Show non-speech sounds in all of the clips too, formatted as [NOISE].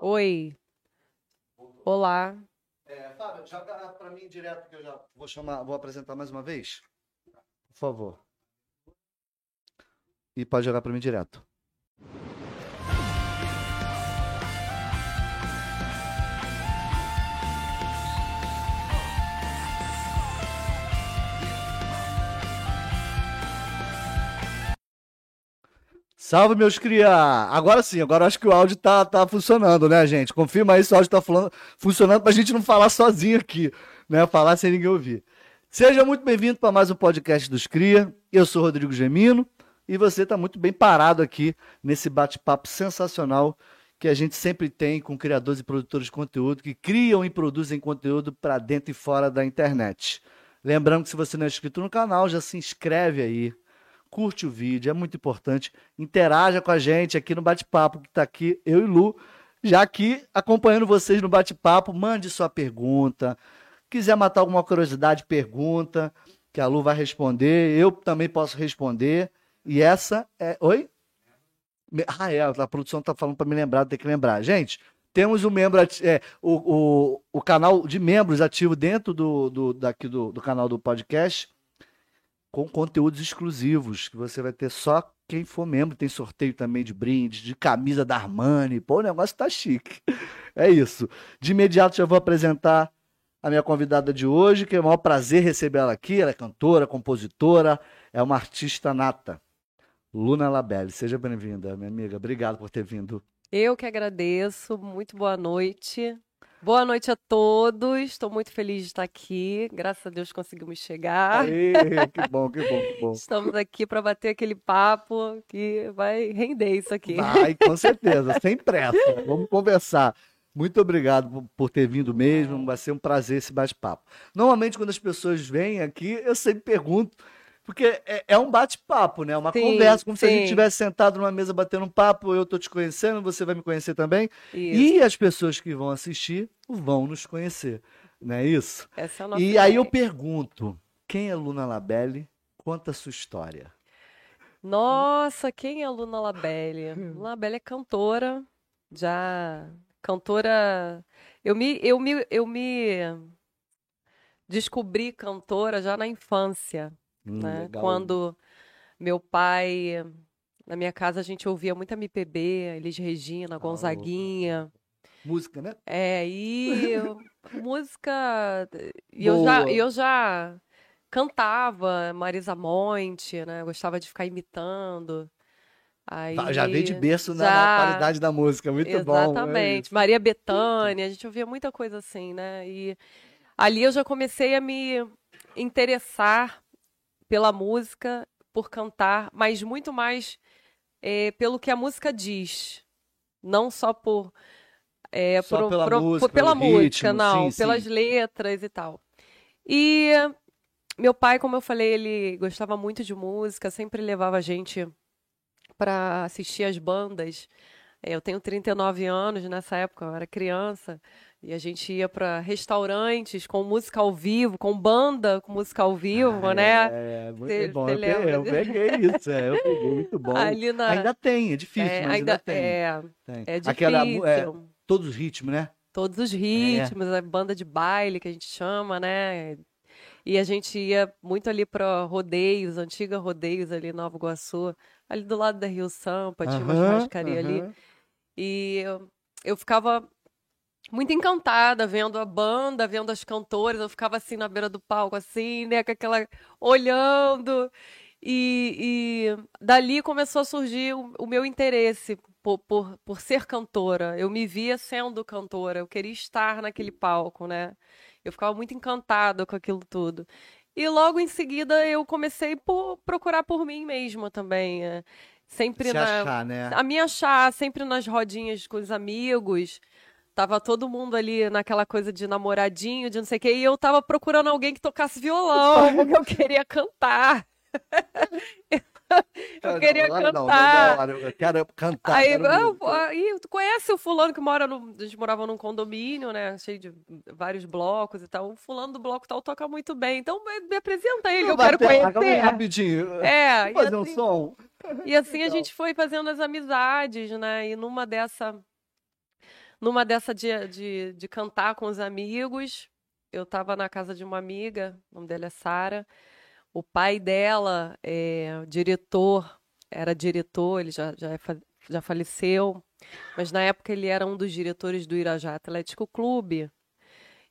Oi. Olá. É, Fábio, joga pra mim direto que eu já vou chamar, vou apresentar mais uma vez. Por favor. E pode jogar pra mim direto. Salve, meus cria! Agora sim, agora acho que o áudio tá, tá funcionando, né, gente? Confirma aí se o áudio tá falando, funcionando pra gente não falar sozinho aqui, né? Falar sem ninguém ouvir. Seja muito bem-vindo para mais um podcast dos Cria. Eu sou Rodrigo Gemino e você está muito bem parado aqui nesse bate-papo sensacional que a gente sempre tem com criadores e produtores de conteúdo que criam e produzem conteúdo para dentro e fora da internet. Lembrando que se você não é inscrito no canal, já se inscreve aí, curte o vídeo, é muito importante. Interaja com a gente aqui no bate-papo que está aqui, eu e Lu, já aqui acompanhando vocês no bate-papo. Mande sua pergunta. Quiser matar alguma curiosidade, pergunta, que a Lu vai responder. Eu também posso responder. E essa é. Oi? Ah, é, a produção está falando para me lembrar, tem que lembrar. Gente, temos um membro, é, o, o, o canal de membros ativo dentro do, do, daqui do, do canal do podcast com conteúdos exclusivos, que você vai ter só quem for membro. Tem sorteio também de brindes, de camisa da Armani. Pô, o negócio tá chique. É isso. De imediato já vou apresentar a minha convidada de hoje, que é o maior prazer receber ela aqui. Ela é cantora, compositora, é uma artista nata. Luna Labelle, seja bem-vinda, minha amiga. Obrigado por ter vindo. Eu que agradeço. Muito boa noite. Boa noite a todos. Estou muito feliz de estar aqui. Graças a Deus conseguimos chegar. Aê, que bom, que bom, que bom. Estamos aqui para bater aquele papo que vai render isso aqui. Vai, com certeza, sem pressa. Vamos conversar. Muito obrigado por ter vindo mesmo. Vai ser um prazer esse bate-papo. Normalmente, quando as pessoas vêm aqui, eu sempre pergunto porque é, é um bate-papo, né? Uma sim, conversa, como sim. se a gente estivesse sentado numa mesa batendo um papo, eu tô te conhecendo, você vai me conhecer também. Isso. E as pessoas que vão assistir vão nos conhecer. Não é isso? Essa é a nossa e ideia. aí eu pergunto: quem é Luna Labelle? Conta a sua história. Nossa, quem é Luna Labelle? Luna Labelle é cantora, já cantora. Eu me, eu me, eu me descobri cantora já na infância. Hum, né? Quando meu pai, na minha casa a gente ouvia muita MPB, Elis Regina, ah, Gonzaguinha. Música, né? É, e música. E eu já, eu já cantava Marisa Monte, né? Eu gostava de ficar imitando. Aí, já veio de berço já... na, qualidade da música, muito Exatamente. bom. Exatamente. É Maria Bethânia, a gente ouvia muita coisa assim, né? E ali eu já comecei a me interessar pela música, por cantar, mas muito mais é, pelo que a música diz. Não só por. É, só por, pela por, música, por, pela música ritmo, não, sim, pelas sim. letras e tal. E meu pai, como eu falei, ele gostava muito de música, sempre levava a gente para assistir as bandas. É, eu tenho 39 anos, nessa época eu era criança. E a gente ia para restaurantes com música ao vivo, com banda com música ao vivo, ah, né? É, muito cê, bom. Cê eu, peguei, eu, peguei, isso, é, eu peguei, muito [LAUGHS] bom. Na... Ainda tem, é difícil, é, mas ainda, ainda tem. É, tem. é difícil. Aquela, é, todos os ritmos, né? Todos os ritmos, a banda de baile que a gente chama, né? E a gente ia muito ali para rodeios, antiga rodeios ali em Nova Iguaçu, ali do lado da Rio Sampa, tinha uma churrascaria ali. E eu, eu ficava muito encantada vendo a banda, vendo as cantoras. Eu ficava assim na beira do palco, assim, né, com aquela. olhando. E, e dali começou a surgir o, o meu interesse por, por, por, ser cantora. Eu me via sendo cantora, eu queria estar naquele palco, né? Eu ficava muito encantada com aquilo tudo. E logo em seguida eu comecei a procurar por mim mesma também. É. Sempre Se na. Achar, né? A me achar, sempre nas rodinhas com os amigos. Tava todo mundo ali naquela coisa de namoradinho, de não sei o quê, e eu tava procurando alguém que tocasse violão, [LAUGHS] porque eu queria cantar. [LAUGHS] eu queria não, cantar. Não, não, eu quero cantar. Aí, quero eu, aí, tu conhece o fulano que mora no. A gente morava num condomínio, né? Cheio de vários blocos e tal. O fulano do bloco tal toca muito bem. Então me apresenta ele, eu quero conhecer. Rapidinho. É, [LAUGHS] fazer assim, um som. E assim a gente foi fazendo as amizades, né? E numa dessa numa dessa de, de, de cantar com os amigos, eu estava na casa de uma amiga, o nome dela é Sara. O pai dela é diretor, era diretor, ele já, já, é, já faleceu, mas na época ele era um dos diretores do Irajá Atlético Clube.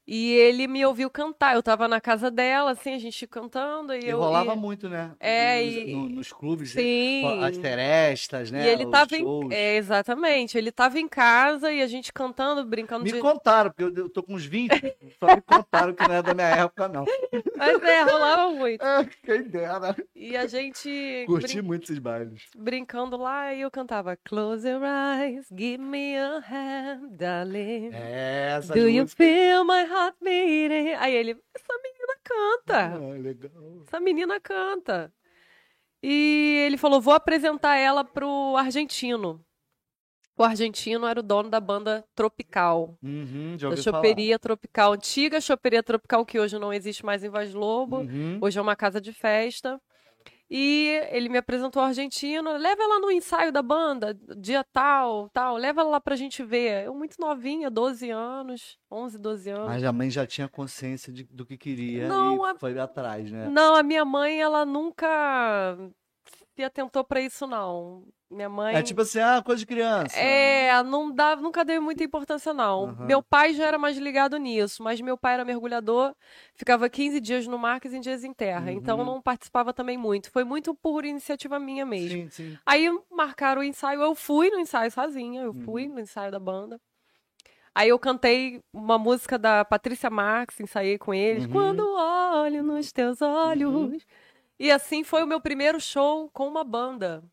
E ele me ouviu cantar. Eu tava na casa dela, assim, a gente cantando. E, e eu, rolava e... muito, né? É, nos, e... no, nos clubes, Sim. as terestas, né? E ele Os tava shows. em... é, exatamente. Ele tava em casa e a gente cantando, brincando Me de. contaram, porque eu, tô com uns 20, só me contaram que não é da minha época, não. Mas é, rolava muito. É, quem dera. E a gente Curti brin- muito esses bailes. brincando lá e eu cantava Close your eyes, give me a hand, darling. É, essa Do you feel my heart beating? Aí ele, essa menina canta. Ah, legal. Essa menina canta. E ele falou: vou apresentar ela pro argentino. O argentino era o dono da banda Tropical. Uhum, Da choperia Tropical, antiga choperia Tropical, que hoje não existe mais em Vaz Lobo. Uhum. Hoje é uma casa de festa. E ele me apresentou o argentino. Leva ela no ensaio da banda, dia tal, tal. Leva ela lá pra gente ver. Eu muito novinha, 12 anos, 11, 12 anos. Mas a mãe já tinha consciência de- do que queria Não, e a- foi atrás, né? Não, a minha mãe, ela nunca se atentou pra isso, não. Minha mãe. É tipo assim, ah, coisa de criança. É, não dá, nunca dei muita importância, não. Aham. Meu pai já era mais ligado nisso, mas meu pai era mergulhador, ficava 15 dias no mar, 15 dias em terra. Então Uhum. não participava também muito. Foi muito por iniciativa minha mesmo. Sim, sim. Aí marcaram o ensaio, eu fui no ensaio sozinha, eu Uhum. fui no ensaio da banda. Aí eu cantei uma música da Patrícia Marx, ensaiei com eles. Uhum. Quando olho nos teus olhos. E assim foi o meu primeiro show com uma banda.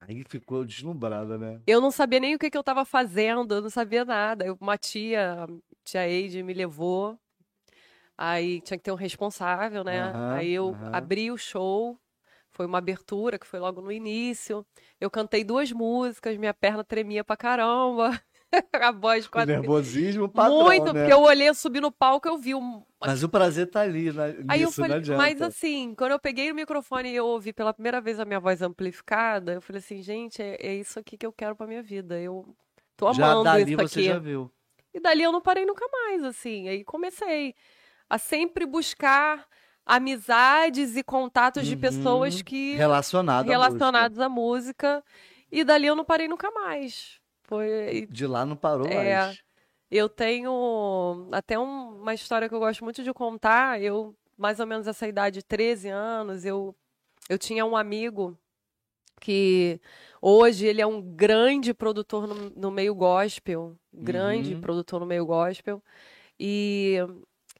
Aí ficou deslumbrada, né? Eu não sabia nem o que, que eu estava fazendo, eu não sabia nada. Eu, uma tia, tia Eide, me levou. Aí tinha que ter um responsável, né? Aham, Aí eu aham. abri o show. Foi uma abertura que foi logo no início. Eu cantei duas músicas, minha perna tremia pra caramba. [LAUGHS] [LAUGHS] a voz O quase. nervosismo padrão, Muito, né? porque eu olhei, subi no palco, eu vi um. Mas o prazer tá ali, né? Aí eu nisso, falei, mas assim, quando eu peguei o microfone e eu ouvi pela primeira vez a minha voz amplificada, eu falei assim, gente, é, é isso aqui que eu quero pra minha vida. Eu tô já amando dali isso você aqui. já viu. E dali eu não parei nunca mais, assim. Aí comecei a sempre buscar amizades e contatos de Uhum. pessoas que Relacionado à relacionados à música. E dali eu não parei nunca mais. Foi. De lá não parou É. mais. eu tenho até um- uma história que eu gosto muito de contar. Eu, mais ou menos essa idade, 13 anos, eu, eu tinha um amigo que hoje ele é um grande produtor no, no meio gospel. Grande Uhum. produtor no meio gospel. E,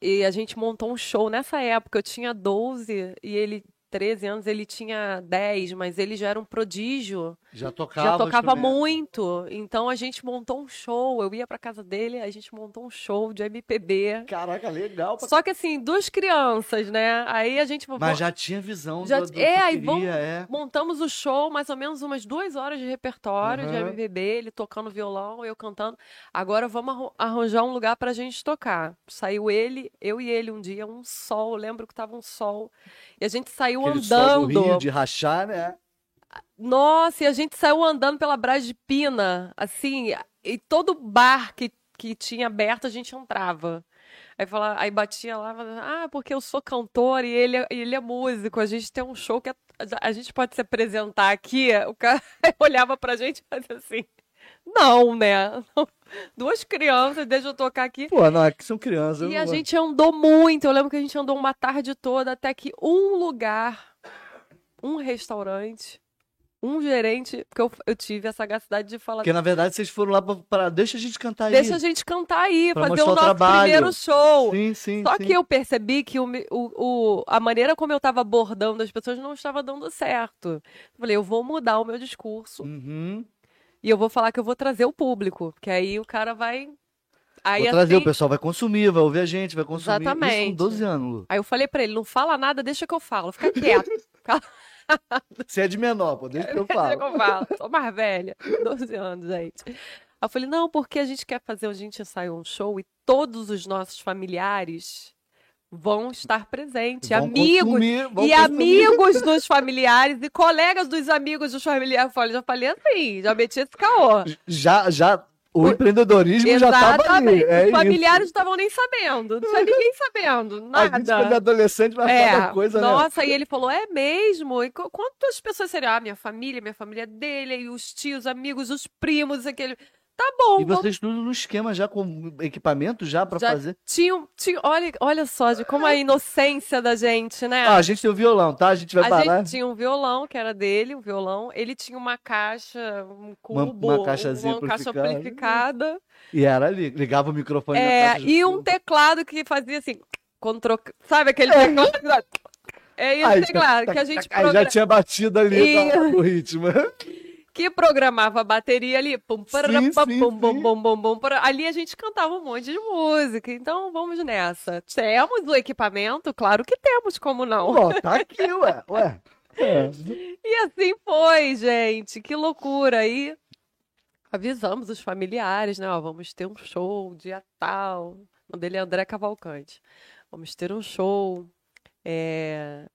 e a gente montou um show nessa época. Eu tinha 12 e ele, 13 anos, ele tinha 10, mas ele já era um prodígio. Já tocava. Já tocava muito. Então a gente montou um show. Eu ia pra casa dele, a gente montou um show de MPB. Caraca, legal. pra Só que assim, duas crianças, né? Aí a gente Mas já tinha visão Já- do, do é, aí vamos- é. montamos o show, mais ou menos umas duas horas de repertório de Aham. MPB, ele tocando violão, eu cantando. Agora vamos arranjar um lugar pra gente tocar. Saiu ele, eu e ele um dia, um sol, eu lembro que tava um sol. E a gente saiu Aquele sol do andando. Rio de rachar, né? Nossa, e a gente saiu andando pela Brás de Pina, assim, e todo bar que, que tinha aberto a gente entrava. Aí, fala, aí batia lá, falava, ah, porque eu sou cantor e ele, é- e ele é músico, a gente tem um show que a, a gente pode se apresentar aqui. O cara [LAUGHS] olhava pra gente e fazia assim, não, né? [LAUGHS] Duas crianças, deixa eu tocar aqui. Pô, não, é que são crianças. E a gente andou muito. Eu lembro que a gente andou uma tarde toda até que um lugar, um restaurante, um gerente, porque eu, eu tive a sagacidade de falar. Porque na verdade vocês foram lá pra. pra- Deixa a gente cantar aí. Deixa a gente cantar aí, Pra fazer o nosso primeiro show. Sim, sim. Só sim. que eu percebi que o, o, o- a maneira como eu estava abordando as pessoas não estava dando certo. Eu falei, eu vou mudar o meu discurso Uhum. E eu vou falar que eu vou trazer o público, porque aí o cara vai. Aí Vou trazer, assim- o pessoal vai consumir, vai ouvir a gente, vai consumir. Isso Exatamente. com 12 anos, Lu. Aí eu falei pra ele, não fala nada, deixa que eu falo, fica quieto. [LAUGHS] Você é de menor, pô, deixa que eu [LAUGHS] Deixa falo. que eu falo. Sou mais velha, 12 anos, gente. Aí eu falei, não, porque a gente quer fazer, a gente ensaiou um show e todos os nossos familiares vão estar presentes. Vão amigos. consumir, vão e consumir. amigos dos familiares e colegas dos amigos dos familiares. Já falei assim, já meti esse caô. Já, já O, empreendedorismo já estava ali. É Os familiares não estavam nem sabendo. Não tinha ninguém sabendo. Nada. [LAUGHS] A gente, quando é adolescente, vai é, falar coisa, nossa, né? Nossa, e ele falou: é mesmo? E quantas pessoas seriam? Ah, minha família, minha família dele, e os tios, amigos, os primos, aquele. Tá bom. E vocês tudo no esquema já com equipamento já para fazer? Tinha, tinha, olha, olha só de como a inocência da gente, né? Ah, a gente tem o um violão, tá? A gente vai a parar. A gente tinha um violão que era dele, um violão. Ele tinha uma caixa, um cubo, uma, uma caixazinha uma caixa amplificada. E era ali, ligava o microfone É, e um teclado que fazia assim, troca, sabe aquele é. teclado? É isso, teclado, tá, que a gente Aí já tinha batido ali e... no ritmo [LAUGHS] que programava a bateria ali. Pum, sim, sim, pum, bum, bum, bum, bum, ali a gente cantava um monte de música. Então vamos nessa. Temos o equipamento? Claro que temos, como não? Ó, tá aqui, [LAUGHS] ué. ué. É. E assim foi, gente. Que loucura. E avisamos os familiares, né? Ó, vamos ter um show dia tal. O dele é André Cavalcante. Vamos ter um show. É...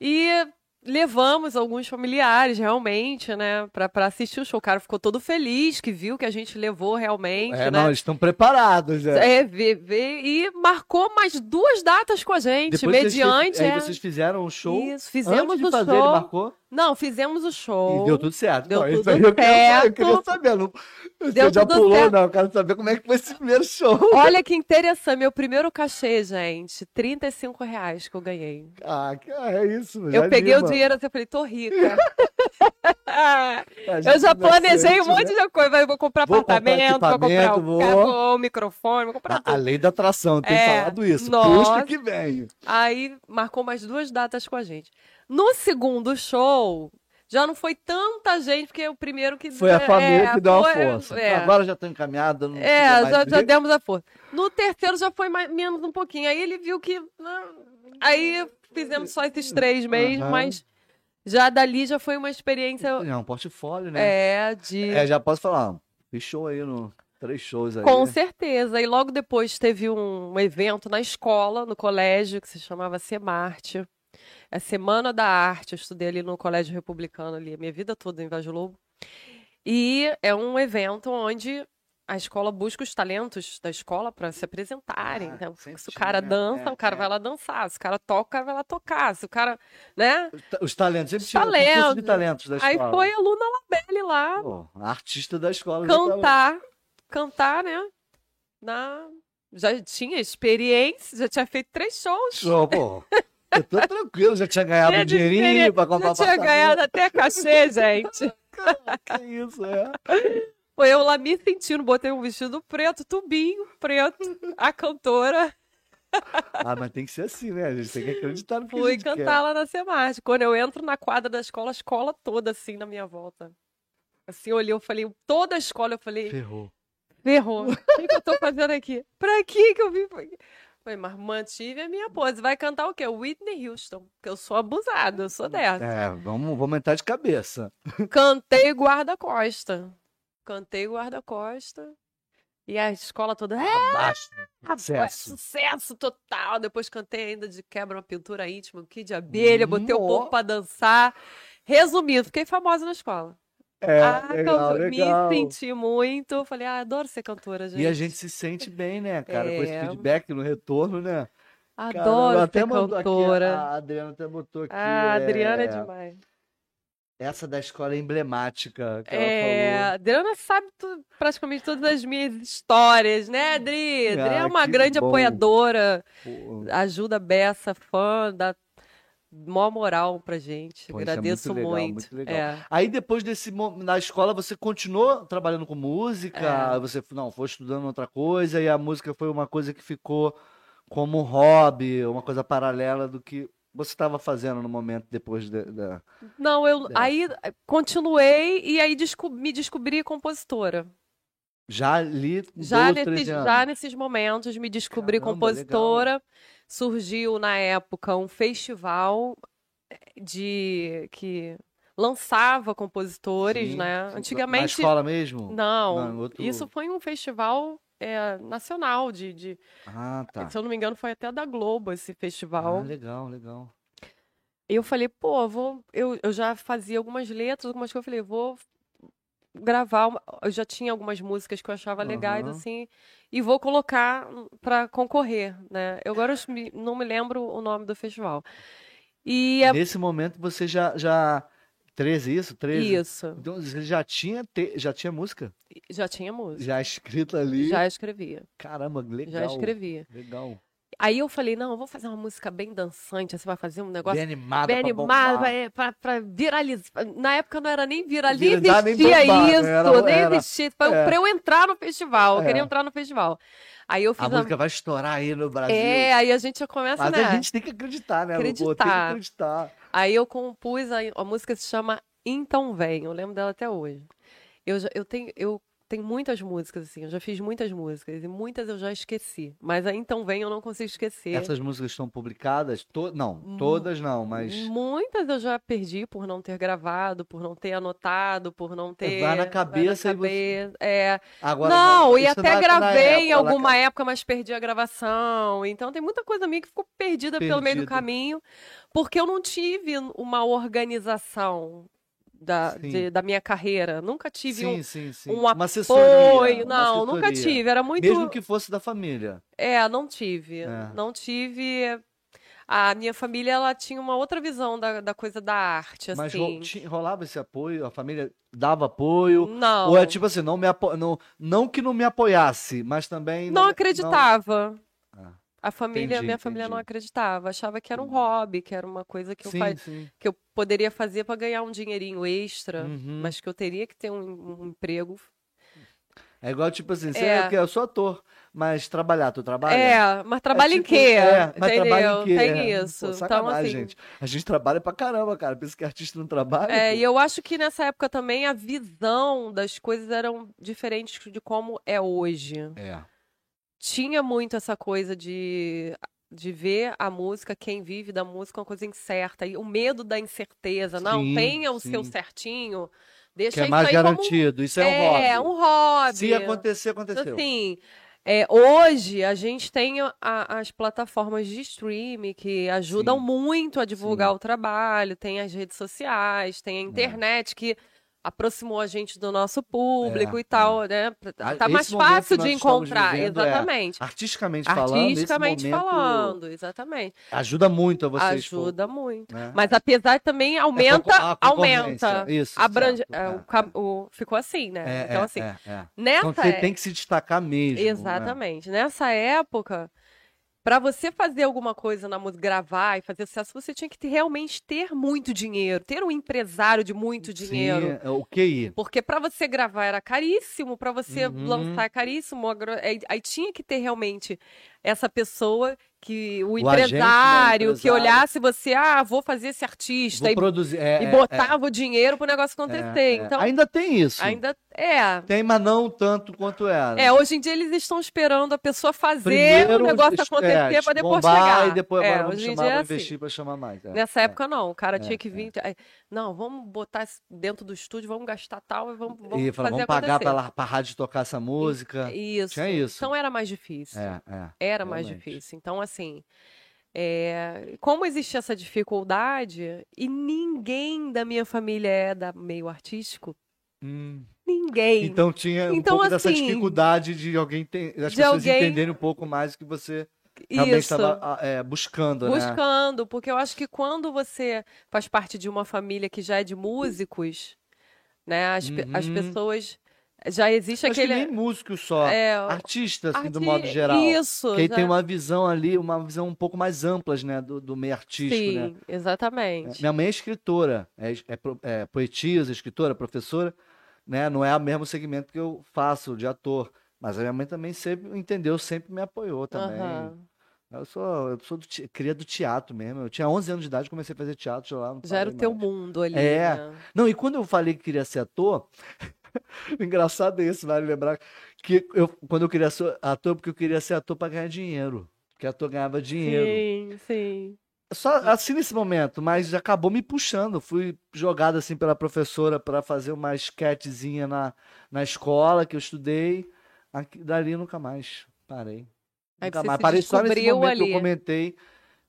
E levamos alguns familiares realmente, né, para assistir o show. O cara ficou todo feliz que viu que a gente levou realmente. É, né? não, eles estão preparados. É, é vê, vê, e marcou mais duas datas com a gente, Depois mediante. Vocês, é... Aí vocês fizeram o show. Isso, fizemos Antes o fazer, show. Ele marcou? Não, fizemos o show. E deu tudo certo. Deu não, tudo certo. Eu queria, eu queria saber. Não, deu você já pulou, certo. não. Eu quero saber como é que foi esse primeiro show. Olha que interessante. Meu primeiro cachê, gente. 35 reais que eu ganhei. Ah, é isso. Eu peguei o dinheiro eu falei, tô rica. [LAUGHS] eu já planejei um monte né? de coisa. Eu vou comprar vou apartamento, comprar vou comprar um, vou... Carro, um microfone, vou comprar a, tudo. A lei da atração, tem é, falado isso. Nossa. Que vem. Aí marcou mais duas datas com a gente. No segundo show, já não foi tanta gente, porque o primeiro que. Foi a família é, que deu foi, a força. É. Agora já estou encaminhada. Não é, já, já, demos a força. No terceiro já foi mais, menos um pouquinho. Aí ele viu que. Né, aí fizemos só esses três mesmo, uhum. mas já dali já foi uma experiência. É um portfólio, né? É, de. É, já posso falar. Fechou aí no. Três shows aí. Com certeza. E logo depois teve um, evento na escola, no colégio, que se chamava Semarte é Semana da Arte. Eu estudei ali no Colégio Republicano, ali, a minha vida toda em Vaz Lobo. E é um evento onde a escola busca os talentos da escola para se apresentarem. Ah, então, se o cara dança, é, o cara é. vai lá dançar. Se o cara toca, o cara vai lá tocar. Se o cara, né? Os talentos, sempre tinha talentos. de talentos da escola. Aí foi a Luna Labelle lá. Pô, artista da escola. Cantar, cantar, né? Na... Já tinha experiência, já tinha feito três shows. Show, pô. [LAUGHS] Eu tô tranquilo, já tinha ganhado um dinheirinho pra comprar Já tinha ganhado até cachê, gente. [LAUGHS] que isso, é. [LAUGHS] Foi eu lá me sentindo, botei um vestido preto, tubinho preto, a cantora. Ah, mas tem que ser assim, né? A gente tem que acreditar no que Fui a gente cantar quer. lá na Semarte. Quando eu entro na quadra da escola, a escola toda assim na minha volta. Assim, eu olhei, eu falei, toda a escola, eu falei... Ferrou. Ferrou. O que, que eu tô fazendo aqui? Pra que que eu vim? Falei, mas mantive a minha pose. Vai cantar o quê? Whitney Houston. Porque eu sou abusada, eu sou dessa. É, vamos, vamos entrar de cabeça. Cantei guarda-costa. Cantei guarda-costa. E a escola toda. É, Abaixo. Sucesso. Sucesso total. Depois cantei ainda de quebra uma pintura íntima, um kit de abelha, botei o povo pra dançar. Resumindo, fiquei famosa na escola. É, ah, legal, legal. Me senti muito. Falei, ah, adoro ser cantora, gente. E a gente se sente bem, né, cara? É. Com esse é. feedback no retorno, né? Adoro Caramba, ser cantora. Aqui, a Adriana até botou aqui. Ah, a Adriana é, é demais. Essa da escola emblemática que é, ela falou. A Adriana sabe praticamente todas as minhas histórias, né, Adri? Adri é ah, é uma grande bom. apoiadora, Pô. ajuda a Bessa, fã, dá mó moral pra gente. Pô, é Agradeço é muito. Legal, muito. muito. É. Aí depois desse na escola você continuou trabalhando com música, é. você não foi estudando outra coisa e a música foi uma coisa que ficou como um hobby, uma coisa paralela do que você estava fazendo no momento depois da. Não, eu aí continuei e aí desco me descobri compositora. Já ali, já, nesses, já nesses momentos me descobri Caramba, compositora. Legal surgiu na época um festival eh, de que lançava compositores, Sim. né? Antigamente. Na escola mesmo? Não. não outro... Isso foi um festival é, nacional de, de, Ah, tá. Se eu não me engano, foi até da Globo esse festival. Ah, legal, legal. Eu falei, pô, vou. Eu, eu já fazia algumas letras, algumas coisas. Eu falei, vou gravar. uma- Eu já tinha algumas músicas que eu achava legais, Aham. assim, e vou colocar pra concorrer, né? Eu agora me- não me lembro o nome do festival. E Nesse momento você já, já 13 isso? 13? isso. Então você já tinha, te... já tinha música? Já tinha música. Já escrita ali? Já escrevia. Caramba, legal. Já escrevia. Legal. Aí eu falei, não, eu vou fazer uma música bem dançante, você vai fazer um negócio Bem animada bem animado, bombar. pra, pra, pra viralizar. Na época não era nem viral, nem Virar, nem existia bombar, né? isso, Era- nem era- existia. Foi é. pra eu entrar no festival, eu É. queria entrar no festival. Aí eu fiz A a... música vai estourar aí no Brasil. É, aí a gente já começa, Mas né? a gente tem que acreditar, né? Lu? Pô, Tem que Acreditar. acreditar. Aí eu compus, a, a música se chama Então Vem, eu lembro dela até hoje. Eu, eu, tenho, eu tenho muitas músicas, assim, eu já fiz muitas músicas, e muitas eu já esqueci. Mas a Então Vem eu não consigo esquecer. Essas músicas estão publicadas? To- Não, todas não, mas Muitas eu já perdi por não ter gravado, por não ter anotado, por não ter. Vai na cabeça e você- cabeça. É. agora não, e até na- na gravei em época, lá- alguma época, mas perdi a gravação. Então tem muita coisa minha que ficou perdida pelo meio do caminho, porque eu não tive uma organização da, de- da minha carreira. Nunca tive Sim, um, sim, sim. um Uma assessoria, apoio. uma Não, nunca assessoria. tive. Era muito. Mesmo que fosse da família. É, não tive. É. Não tive. A minha família, ela tinha uma outra visão da, da coisa da arte, Mas assim. ti- rolava esse apoio, a família dava apoio. Não. Ou é tipo assim, não me apo... não, não que não me apoiasse, mas também não me- acreditava. Ah, A família, entendi, minha família não entendi. acreditava, achava que era um hobby, que era uma coisa que eu, Sim, fa- sim. que eu poderia fazer para ganhar um dinheirinho extra, Uhum. mas que eu teria que ter um, um emprego. É igual tipo assim, você É. é. o quê? eu sou ator, mas trabalhar, tu trabalha? É, mas trabalha É em tipo- quê? É, mas trabalha em Entendeu? quê? Tem É. isso. Pô, então, assim. gente. A gente trabalha pra caramba, cara. Pensa que artista não trabalha. É, pô. e eu acho que nessa época também a visão das coisas eram diferentes de como é hoje. É. Tinha muito essa coisa de, de ver a música, quem vive da música, uma coisa incerta. E o medo da incerteza. Não, Sim, tenha o seu sim. certinho. Deixa Que é mais aí como- garantido. Isso é, um hobby. É, um hobby. Se acontecer, aconteceu. Assim, é, hoje a gente tem a- as plataformas de streaming que ajudam Sim. muito a divulgar Sim. É. o trabalho, tem as redes sociais, tem a internet que aproximou a gente do nosso público É, e tal, né? Ah, Tá mais fácil de encontrar, vivendo é exatamente. Artisticamente falando, Artisticamente momento, falando, exatamente. ajuda muito a vocês. Ajuda muito. né? Mas apesar também aumenta, a aumenta. Isso, Abrange, certo, é, é. o o- ficou assim, né? É, então, é, assim, é, é. nessa Então você é- tem que se destacar mesmo. né? Exatamente. Nessa época, para você fazer alguma coisa na música, gravar e fazer sucesso, você tinha que ter- realmente ter muito dinheiro, ter um empresário de muito dinheiro. Sim, é o QI. Porque para você gravar era caríssimo, para você Uhum. lançar é caríssimo. Aí, aí tinha que ter realmente essa pessoa que o, O agente, né, empresário, o que olhasse você, ah, vou fazer esse artista Vou e, produzir. é, e é, botava o dinheiro pro negócio é, acontecer. é. Então, Ainda tem isso. ainda é. Tem, mas não tanto quanto era. É, hoje em dia eles estão esperando a pessoa fazer Primeiro, o negócio es- acontecer é, para depois chegar. E depois é, vamos hoje em chamar, dia é assim. investir pra chamar mais. é. Nessa É. época não, o cara É, tinha que é. vir, não, vamos botar dentro do estúdio, vamos gastar tal e vamos, vamos E fazer vamos pagar lá, pra rádio tocar essa música. Isso. Tinha isso. Então era mais difícil. É, é. Era mais realmente. difícil. Então, assim, é, como existia essa dificuldade e ninguém da minha família é da meio artístico, Hum. ninguém. Então tinha um Então, pouco dessa assim, dificuldade de alguém ter, das de pessoas alguém- entenderem um pouco mais que você realmente Isso. estava ah, é, buscando, né? Buscando, porque eu acho que quando você faz parte de uma família que já é de músicos, né, as, pe- as Uhum. pessoas já existe Acho que aquele nem músico só, é, artista, assim, do arti- modo geral. Isso, Que já- tem uma visão ali, uma visão um pouco mais ampla, né, do, do meio artístico, Sim, né? exatamente. Minha mãe é escritora, é, é, é poetisa, escritora, professora, né? Não é o mesmo segmento que eu faço de ator, mas a minha mãe também sempre entendeu, sempre me apoiou também. Aham. Eu sou, eu sou do, cria do teatro mesmo. Eu tinha 11 anos de idade, comecei a fazer teatro lá. Já era o teu mais. mundo ali, É. né? Não, e quando eu falei que queria ser ator, [LAUGHS] engraçado é isso, vale lembrar que eu, quando eu queria ser ator, porque eu queria ser ator para ganhar dinheiro. Porque ator ganhava dinheiro. Sim, sim. Só assim nesse momento, mas acabou me puxando. Fui jogado assim pela professora para fazer uma esquetezinha na, na escola que eu estudei. Aqui, dali nunca mais parei. Aí Nunca mais. Parei só nesse momento que ali. eu comentei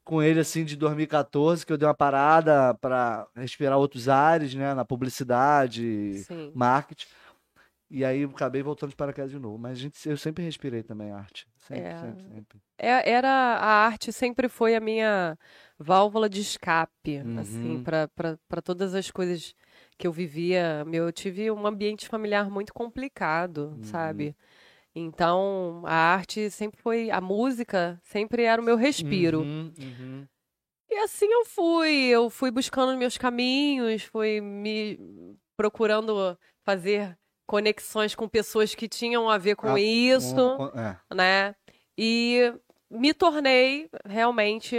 com ele assim de 2014, que eu dei uma parada para respirar outros ares, né, na publicidade, Sim. marketing. E aí eu acabei voltando de paraquedas de novo. Mas gente, eu sempre respirei também arte. Sempre, É. sempre, sempre. É- Era a arte sempre foi a minha válvula de escape, Uhum. assim, para para todas as coisas que eu vivia. Meu, eu tive um ambiente familiar muito complicado, Uhum. sabe? Então, a arte sempre foi, a música sempre era o meu respiro. Uhum, uhum. E assim eu fui, eu fui buscando meus caminhos, fui me procurando fazer conexões com pessoas que tinham a ver com Ah, isso é. né? E me tornei realmente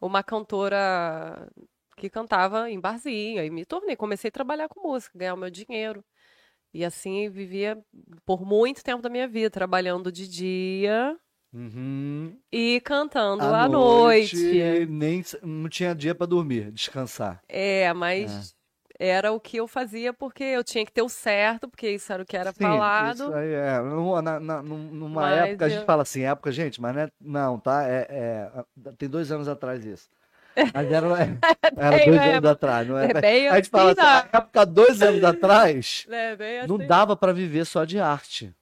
uma cantora que cantava em barzinho. E me tornei, comecei a trabalhar com música, ganhar o meu dinheiro. E assim vivia por muito tempo da minha vida, trabalhando de dia Uhum. e cantando À à noite. Nem, não tinha dia pra dormir, descansar. É, mas era o que eu fazia porque eu tinha que ter o certo, porque isso era o que era Sim, falado. Isso aí é. Numa, na- na- num- numa Mas época, a gente eu- fala assim, época, gente, mas não, é, não tá? É, é- tem dois anos atrás isso. Mas era, [LAUGHS] era dois é, anos atrás, não é? é bem a gente fala assim, assim, a época, dois anos [LAUGHS] atrás, É, não assim. dava pra viver só de arte.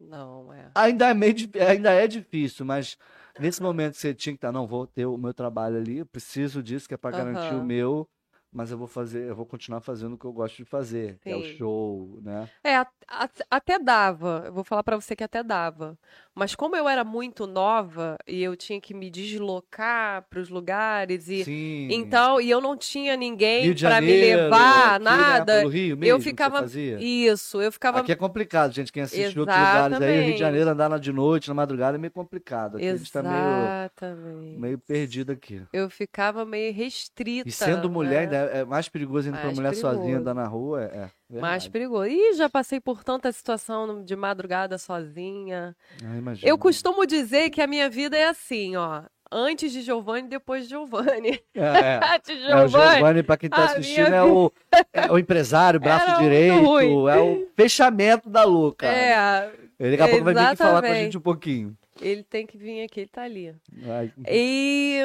Não, é. Ainda é, meio, ainda é difícil, mas nesse momento você tinha que estar, não, vou ter o meu trabalho ali, eu preciso disso, que é para garantir o meu, mas eu vou fazer, eu vou continuar fazendo o que eu gosto de fazer, que é o show, né? É, a- a- até dava. Eu vou falar pra você que até dava. Mas como eu era muito nova e eu tinha que me deslocar pros lugares e Sim. então e eu não tinha ninguém pra me levar, né, nada. Rio mesmo, eu ficava isso, eu ficava Aqui é complicado, gente. Quem assiste outros lugares aí, Rio de Exatamente. Janeiro, andar de noite, na madrugada, é meio complicado. Aqui a gente tá meio, exatamente. meio perdido aqui. Eu ficava meio restrita. E sendo mulher, né? ainda é mais perigoso ainda pra Mais mulher sozinha perigoso. andar na rua. É, é Mais perigoso. Ih, já passei por tanta situação de madrugada sozinha. Ah. Eu costumo dizer que a minha vida é assim, ó. Antes de Giovanni, depois de Giovanni. É, [LAUGHS] é. Antes de É, o Giovanni. Pra quem tá assistindo, minha é o, [LAUGHS] é o empresário, braço direito, é o fechamento da Luca. É, Ele daqui a pouco vai vir aqui falar com a gente um pouquinho. ele tem que vir aqui, ele tá ali. Ai, E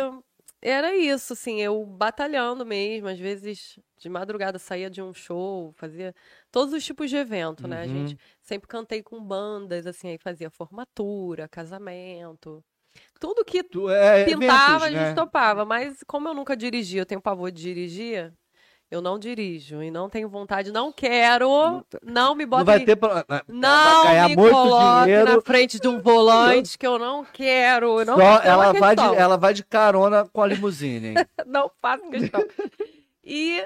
era isso, assim, eu batalhando mesmo, às vezes de madrugada saía de um show, fazia todos os tipos de evento, né? A Uhum. gente sempre cantei com bandas, assim, aí fazia formatura, casamento. Tudo que tu, é, pintava, a eventos, gente né? topava. Mas como eu nunca dirigi, eu tenho pavor de dirigir, eu não dirijo. E não tenho vontade, não quero, não me Não bota vai em- ter... vai Não ganhar me muito coloque dinheiro. na frente de um volante que eu não quero. eu Não Só ela vai, de, ela vai de carona com a limusine, hein? [LAUGHS] Não faço questão. E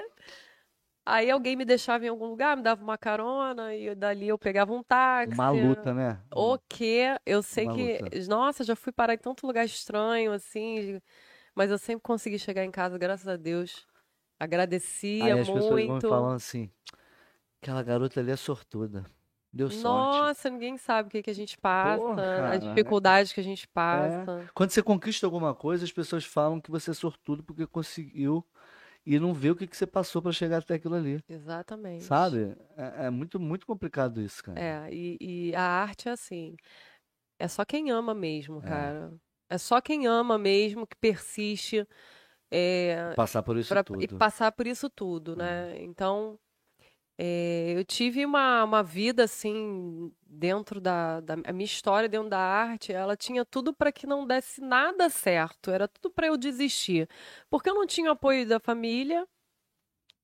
aí alguém me deixava em algum lugar, me dava uma carona, e dali eu pegava um táxi. Uma luta, né? O quê? Eu sei Uma que. luta. Nossa, já fui parar em tanto lugar estranho, assim. Mas eu sempre consegui chegar em casa, graças a Deus. Agradecia Aí as pessoas vão muito. falando assim, aquela garota ali é sortuda. Deu sorte. Nossa, ninguém sabe o que, que a gente passa, Porra, cara, as dificuldades que a gente passa. Quando você conquista alguma coisa, as pessoas falam que você é sortudo porque conseguiu e não vê o que, que você passou pra chegar até aquilo ali. Exatamente. Sabe? É, é muito, muito complicado isso, cara. É, e, e a arte é assim. É só quem ama mesmo, cara. É só quem ama mesmo que persiste é, Passar por isso pra- tudo. e passar por isso tudo, né? Então, é, eu tive uma, uma vida assim dentro da, da a minha história dentro da arte, ela tinha tudo para que não desse nada certo, era tudo para eu desistir, porque eu não tinha apoio da família,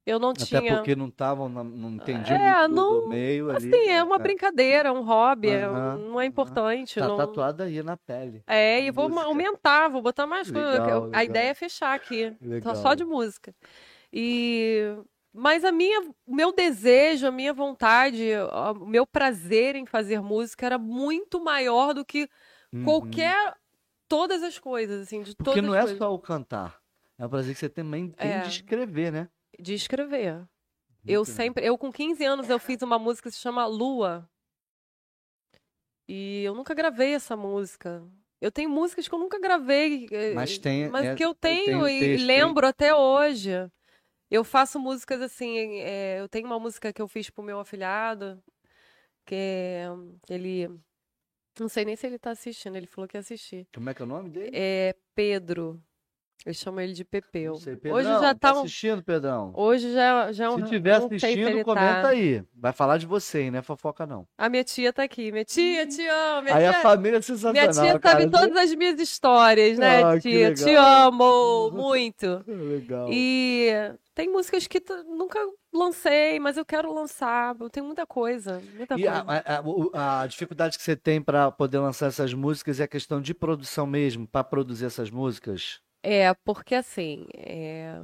eu não Até tinha porque não estavam, não entendiam É, muito do não- meio ali. Assim, é uma É. brincadeira, um hobby, é- não é importante. Tá não... tatuado aí na pele. É, e vou música. aumentar, vou botar mais coisa. Legal, A ideia é fechar aqui, Legal. só, de música. E mas a minha, o meu desejo, a minha vontade, o meu prazer em fazer música era muito maior do que Uhum. qualquer todas as coisas, assim, de Porque não é coisas. só o cantar. É um prazer que você também tem É. de escrever, né? De escrever. Eu Muito sempre, eu com 15 anos eu fiz uma música que se chama Lua. E eu nunca gravei essa música. Eu tenho músicas que eu nunca gravei, eh, Mas tem- mas é- que eu tenho o e texto, lembro até hoje. Eu faço músicas assim, eh, eu tenho uma música que eu fiz pro meu afilhado, que é, ele não sei nem se ele tá assistindo, ele falou que ia assistir. Como é que é o nome dele? É Pedro. Eu chamo ele de Pepeu. Sei, Pedrão, Hoje já tá, tá um- assistindo, Pedrão? Hoje já, já é um. Se tiver se assistindo, ele comenta tá. aí. Vai falar de você, hein? Não é fofoca, não. A minha tia tá aqui. Minha tia, te amo. Minha aí tia, a família é minha sensacional, tia cara. sabe todas as minhas histórias, né, Ah, tia? Te amo [LAUGHS] muito. Legal. E tem músicas que nunca lancei, mas eu quero lançar. Eu tenho muita coisa. Muita E coisa. a, a- a dificuldade que você tem para poder lançar essas músicas é a questão de produção mesmo, para produzir essas músicas? É, porque assim. É...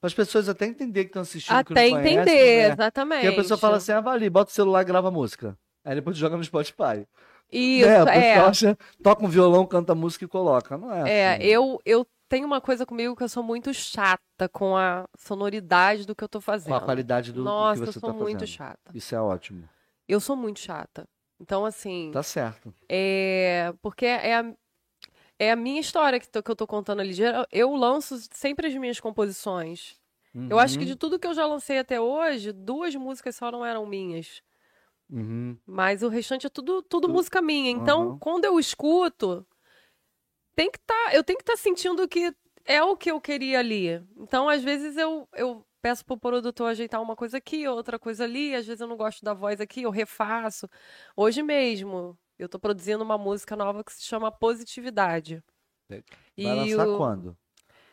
Para as pessoas até entender que estão assistindo, que Até não conhecem, entender, né? exatamente. Porque a pessoa fala assim, ah, vai ali, bota o celular e grava a música. Aí depois joga no Spotify. Isso, né? A é. acha, toca um violão, canta música e coloca. Não é É, assim. eu, eu tenho uma coisa comigo que eu sou muito chata com a sonoridade do que eu tô fazendo. Com a qualidade do, do Nossa, que eu você sou tá muito fazendo. chata. Isso é ótimo. Eu sou muito chata. Então, assim, Tá certo. é. Porque é a, é a minha história que, tô- que eu tô contando ali. Eu lanço sempre as minhas composições. Eu acho que Uhum, de tudo que eu já lancei até hoje, duas músicas só não eram minhas. uhum. Mas o restante é tudo, tudo Tu- música minha. Então, Aham. quando eu escuto, tem que tá, eu tenho que estar sentindo que é o que eu queria ali. Então, às vezes, eu, eu peço pro produtor ajeitar uma coisa aqui, outra coisa ali. Às vezes eu não gosto da voz aqui, eu refaço. Hoje mesmo, eu tô produzindo uma música nova que se chama Positividade. Vai E lançar o- quando?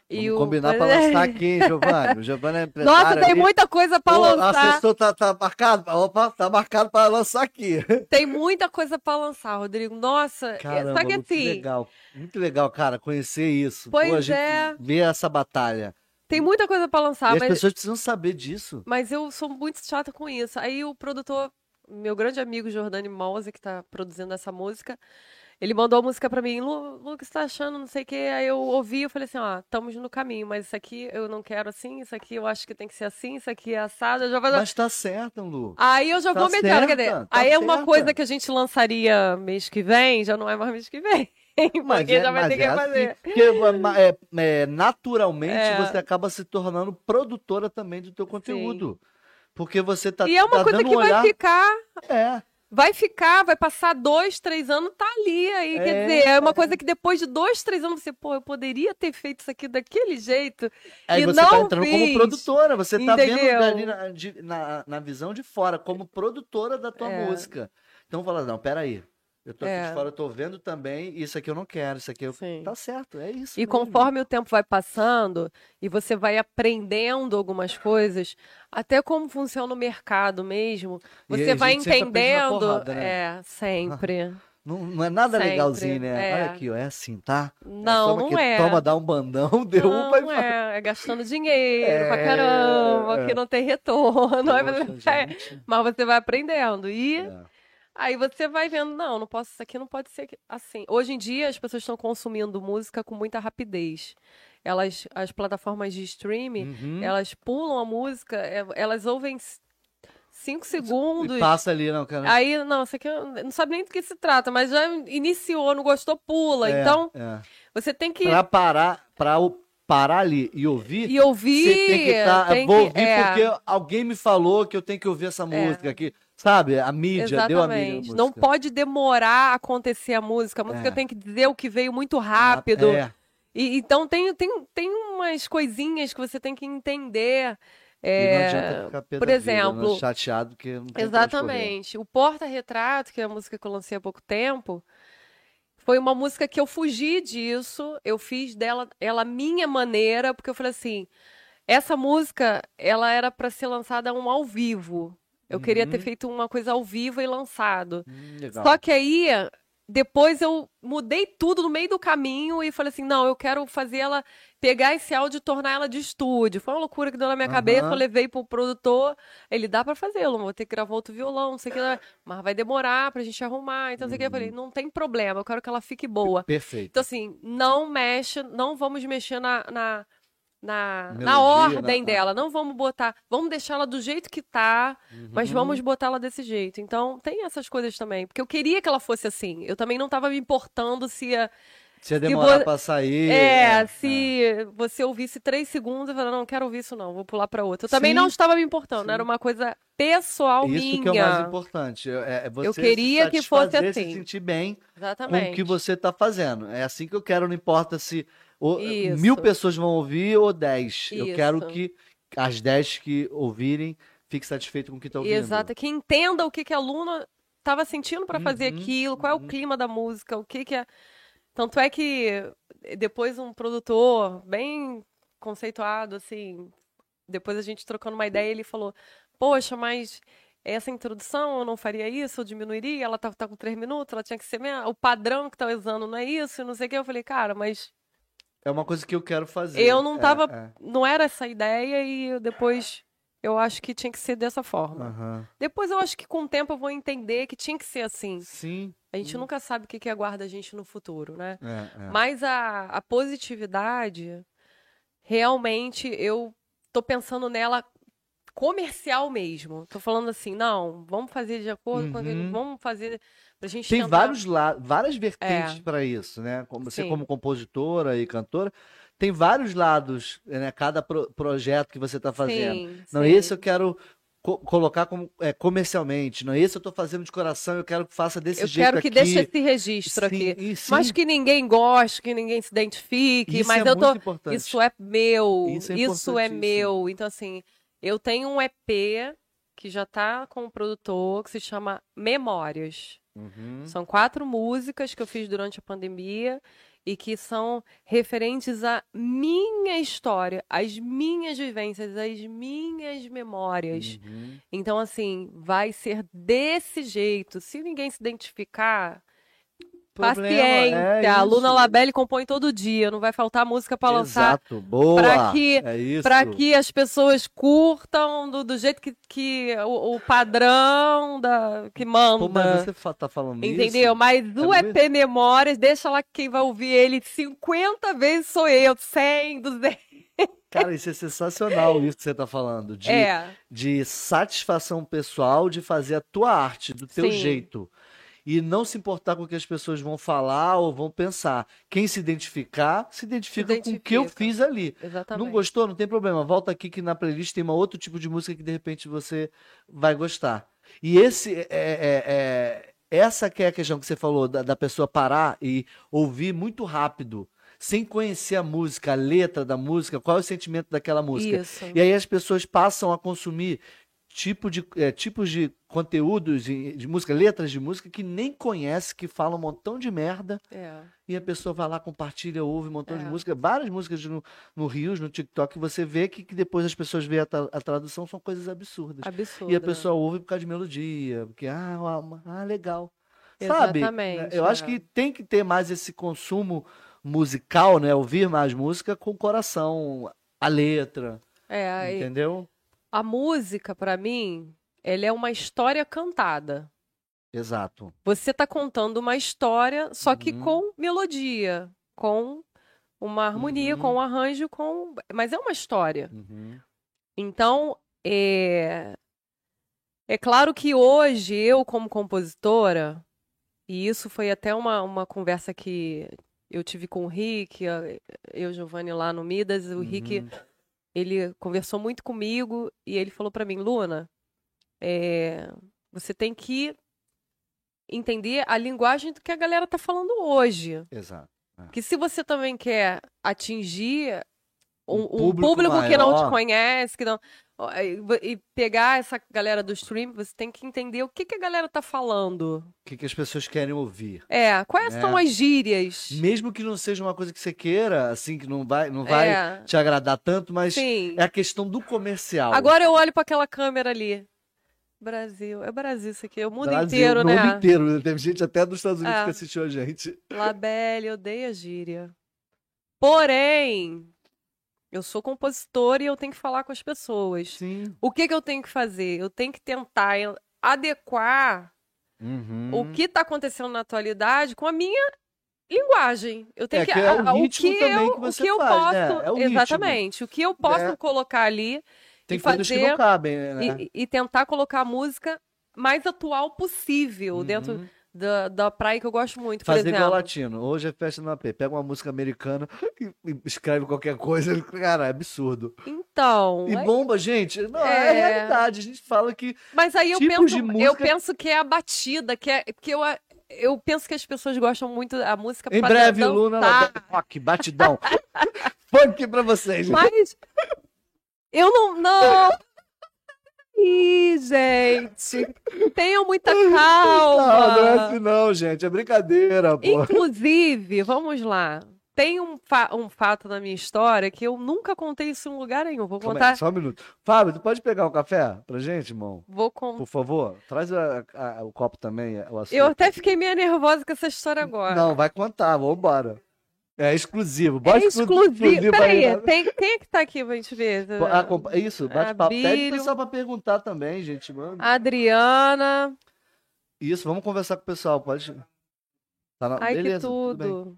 E Vamos o... combinar pra [LAUGHS] lançar aqui, Giovanni? O Giovanni é empresário Nossa, tem ali. muita coisa pra Ô, lançar. assessor tá, tá marcado? Opa, tá marcado para lançar aqui. [LAUGHS] Tem muita coisa pra lançar, Rodrigo. Nossa, é- Caramba, só que assim, legal. Muito legal, cara, conhecer isso. Pois Pô, a gente é. ver essa batalha. tem muita coisa pra lançar, e as mas pessoas precisam saber disso. Mas eu sou muito chata com isso. Aí o produtor, meu grande amigo Jordani Mouse, que tá produzindo essa música, ele mandou a música pra mim, Lu, Lu, o que você tá achando? Não sei o quê. Aí eu ouvi e falei assim, ó, estamos no caminho, mas isso aqui eu não quero assim, isso aqui eu acho que tem que ser assim, isso aqui é assado, eu já vou... Mas tá certo, Lu. Aí eu já tá vou metendo, quer dizer, tá aí é uma coisa que a gente lançaria mês que vem, já não é mais mês que vem. [LAUGHS] Porque é- já vai mas ter que é assim, fazer. porque é, é, naturalmente É. você acaba se tornando produtora também do teu conteúdo. Porque você tá, E é uma tá coisa que um vai olhar... ficar É, vai ficar, vai passar dois, três anos, tá ali aí. É, quer dizer, é uma coisa que depois de dois, três anos você, pô, eu poderia ter feito isso aqui daquele jeito. Aí E você não tá entrando como fiz. produtora, você tá vendo Entendeu? dali na, de- na, na visão de fora, como produtora da tua É. música. Então fala, não, peraí. Eu tô aqui É. de fora, eu tô vendo também, isso aqui eu não quero, isso aqui eu... Sim. Tá certo, é isso. E mesmo. conforme o tempo vai passando e você vai aprendendo algumas coisas, até como funciona o mercado mesmo, você vai entendendo. porrada, né? É, sempre. [LAUGHS] Não, não é nada Sempre, legalzinho, né? é. Olha aqui, ó, é assim, tá? Não, toma não é. Toma, dá um bandão, [LAUGHS] derruba não e é, é gastando dinheiro pra É, caramba, é. que não tem retorno. [LAUGHS] Poxa. Mas você vai aprendendo. E É. Aí você vai vendo, não, não posso, isso aqui não pode ser assim. Hoje em dia as pessoas estão consumindo música com muita rapidez. Elas, as plataformas de streaming, Uhum. elas pulam a música, é, elas ouvem cinco segundos. E passa ali, não, cara. Aí, não, isso aqui não sabe nem do que se trata, mas já iniciou, não gostou, pula. É, Então, é. você tem que Pra parar, pra o- parar ali e ouvir, ir ouvir. você tem que tá, tem vou que- ouvir é. porque alguém me falou que eu tenho que ouvir essa música aqui. Sabe? A mídia, deu a mídia. Exatamente. Não pode demorar a acontecer a música. A música É. tem que dizer o que veio muito rápido. É. E, então tem, tem, tem umas coisinhas que você tem que entender. Não É, adianta ficar pé por vida, exemplo, né? chateado correr. Exatamente. O Porta-Retrato, que é a música que eu lancei há pouco tempo, foi uma música que eu fugi disso. Eu fiz dela ela minha maneira, porque eu falei assim: essa música ela era para ser lançada um ao vivo. Eu queria ter Uhum. feito uma coisa ao vivo e lançado. Hum. Só que aí, depois eu mudei tudo no meio do caminho e falei assim: não, eu quero fazer ela pegar esse áudio e tornar ela de estúdio. Foi uma loucura que deu na minha Aham. cabeça. Eu levei pro produtor, ele dá pra fazê-lo, vou ter que gravar outro violão, não sei o que, mas vai demorar pra gente arrumar. Então, não sei o que. Eu falei: não tem problema, eu quero que ela fique boa. Perfeito. Então, assim, não mexe, não vamos mexer na. na na, na Melodia, ordem na- dela, não vamos botar, vamos deixar ela do jeito que tá, mas Uhum. vamos botar ela desse jeito. Então, tem essas coisas também. Porque eu queria que ela fosse assim. Eu também não tava me importando se ia. Se ia demorar vo- pra sair. É, é, se você ouvisse três segundos e falar, não, não quero ouvir isso, não, vou pular pra outra. Eu também Sim, não estava me importando, sim. era uma coisa pessoal Isso minha. que é o mais importante. É, é você Eu queria se que fosse assim. se sentir bem com Exatamente. o que você tá fazendo. É assim que eu quero, não importa se ou, Isso. mil pessoas vão ouvir ou dez. Eu Isso. quero que as dez que ouvirem fiquem satisfeitos com o que estão ouvindo. Exato, que entenda o que, que a Luna estava sentindo para fazer Uhum, aquilo, qual é uhum. o clima da música, o que que é. Tanto é que depois um produtor bem conceituado, assim, depois a gente trocando uma ideia, ele falou: Poxa, mas essa introdução eu não faria isso, eu diminuiria, ela tá, tá com três minutos, ela tinha que ser. meia- O padrão que tá usando não é isso, não sei o que. Eu falei, cara, mas É uma coisa que eu quero fazer. Eu não É, tava- é. não era essa ideia e depois eu acho que tinha que ser dessa forma. Aham. Depois eu acho que com o tempo eu vou entender que tinha que ser assim. Sim. A gente nunca sabe o que, que aguarda a gente no futuro, né? É, é. Mas a, a positividade, realmente, eu tô pensando nela comercial mesmo. Tô falando assim, não, vamos fazer de acordo com aquilo, Uhum. vamos fazer pra gente Tem tentar- vários la várias vertentes É. para isso, né? Como você Sim. como compositora e cantora, tem vários lados, né? Cada pro- projeto que você está fazendo. Sim, Não, sim. esse eu quero co- colocar como é, comercialmente. Não, esse eu estou fazendo de coração, eu quero que faça desse Eu jeito quero que aqui. deixe esse registro Sim, aqui. sim, Mas que ninguém goste, que ninguém se identifique, isso mas é eu tô. importante. Isso é meu. Isso é Isso é meu. Então, assim, eu tenho um EP que já tá com um produtor que se chama Memórias. Uhum. São quatro músicas que eu fiz durante a pandemia e que são referentes à minha história, às minhas vivências, às minhas memórias. Uhum. Então, assim, vai ser desse jeito. Se ninguém se identificar, Problema, paciência. é a Luna. Labelle compõe todo dia, não vai faltar música para lançar. Exato, boa. pra que- é isso. Para que as pessoas curtam do, do jeito que, que o, o padrão da, que manda. Pô, mas você tá falando Entendeu? isso? Mas o É EP Memórias, deixa lá que quem vai ouvir ele 50 vezes sou eu, 100, 200. Cara, isso é sensacional, [LAUGHS] isso que você tá falando. De, É, de satisfação pessoal de fazer a tua arte, do teu Sim. jeito. E não se importar com o que as pessoas vão falar ou vão pensar. Quem se identificar, se identifica, com o que eu identifica. fiz ali. exatamente. Não gostou? Não tem problema. Volta aqui que na playlist tem um outro tipo de música que de repente você vai gostar. E esse é, é- é- essa que é a questão que você falou da, da pessoa parar e ouvir muito rápido, sem conhecer a música, a letra da música, qual é o sentimento daquela música. Isso. E aí as pessoas passam a consumir tipo de, é, tipos de conteúdos de, de música, letras de música que nem conhece, que falam um montão de merda. É. E a pessoa vai lá, compartilha, ouve um montão de É. música, várias músicas no, no Rios, no TikTok, você vê que, que depois as pessoas veem a, a tradução, são coisas absurdas. Absurdo. E a pessoa ouve por causa de melodia, porque, ah, ah, ah, legal. Sabe? Exatamente, Eu acho é. que tem que ter mais esse consumo musical, né? Ouvir mais música com o coração, a letra, É, aí- entendeu? A música, pra mim, ela é uma história cantada. Exato. Você tá contando uma história, só que Uhum. com melodia, com uma harmonia, Uhum. com um arranjo, com. Mas é uma história. Uhum. Então, é... é claro que hoje, eu, como compositora, e isso foi até uma, uma conversa que eu tive com o Rick, eu, Giovanni, lá no Midas, o Rick, Uhum. Ele conversou muito comigo e ele falou pra mim, Luna, é, você tem que entender a linguagem do que a galera tá falando hoje. Exato. Que se você também quer atingir um, Um um público público, que não te conhece, que não e, pegar essa galera do stream, você tem que entender o que, que a galera tá falando. O que, que as pessoas querem ouvir? É, quais É. são as gírias? Mesmo que não seja uma coisa que você queira, assim, que não vai, não vai É, te agradar tanto, mas sim. é a questão do comercial. Agora eu olho para aquela câmera ali. Brasil, é Brasil isso aqui, é o mundo Brasil, inteiro, né? mundo inteiro. Teve gente até dos Estados Unidos É. que assistiu a gente. Labelle odeia gíria. Porém, eu sou compositora e eu tenho que falar com as pessoas. Sim. O que, que eu tenho que fazer? Eu tenho que tentar en- adequar Uhum. o que está acontecendo na atualidade com a minha linguagem. Eu tenho É que, que é o o ritmo que eu, que o você que eu faz, né? posso, É o ritmo. exatamente, o que eu posso É. colocar ali Tem e coisas que fazer- não cabem, né? e, e tentar colocar a música mais atual possível dentro Uhum. Da, da praia que eu gosto muito, Fazer exemplo. igual latino. Hoje é festa no AP. Pega uma música americana e, [LAUGHS] e escreve qualquer coisa. Cara, é absurdo. Então, E é- bomba, gente. Não, é, É. realidade. A gente fala que mas aí eu penso, de eu música- penso que é a batida, que é que eu a- eu penso que as pessoas gostam muito da música Em breve, dançar. Luna, rock, batidão. [LAUGHS] Funk pra vocês. Mas eu não. Não! Ih, gente! Tenham muita Não, não é calma! assim não, gente. É brincadeira, pô. Inclusive, vamos lá. Tem um, fa- um fato na minha história que eu nunca contei isso em lugar nenhum. Vou Calma aí, contar. só um minuto. Fábio, tu pode pegar um café pra gente, irmão? Vou con- Por favor. Traz a- a- o copo também, o. Eu até fiquei meio nervosa com essa história agora. Não, vai contar, vambora. É exclusivo. é Bota exclusivo. Peraí, aí, né? tem, quem é que tá aqui pra gente ver? Compa- é Isso, bate papo. Pede o pessoal pra perguntar também, gente, mano. Adriana. Isso, vamos conversar com o pessoal, pode. Tá na... Ai, Beleza, que tudo tudo.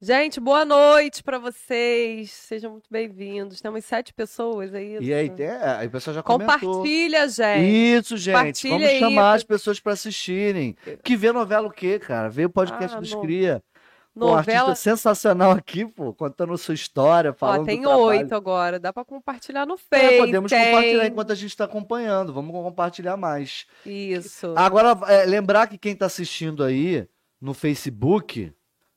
Gente, boa noite pra vocês. Sejam muito bem-vindos. Temos sete pessoas aí. E aí, tem... é, aí o pessoal já comentou. Compartilha, gente. Isso, gente. Compartilha Vamos aí, chamar pra- as pessoas pra assistirem. Que vê novela o quê, cara? Vê o podcast Ah, dos Cria. Pô, artista Novela. sensacional aqui, pô, contando sua história, falando Ó, tem oito agora. Dá pra compartilhar no É, Face. podemos tem. compartilhar enquanto a gente está acompanhando. Vamos compartilhar mais. Isso. Agora, é, lembrar que quem está assistindo aí no Facebook,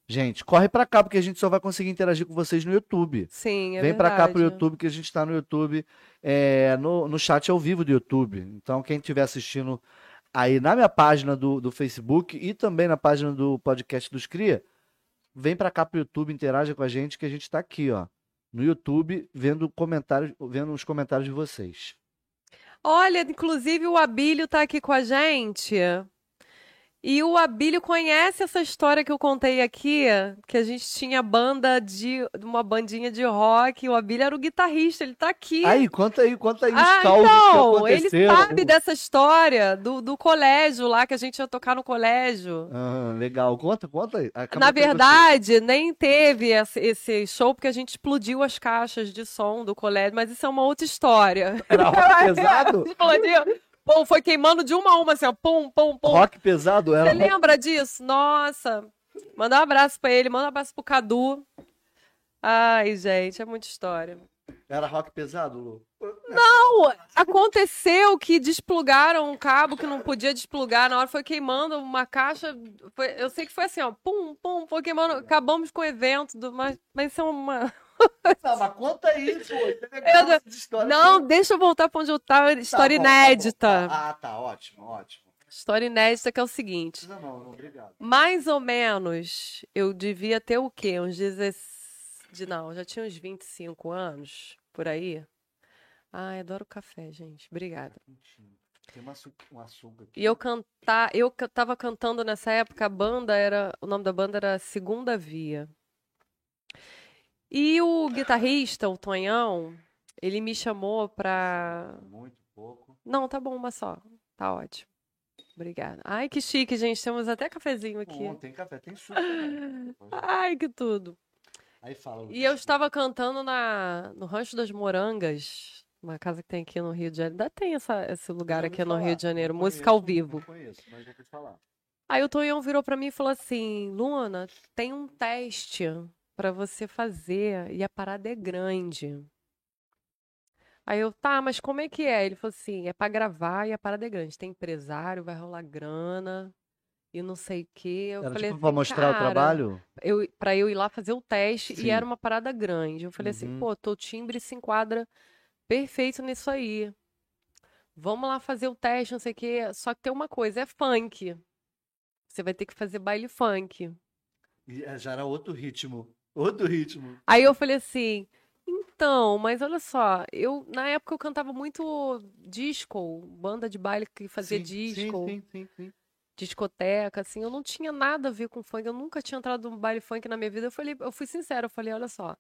gente, corre para cá, porque a gente só vai conseguir interagir com vocês no YouTube. Sim, é Vem para cá pro. YouTube, que a gente está no YouTube, é, no, no chat ao vivo do YouTube. Então, quem estiver assistindo aí na minha página do, do Facebook e também na página do podcast dos Cria, vem para cá pro YouTube, interaja com a gente, que a gente está aqui, ó, no YouTube, vendo comentários, vendo os comentários de vocês. Olha, inclusive o Abílio tá aqui com a gente. E o Abílio conhece essa história que eu contei aqui, que a gente tinha banda de uma bandinha de rock, o Abílio era o guitarrista, ele tá aqui. Aí, conta aí, conta aí os Ah, causos que então, ele sabe dessa história do, do colégio lá, que a gente ia tocar no colégio. Ah, legal, conta, conta aí. Na verdade, nem teve esse, show porque a gente explodiu as caixas de som do colégio, mas isso é uma outra história. Era rock pesado? [LAUGHS] Explodiu. Pum, foi queimando de uma a uma, assim, ó, pum, pum, pum. rock pesado era. Você lembra disso? Nossa. Manda um abraço pra ele, manda um abraço pro Cadu. Ai, gente, é muita história. Era rock pesado, Lu? Não, aconteceu que desplugaram um cabo que não podia desplugar, na hora foi queimando uma caixa. foi- eu sei que foi assim, ó, pum, pum, foi queimando. Acabamos com o evento, do, mas, mas isso é uma. Não, mas conta aí, pô. Isso é Eu não- deixa eu voltar pra onde eu tava. Tá História bom, tá bom. inédita. Ah, tá, ótimo, ótimo. História inédita que é o seguinte. Não, não, não, obrigado. Mais ou menos, eu devia ter o quê? Uns 16. de- Não, já tinha uns 25 anos, por aí. Ai, adoro café, gente. Obrigada. Tem uma um açúcar aqui. E eu cantar, eu tava cantando nessa época, a banda era, o nome da banda era Segunda Via. E o guitarrista, o Tonhão, ele me chamou pra. Muito pouco. Não, tá bom, uma só. Tá ótimo. Obrigada. Ai, que chique, gente. Temos até cafezinho aqui. Bom, tem café, tem suco. também. [LAUGHS] Ai, que tudo. Aí fala. E eu estava cantando na, no Rancho das Morangas, uma casa que tem aqui no Rio de Janeiro. Ainda tem essa, esse lugar aqui ouvi no falar, Rio de Janeiro, não música conheço, ao vivo. Não conheço, mas já ouvi falar. Aí o Tonhão virou pra mim e falou assim: Luna, tem um teste pra você fazer e a parada é grande. Aí eu, tá, mas como é que é? Ele falou assim: é pra gravar e a parada é grande. Tem empresário, vai rolar grana e não sei o quê. Eu Era falei tipo pra assim, mostrar o "Cara, trabalho? eu, pra eu ir lá fazer o teste Sim. e era uma parada grande. Eu falei Uhum. assim, pô, teu timbre se enquadra perfeito nisso aí. Vamos lá fazer o teste, não sei o quê. Só que tem uma coisa, é funk. Você vai ter que fazer baile funk. E, é, Já era outro ritmo. Outro ritmo. Aí eu falei assim, então, mas olha só, eu na época eu cantava muito disco, banda de baile que fazia Sim, disco, Sim, sim, sim, sim. discoteca, assim, eu não tinha nada a ver com funk, eu nunca tinha entrado num baile funk na minha vida. Eu falei, eu fui sincera, eu falei, olha só,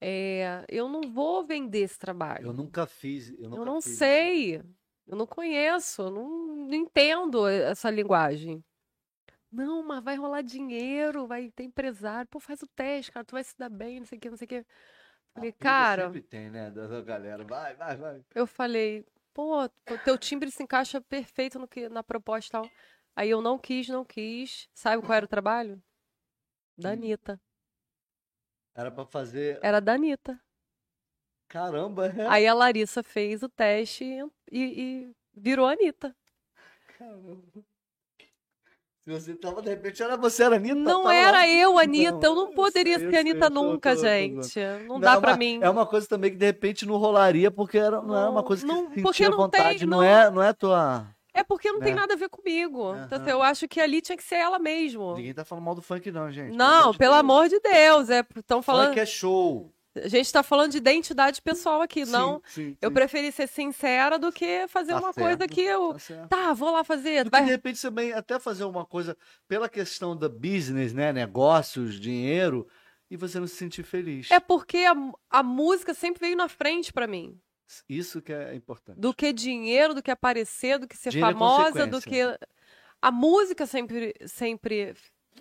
é, eu não vou vender esse trabalho. Eu nunca fiz. Eu, Eu nunca não fiz isso. sei, eu não conheço, eu não, não entendo essa linguagem. Não, mas vai rolar dinheiro, vai ter empresário. Pô, faz o teste, cara, tu vai se dar bem, não sei o que, não sei o que. Falei, Ah, briga cara, Sempre tem, né? Da galera. Vai, vai, vai. eu falei, pô, teu timbre se encaixa perfeito no que, na proposta e tal. Aí eu não quis, não quis. Sabe qual era o trabalho? Da Hum. Anitta. Era pra fazer. Era da Anitta. Caramba, é. Aí a Larissa fez o teste e, e virou a Anitta. Caramba. Se você tava, de repente, era você, era Anitta. Não tava era lá. eu, [LAUGHS] Anitta. eu não eu poderia sei, eu ser sei, Anitta eu tô- nunca, tô- tô- gente. Não, Não, dá é pra uma- mim. É uma coisa também que de repente não rolaria, porque era, não, é uma Não, coisa que não- sentia não tem- vontade. não, não- é, não é tua. É porque não tem né? nada a ver comigo. Então, Aham. assim, eu acho que ali tinha que ser ela mesmo. Ninguém tá falando mal do funk, não, gente. Não, pelo amor de Deus. É, estão falando. Funk é show. A gente tá falando de identidade pessoal aqui, não. Sim, Eu sim. preferi ser sincera do que fazer Tá uma certo, coisa que eu. Tá. Tá, vou lá fazer. Porque, de Vai... repente você também até fazer uma coisa pela questão da business, né? Negócios, dinheiro, e você não se sentir feliz. É porque a, a música sempre veio na frente pra mim. Isso que é importante. Do que dinheiro, do que aparecer, do que ser Dinheiro é famosa, do que. A música sempre, sempre,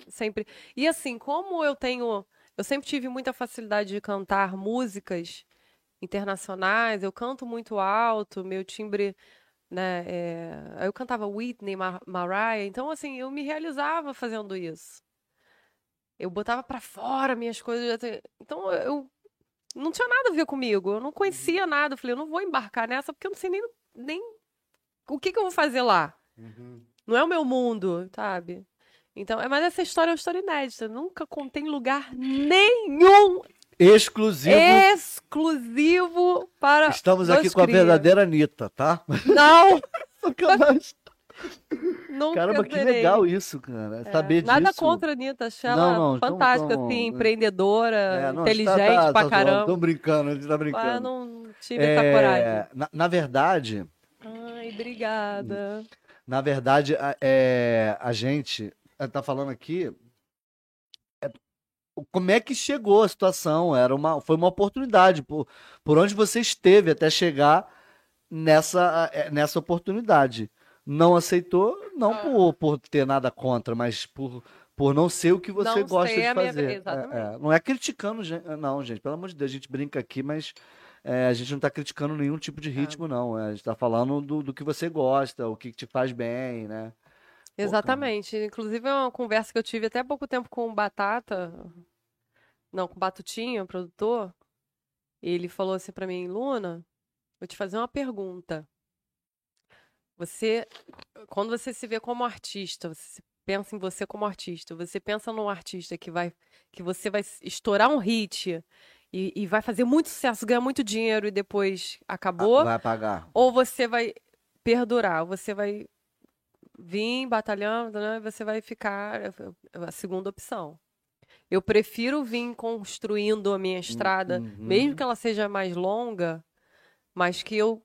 sempre. E assim, como eu tenho. Eu sempre tive muita facilidade de cantar músicas internacionais, eu canto muito alto, meu timbre. Né, é, eu cantava Whitney, Mar Mariah, então assim, eu me realizava fazendo isso. Eu botava pra fora minhas coisas. Então eu não tinha nada a ver comigo. Eu não conhecia nada. Eu falei, eu não vou embarcar nessa porque eu não sei nem, nem o que, que eu vou fazer lá. Uhum. Não é o meu mundo, sabe? Então, é- mas essa história é uma história inédita. Nunca contei em lugar nenhum Exclusivo. exclusivo para. Estamos aqui com a verdadeira Anitta, tá? Não! [LAUGHS] Sacanagem. Nunca Caramba, que legal isso, cara. É, Saber Nada disso. contra a Anitta, achei Não, ela não, então- fantástica, então- assim, empreendedora, É, não, gente inteligente tá, tá, pra tá caramba. Estão brincando, a gente tá brincando. Mas não tive essa É, coragem. na, na verdade, Ai, obrigada. na verdade, a, é, a gente tá falando aqui. é, como é que chegou a situação? Era uma, foi uma oportunidade. Por, por onde você esteve até chegar nessa, eh, nessa oportunidade. Não aceitou, não Ah. por, por ter nada contra, mas por, por não ser o que você Não gosta de a minha- fazer. É, é, não é criticando, gen- não, gente. Pelo amor de Deus, a gente brinca aqui, mas é, a gente não tá criticando nenhum tipo de ritmo, não. É, a gente tá falando do, do que você gosta, o que te faz bem, né? Exatamente. Inclusive, é uma conversa que eu tive até há pouco tempo com o Batata, não, com o Batutinha, o produtor. Ele falou assim pra mim, Luna, vou te fazer uma pergunta. Você, quando você se vê como artista, você pensa em você como artista, você pensa num artista que vai, que você vai estourar um hit e, e vai fazer muito sucesso, ganhar muito dinheiro e depois acabou? Vai pagar. ou você vai perdurar, ou você vai vir batalhando, né? Você vai ficar a segunda opção. Eu prefiro vir construindo a minha estrada, uhum. mesmo que ela seja mais longa, mas que eu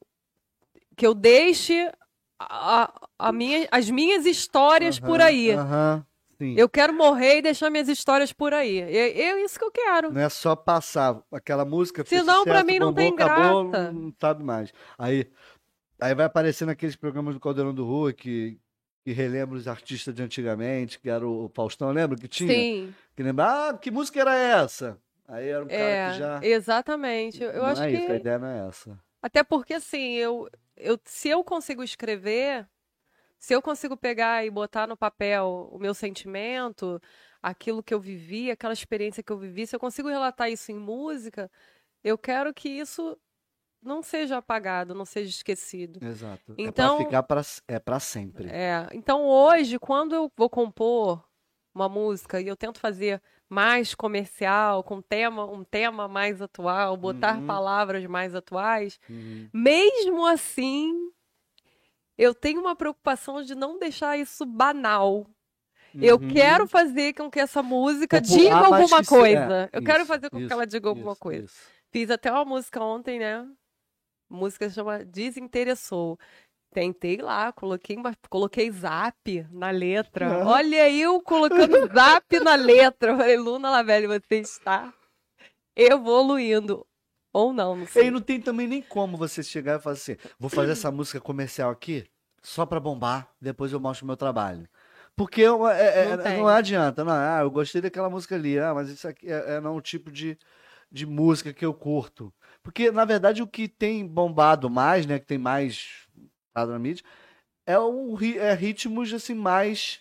que eu deixe a, a minha, as minhas histórias por Aham, aí. Aham, sim. Eu quero morrer e deixar minhas histórias por aí. É, isso que eu quero. Não é só passar aquela música. Senão, pra sucesso, mim, não bombou, tem acabou, graça. Não, não sabe mais. Aí, aí vai aparecer naqueles programas do Caldeirão do Rua que, que relembra os artistas de antigamente, que era o Faustão, lembra que tinha? Sim, Que lembra, ah, que música era essa? Aí era um cara é, que já. exatamente. Eu, não acho é que isso, a ideia não é essa. Até porque, assim, eu, eu, se eu consigo escrever, se eu consigo pegar e botar no papel o meu sentimento, aquilo que eu vivi, aquela experiência que eu vivi, se eu consigo relatar isso em música, eu quero que isso não seja apagado, não seja esquecido. Exato. Então- é pra ficar pra, é pra sempre. É, então hoje, quando eu vou compor uma música e eu tento fazer mais comercial, com tema, um tema mais atual, botar Uhum. palavras mais atuais, Uhum. mesmo assim, eu tenho uma preocupação de não deixar isso banal. Eu Uhum. quero fazer com que essa música Popular, diga alguma que se- coisa. é, eu quero isso, fazer com isso, que ela diga alguma isso, coisa. Fiz até uma música ontem, né? Música chama Desinteressou. Tentei lá, coloquei, coloquei zap na letra. Aham. Olha eu colocando zap na letra. Eu falei, Luna Lavelli, você está evoluindo. Ou não, não E sei. não tem também nem como você chegar e falar assim, vou fazer essa música comercial aqui só pra bombar, depois eu mostro o meu trabalho. Porque é- é- é- Não não adianta, não, ah, eu gostei daquela música ali, ah, mas isso aqui é, é não o tipo de, de música que eu curto. Porque, na verdade, o que tem bombado mais, né, que tem mais dado na mídia, é, um, é ritmos, assim, mais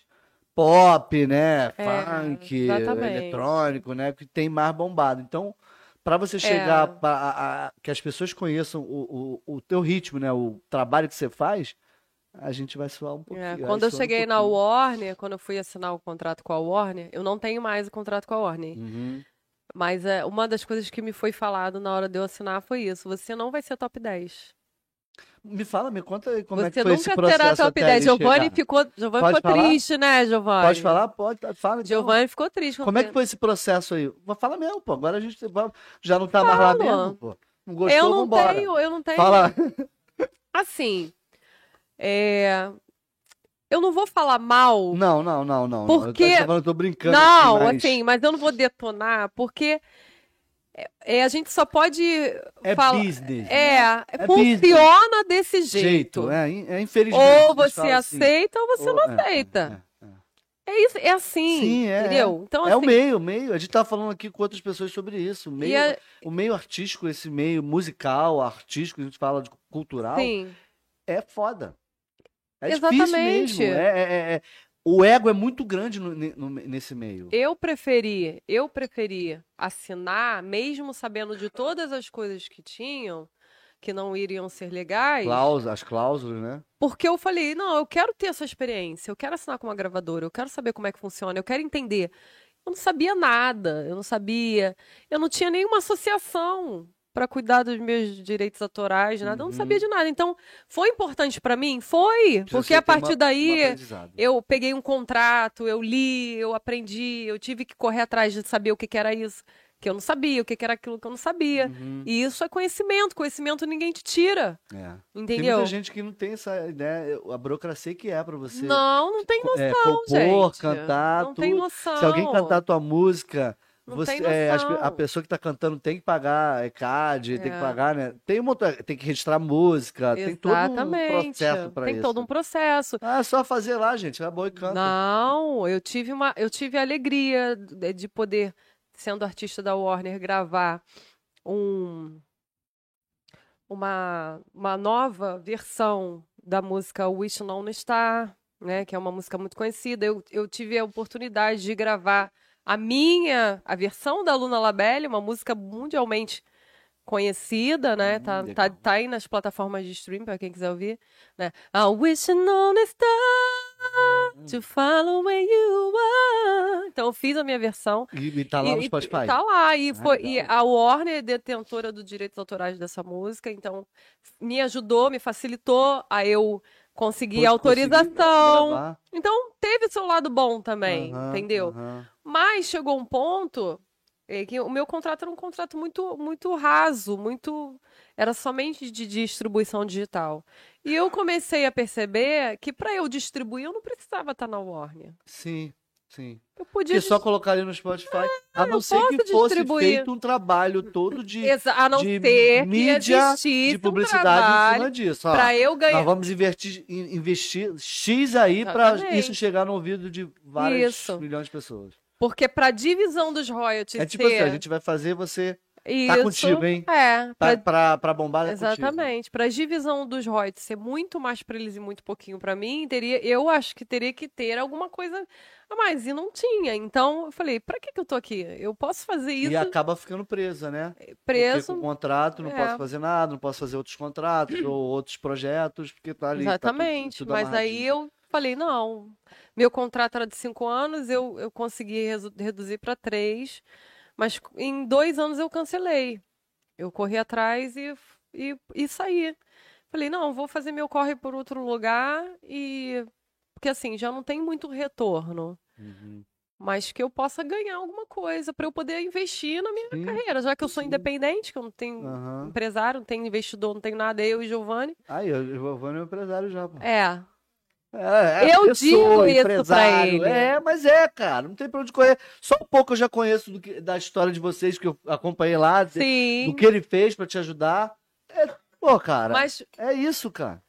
pop, né, É, funk, exatamente. eletrônico, né, que tem mais bombado. Então, para você chegar pra, a- a- que as pessoas conheçam o, o, o teu ritmo, né, o trabalho que você faz, a gente vai suar um pouquinho. É, quando eu suar um cheguei na. Warner, quando eu fui assinar o contrato com a Warner, eu não tenho mais o contrato com a Warner. Uhum. Mas é, uma das coisas que me foi falado na hora de eu assinar foi isso: você não vai ser top 10. Me fala, me conta como você é que foi esse nunca processo terá top até 10. ele Giovanni ficou, Giovanni Pode ficou falar? triste, né, Giovanni? Pode falar? Pode. Fala então. Giovanni ficou triste. Como é que foi esse processo aí? Fala mesmo, pô. Agora a gente já não tá mais lá Fala. mesmo, pô. Não gostou, Eu não vambora. tenho, eu não tenho. Fala. Assim, é, eu não vou falar mal. Não, não, não, não. Porque- Eu tô, falando, eu tô brincando. Não, aqui, mas assim, mas eu não vou detonar, porque é, é, a gente só pode É falar. business. É, É funciona desse jeito. jeito. É, é infelizmente. Ou a você assim. aceita ou você Ou- não é, aceita. é, é. É, isso, é assim, Sim, é, entendeu? Então, É o assim, meio, o meio. A gente tá falando aqui com outras pessoas sobre isso. O meio, é- o meio artístico, esse meio musical, artístico, a gente fala de cultural, sim, é foda. É difícil Exatamente. mesmo. É, é- é- é- O ego é muito grande no- no- nesse meio. eu preferi, eu preferi assinar, mesmo sabendo de todas as coisas que tinham, que não iriam ser legais. Cláus- as cláusulas, né? Porque eu falei, não, eu quero ter essa experiência, eu quero assinar com uma gravadora, eu quero saber como é que funciona, eu quero entender. Eu não sabia nada, eu não sabia, eu não tinha nenhuma associação para cuidar dos meus direitos autorais, nada, eu não Uhum. sabia de nada. Então, foi importante para mim? Foi, Pra porque a uma- partir um daí aprendizado. eu peguei um contrato, eu li, eu aprendi, eu tive que correr atrás de saber o que que era isso, que eu não sabia, o que que era aquilo que eu não sabia. Uhum. E isso é conhecimento, conhecimento ninguém te tira, É. Tem entendeu? muita gente que não tem essa ideia, a burocracia que é pra você Não, não tem é, noção, compor, gente. cantar, Não tudo. tem noção. Se alguém cantar a tua música, Não você, tem é, as pe- a noção. pessoa que tá cantando tem que pagar ECAD, tem que É. pagar, né? Tem, um monte- tem que registrar música, tem todo um Exatamente. processo Tem isso. todo um processo. Ah, é só fazer lá, gente. Vai boa e canta. Não, eu tive uma, eu tive a alegria de de poder, sendo artista da Warner, gravar um uma, uma nova versão da música Wish a Star, né, que é uma música muito conhecida. Eu, eu tive a oportunidade de gravar a minha, a versão da Luna Labelle, uma música mundialmente conhecida, né? Hum, Tá, tá, legal. tá aí nas plataformas de stream para quem quiser ouvir, né? I wish on a star to follow where you are. Então eu fiz a minha versão. E, e tá lá e, no e Spotify. tá lá. E, Ah, foi, e a Warner é detentora dos direitos autorais dessa música, então me ajudou, me facilitou a eu conseguir conseguir autorização. Então teve seu lado bom também, Aham, entendeu? aham. Mas chegou um ponto é, que o meu contrato era um contrato muito, muito raso, muito. Era somente de distribuição digital. E eu comecei a perceber que para eu distribuir eu não precisava estar na Warner. Sim, sim. Eu podia. Porque só colocar ali no Spotify. a não ser que fosse distribuir. feito um trabalho todo de, Exa- a não de que mídia, de um publicidade em trabalho cima disso. Para eu nós ganhar. vamos investir, in- investir X aí para isso chegar no ouvido de vários Isso. milhões de pessoas. Porque para divisão dos royalties É tipo ser assim, a gente vai fazer você isso, contigo, hein? É, pra, pra pra, pra bombar é contigo. Exatamente. Para a divisão dos royalties ser muito mais para eles e muito pouquinho para mim, teria, eu acho que teria que ter alguma coisa a mais e não tinha. Então eu falei, para que que eu tô aqui? Eu posso fazer isso E acaba ficando presa, né? Porque preso. com contrato, não É. posso fazer nada, não posso fazer outros contratos [CLEARS THROAT] ou outros projetos, porque tá ali. tá tudo- Exatamente. tudo Mas aí eu falei, não. Meu contrato era de cinco anos, eu, eu consegui reduzir para três, mas em dois anos eu cancelei. Eu corri atrás e, e, e saí. Falei, não, vou fazer meu corre por outro lugar e. Porque assim, já não tem muito retorno. Uhum. Mas que eu possa ganhar alguma coisa para eu poder investir na minha Sim. carreira, já que eu sou sim. independente, que eu não tenho Aham. empresário, não tenho investidor, não tenho nada, eu e Giovanni. Aí, o Giovanni é um empresário já, pô. É, É, é Eu pessoa, digo isso pra ele. É, mas é, cara, não tem pra onde correr. Só um pouco eu já conheço que- da história de vocês que eu acompanhei lá, sim. do que ele fez pra te ajudar. É, pô, cara, Mas é isso, cara.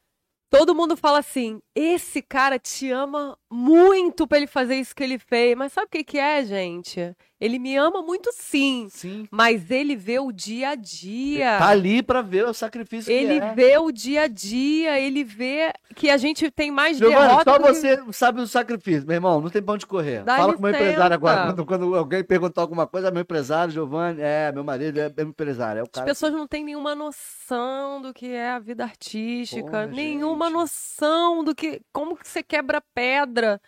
todo mundo fala assim: esse cara te ama muito pra ele fazer isso que ele fez. Mas sabe o que, que é, gente? Ele me ama muito sim. Sim. Mas ele vê o dia a dia. Tá ali pra ver o sacrifício ele que é. vê o dia a dia, ele vê que a gente tem mais Giovana, derrota. só do que- você sabe o sacrifício. Meu irmão, não tem pra onde correr. Dá Fala com o meu licença. empresário agora. Quando, quando alguém perguntar alguma coisa, meu empresário, Giovanni, é, meu marido é meu empresário. É o As cara. pessoas não têm nenhuma noção do que é a vida artística, Porra, nenhuma gente. noção do que como que você quebra pedra.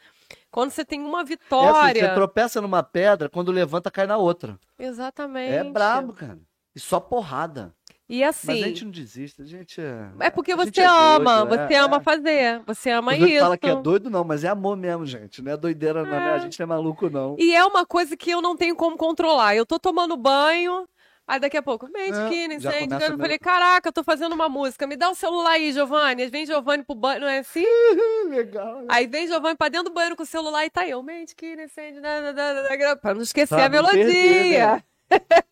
Quando você tem uma É assim, vitória. você tropeça numa pedra, quando levanta, cai na outra. Exatamente. É brabo, cara. E só porrada. E Mas assim, a gente não desiste, a gente é. é porque a você gente é ama, doido, você é, ama é. fazer, você ama Os isso. falam que é doido, não, mas é amor mesmo, gente. Não é doideira, não. né? A gente não é maluco, não. E é uma coisa que eu não tenho como controlar. Eu tô tomando banho, aí daqui a pouco, mente É, começa Eu meu- falei, caraca, eu tô fazendo uma música, me dá o celular aí, Giovanni. Vem Giovanni pro banho, não é assim? [LAUGHS] Legal. Aí vem Giovanni pra dentro do banheiro com o celular e tá eu, da, da, da, da, da, Pra não esquecer Pra a não perder, melodia. né? [LAUGHS]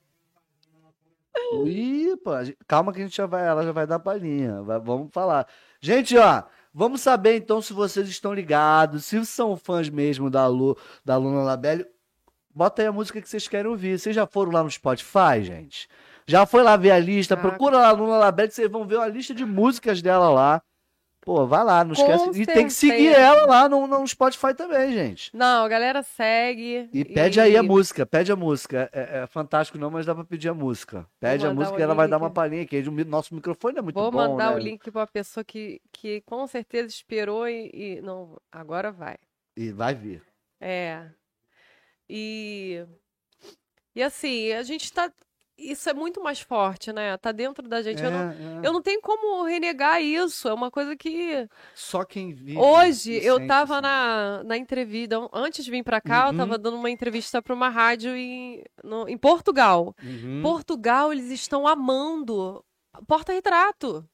Calma que a gente já vai, ela já vai dar palhinha. vai- vamos falar. Gente, ó, vamos saber então se vocês estão ligados, se são fãs mesmo da Lu, da Luna Labelle. Bota aí a música que vocês querem ouvir. Vocês já foram lá no Spotify, gente? Já foi lá ver a lista? Ah. Procura lá a Luna Labelle que vocês vão ver uma lista de músicas dela lá. Pô, vai lá, não esquece. E tem que seguir certeza. ela lá no, no Spotify também, gente. Não, a galera segue. E pede aí a música, pede a música. É, é fantástico não, mas dá pra pedir a música. Pede a música e ela vai dar link. uma palhinha aqui. Nosso microfone é muito Vou bom, mandar né? o link pra pessoa que, que com certeza esperou e, e não, agora vai. E vai vir. É. E e assim, a gente tá isso é muito mais forte, né? Tá dentro da gente. Eu, não, É, é. eu não tenho como renegar isso. É uma coisa que Só quem vive. Hoje eu sente, tava assim. na, na entrevista, antes de vir pra cá, Uhum. eu tava dando uma entrevista pra uma rádio em, no- em Portugal. Uhum. Portugal, eles estão amando porta-retrato.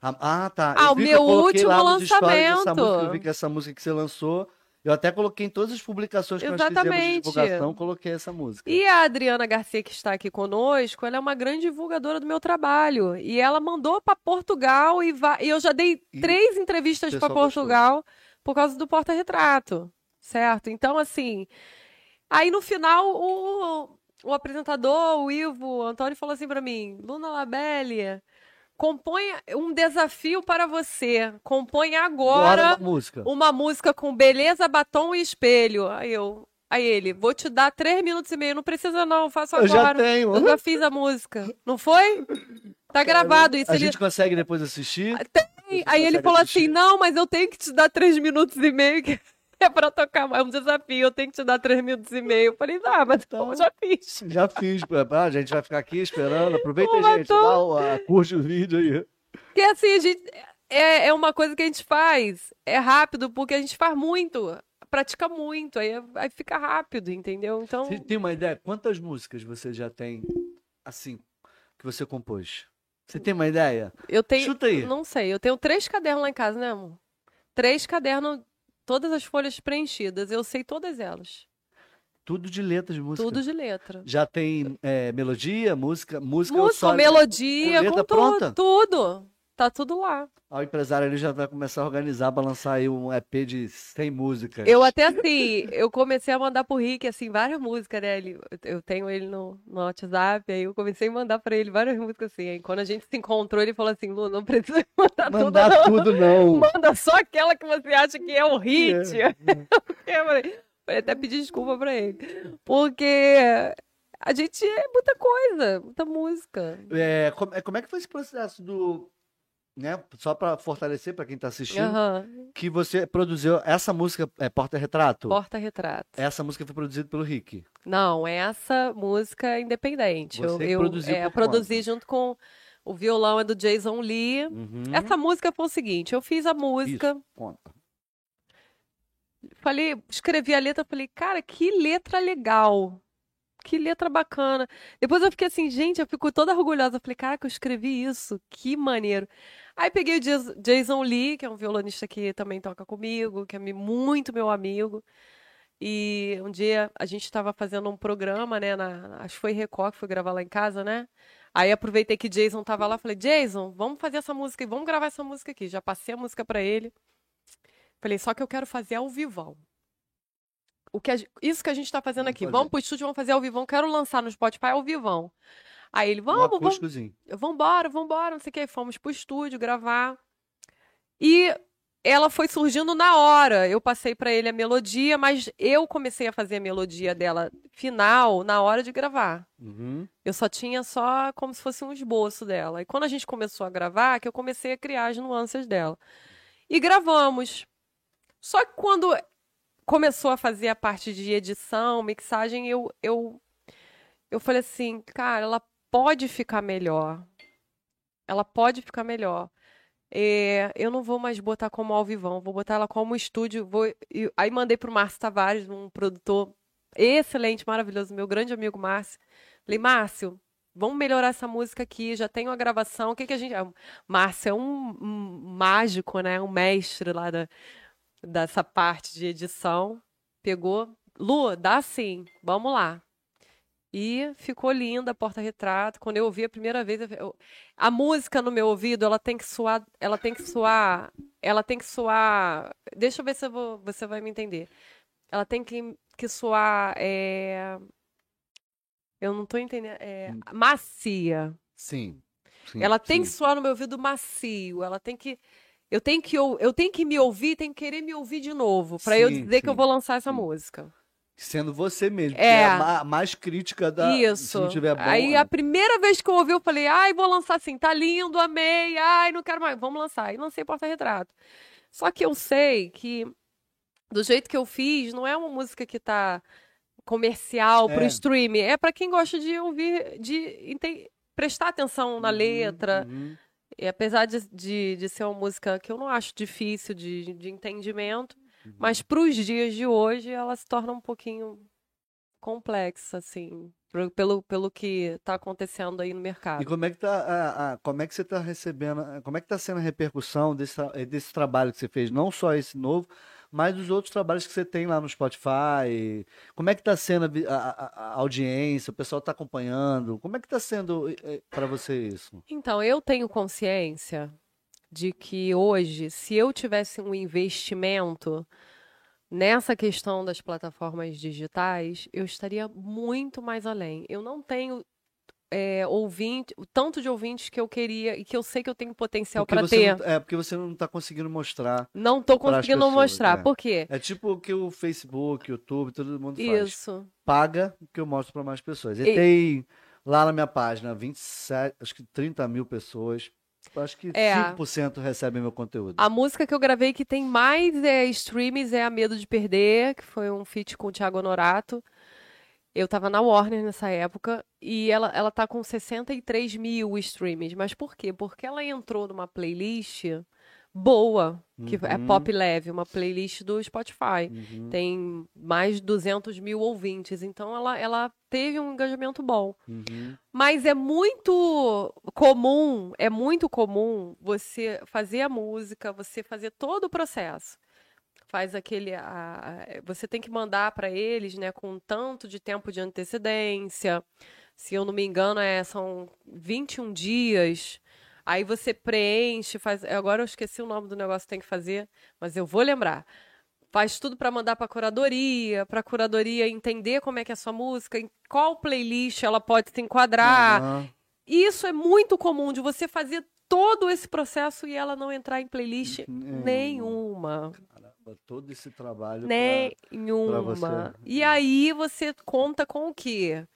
Ah, ah, tá. Ah, Eu o meu último lançamento. música, eu vi que essa música que você lançou. Eu até coloquei em todas as publicações que nós fizemos de Exatamente. divulgação, coloquei essa música. E a Adriana Garcia, que está aqui conosco, ela é uma grande divulgadora do meu trabalho. E ela mandou para Portugal e, va- e eu já dei E três entrevistas para pessoal gostou. Portugal por causa do porta-retrato. Certo? Então, assim. Aí no final, o, o apresentador, o Ivo o Antônio, falou assim para mim: Luna Labelle, compõe um desafio para você. Compõe agora uma música. uma música com beleza, batom e espelho. Aí eu. Aí ele, vou te dar três minutos e meio. Não precisa, não, faço Eu já agora. tenho. Eu já fiz a música. Não foi? Tá gravado isso. A Ele... gente consegue depois assistir? Tem. Aí ele falou assistir? assim: não, mas eu tenho que te dar três minutos e meio. Que [LAUGHS] é pra tocar. É um desafio, eu tenho que te dar três minutos e meio. Eu falei, ah, mas Então- eu já fiz. Já fiz. Ah, a gente vai ficar aqui esperando. Aproveita, Pô, gente. matou. Dá curte o vídeo aí. Porque assim, a gente. É, é uma coisa que a gente faz. É rápido, porque a gente faz muito. Pratica muito. Aí, aí fica rápido, entendeu? Então. Você tem uma ideia? Quantas músicas você já tem, assim, que você compôs? Você tem uma ideia? Eu tenho. Chuta aí. Não sei, eu tenho três cadernos lá em casa, né, amor? Três cadernos, todas as folhas preenchidas. Eu sei todas elas. Tudo de letras de música. Tudo de letra. Já tem é, melodia, música, música, Música, só... melodia, com letra com tudo. pronta? Tudo. Tá tudo lá. Ah, O empresário ele já vai começar a organizar para lançar aí um EP de 100 músicas. Eu até assim, eu comecei a mandar pro Rick, assim, várias músicas, né? Ele, eu tenho ele no, no WhatsApp, aí eu comecei a mandar pra ele várias músicas assim. Aí quando a gente se encontrou, ele falou assim: Lu, não precisa mandar, Mandar tudo, tudo não. não. [LAUGHS] Manda só aquela que você acha que é o hit. É. [LAUGHS] Eu falei, falei até pedir desculpa pra ele. Porque a gente é muita coisa, muita música. É, como, é, como é que foi esse processo do... Né, só para fortalecer para quem tá assistindo, Aham. que você produziu essa música, é Porta-Retrato? Porta-retrato. Essa música foi produzida pelo Rick. Não, essa música é independente. Eu, Você eu produziu é, produzi junto com o violão é do Jason Lee. Uhum. Essa música foi o seguinte, eu fiz a música, Conta. falei, escrevi a letra, falei, cara, que letra legal. Que letra bacana. Depois eu fiquei assim, gente, eu fico toda orgulhosa. Falei, caraca, eu escrevi isso, que maneiro. Aí peguei o Jas- Jason Lee, que é um violonista que também toca comigo, que é muito meu amigo. E um dia a gente estava fazendo um programa, né? Na, acho que foi Record, que foi gravar lá em casa, né? Aí aproveitei que Jason tava lá, falei, Jason, vamos fazer essa música e vamos gravar essa música aqui. Já passei a música pra ele. Falei, só que eu quero fazer ao vivão. O que a, isso que a gente tá fazendo Vamos aqui. fazer. Vamos pro estúdio, vamos fazer ao vivão. Quero lançar no Spotify ao vivão. Aí ele, Um vamos, vamos, acústicozinho. vambora, vambora, não sei o que. Fomos pro estúdio gravar. E ela foi surgindo na hora. Eu passei pra ele a melodia, mas eu comecei a fazer a melodia dela final na hora de gravar. Uhum. Eu só tinha só como se fosse um esboço dela. E quando a gente começou a gravar, que eu comecei a criar as nuances dela. E gravamos. Só que quando começou a fazer a parte de edição, mixagem, eu, eu, eu falei assim, cara, ela pode ficar melhor. Ela pode ficar melhor. É, eu não vou mais botar como ao vivão, vou botar ela como estúdio. Vou, aí mandei pro Márcio Tavares, um produtor excelente, maravilhoso, meu grande amigo Márcio. Falei, Márcio, vamos melhorar essa música aqui, já tem uma gravação. O que, que a gente. Márcio é um, um mágico, né? Um mestre lá da, dessa parte de edição. Pegou. Lu, dá sim, vamos lá. E ficou linda a porta-retrato. Quando eu ouvi a primeira vez, eu- a música no meu ouvido, ela tem que soar, ela tem que soar, ela tem que soar. Deixa eu ver se eu vou- você vai me entender. Ela tem que, que soar, é, eu não tô entendendo, é, macia. Sim. sim, Ela tem que sim. soar no meu ouvido macio. Ela tem que eu tenho que eu tenho que me ouvir, tenho que querer me ouvir de novo Pra eu Sim, dizer que eu sim, vou lançar essa sim. música. Sendo você mesmo. que É. É a ma- mais crítica da. Isso. não tiver bom. Aí a primeira vez que eu ouvi, eu falei, ai, vou lançar assim, tá lindo, amei, ai, não quero mais, vamos lançar. Aí lancei porta-retrato. Só que eu sei que, do jeito que eu fiz, não é uma música que tá comercial pro É. streaming, é pra quem gosta de ouvir, de prestar atenção na Uhum, letra. uhum. E apesar de, de, de ser uma música que eu não acho difícil de, de entendimento, mas para os dias de hoje ela se torna um pouquinho complexa, assim, pelo, pelo que está acontecendo aí no E mercado. como é que tá a, a- como é que você tá recebendo, como é que tá sendo a repercussão desse, desse trabalho que você fez, não só esse novo, mas os outros trabalhos que você tem lá no Spotify? Como é que tá sendo a, a- a- audiência? O pessoal tá acompanhando? Como é que tá sendo para você isso? Então, eu tenho consciência de que hoje, se eu tivesse um investimento nessa questão das plataformas digitais, eu estaria muito mais além. Eu não tenho é, ouvinte, o tanto de ouvintes que eu queria e que eu sei que eu tenho potencial para ter. não, é porque você não tá conseguindo mostrar. Não tô pras conseguindo pessoas, mostrar. é. Por quê? É tipo o que o Facebook, o YouTube, todo mundo faz. Isso. Paga o que eu mostro para mais pessoas. E E- tem lá na minha página 27, acho que 30 mil pessoas. Acho que É. 5% recebem meu conteúdo. A música que eu gravei que tem mais é, streams é A Medo de Perder, que foi um feat com o Thiago Honorato. Eu tava na Warner nessa época e ela, ela tá com 63 mil streams. Mas por quê? Porque ela entrou numa playlist boa, que é Uhum. pop leve, uma playlist do Spotify. Uhum, Tem mais de 200 mil ouvintes, então ela, ela teve um engajamento bom. uhum. Mas é muito comum, é muito comum você fazer a música, você fazer todo o processo. Faz aquele. a- a- você tem que mandar para eles, né, com um tanto de tempo de antecedência. Se eu não me engano, é, são 21 dias. Aí você preenche, faz. Agora eu esqueci o nome do negócio que tem que fazer, mas eu vou lembrar. Faz tudo para mandar para curadoria, para curadoria entender como é que é a sua música, em qual playlist ela pode se enquadrar. E isso é muito comum de você fazer todo esse processo e ela não entrar em playlist Nenhuma. nenhuma. Todo esse trabalho. Nenhuma. você. E aí você conta com o quê?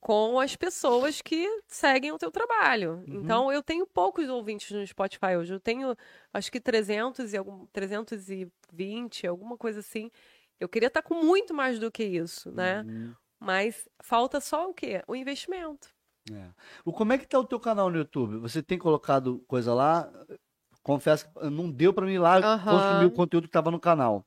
Com as pessoas que seguem o teu trabalho. Uhum. Então, eu tenho poucos ouvintes no Spotify hoje. Eu tenho, acho que 300 e algum, 320, alguma coisa assim. Eu queria estar com muito mais do que isso, né? Uhum. Mas falta só o quê? O investimento. É. O, como é que tá o teu canal no YouTube? Você tem colocado coisa lá? Confesso que não deu para mim lá Aham. consumir o conteúdo que estava no canal.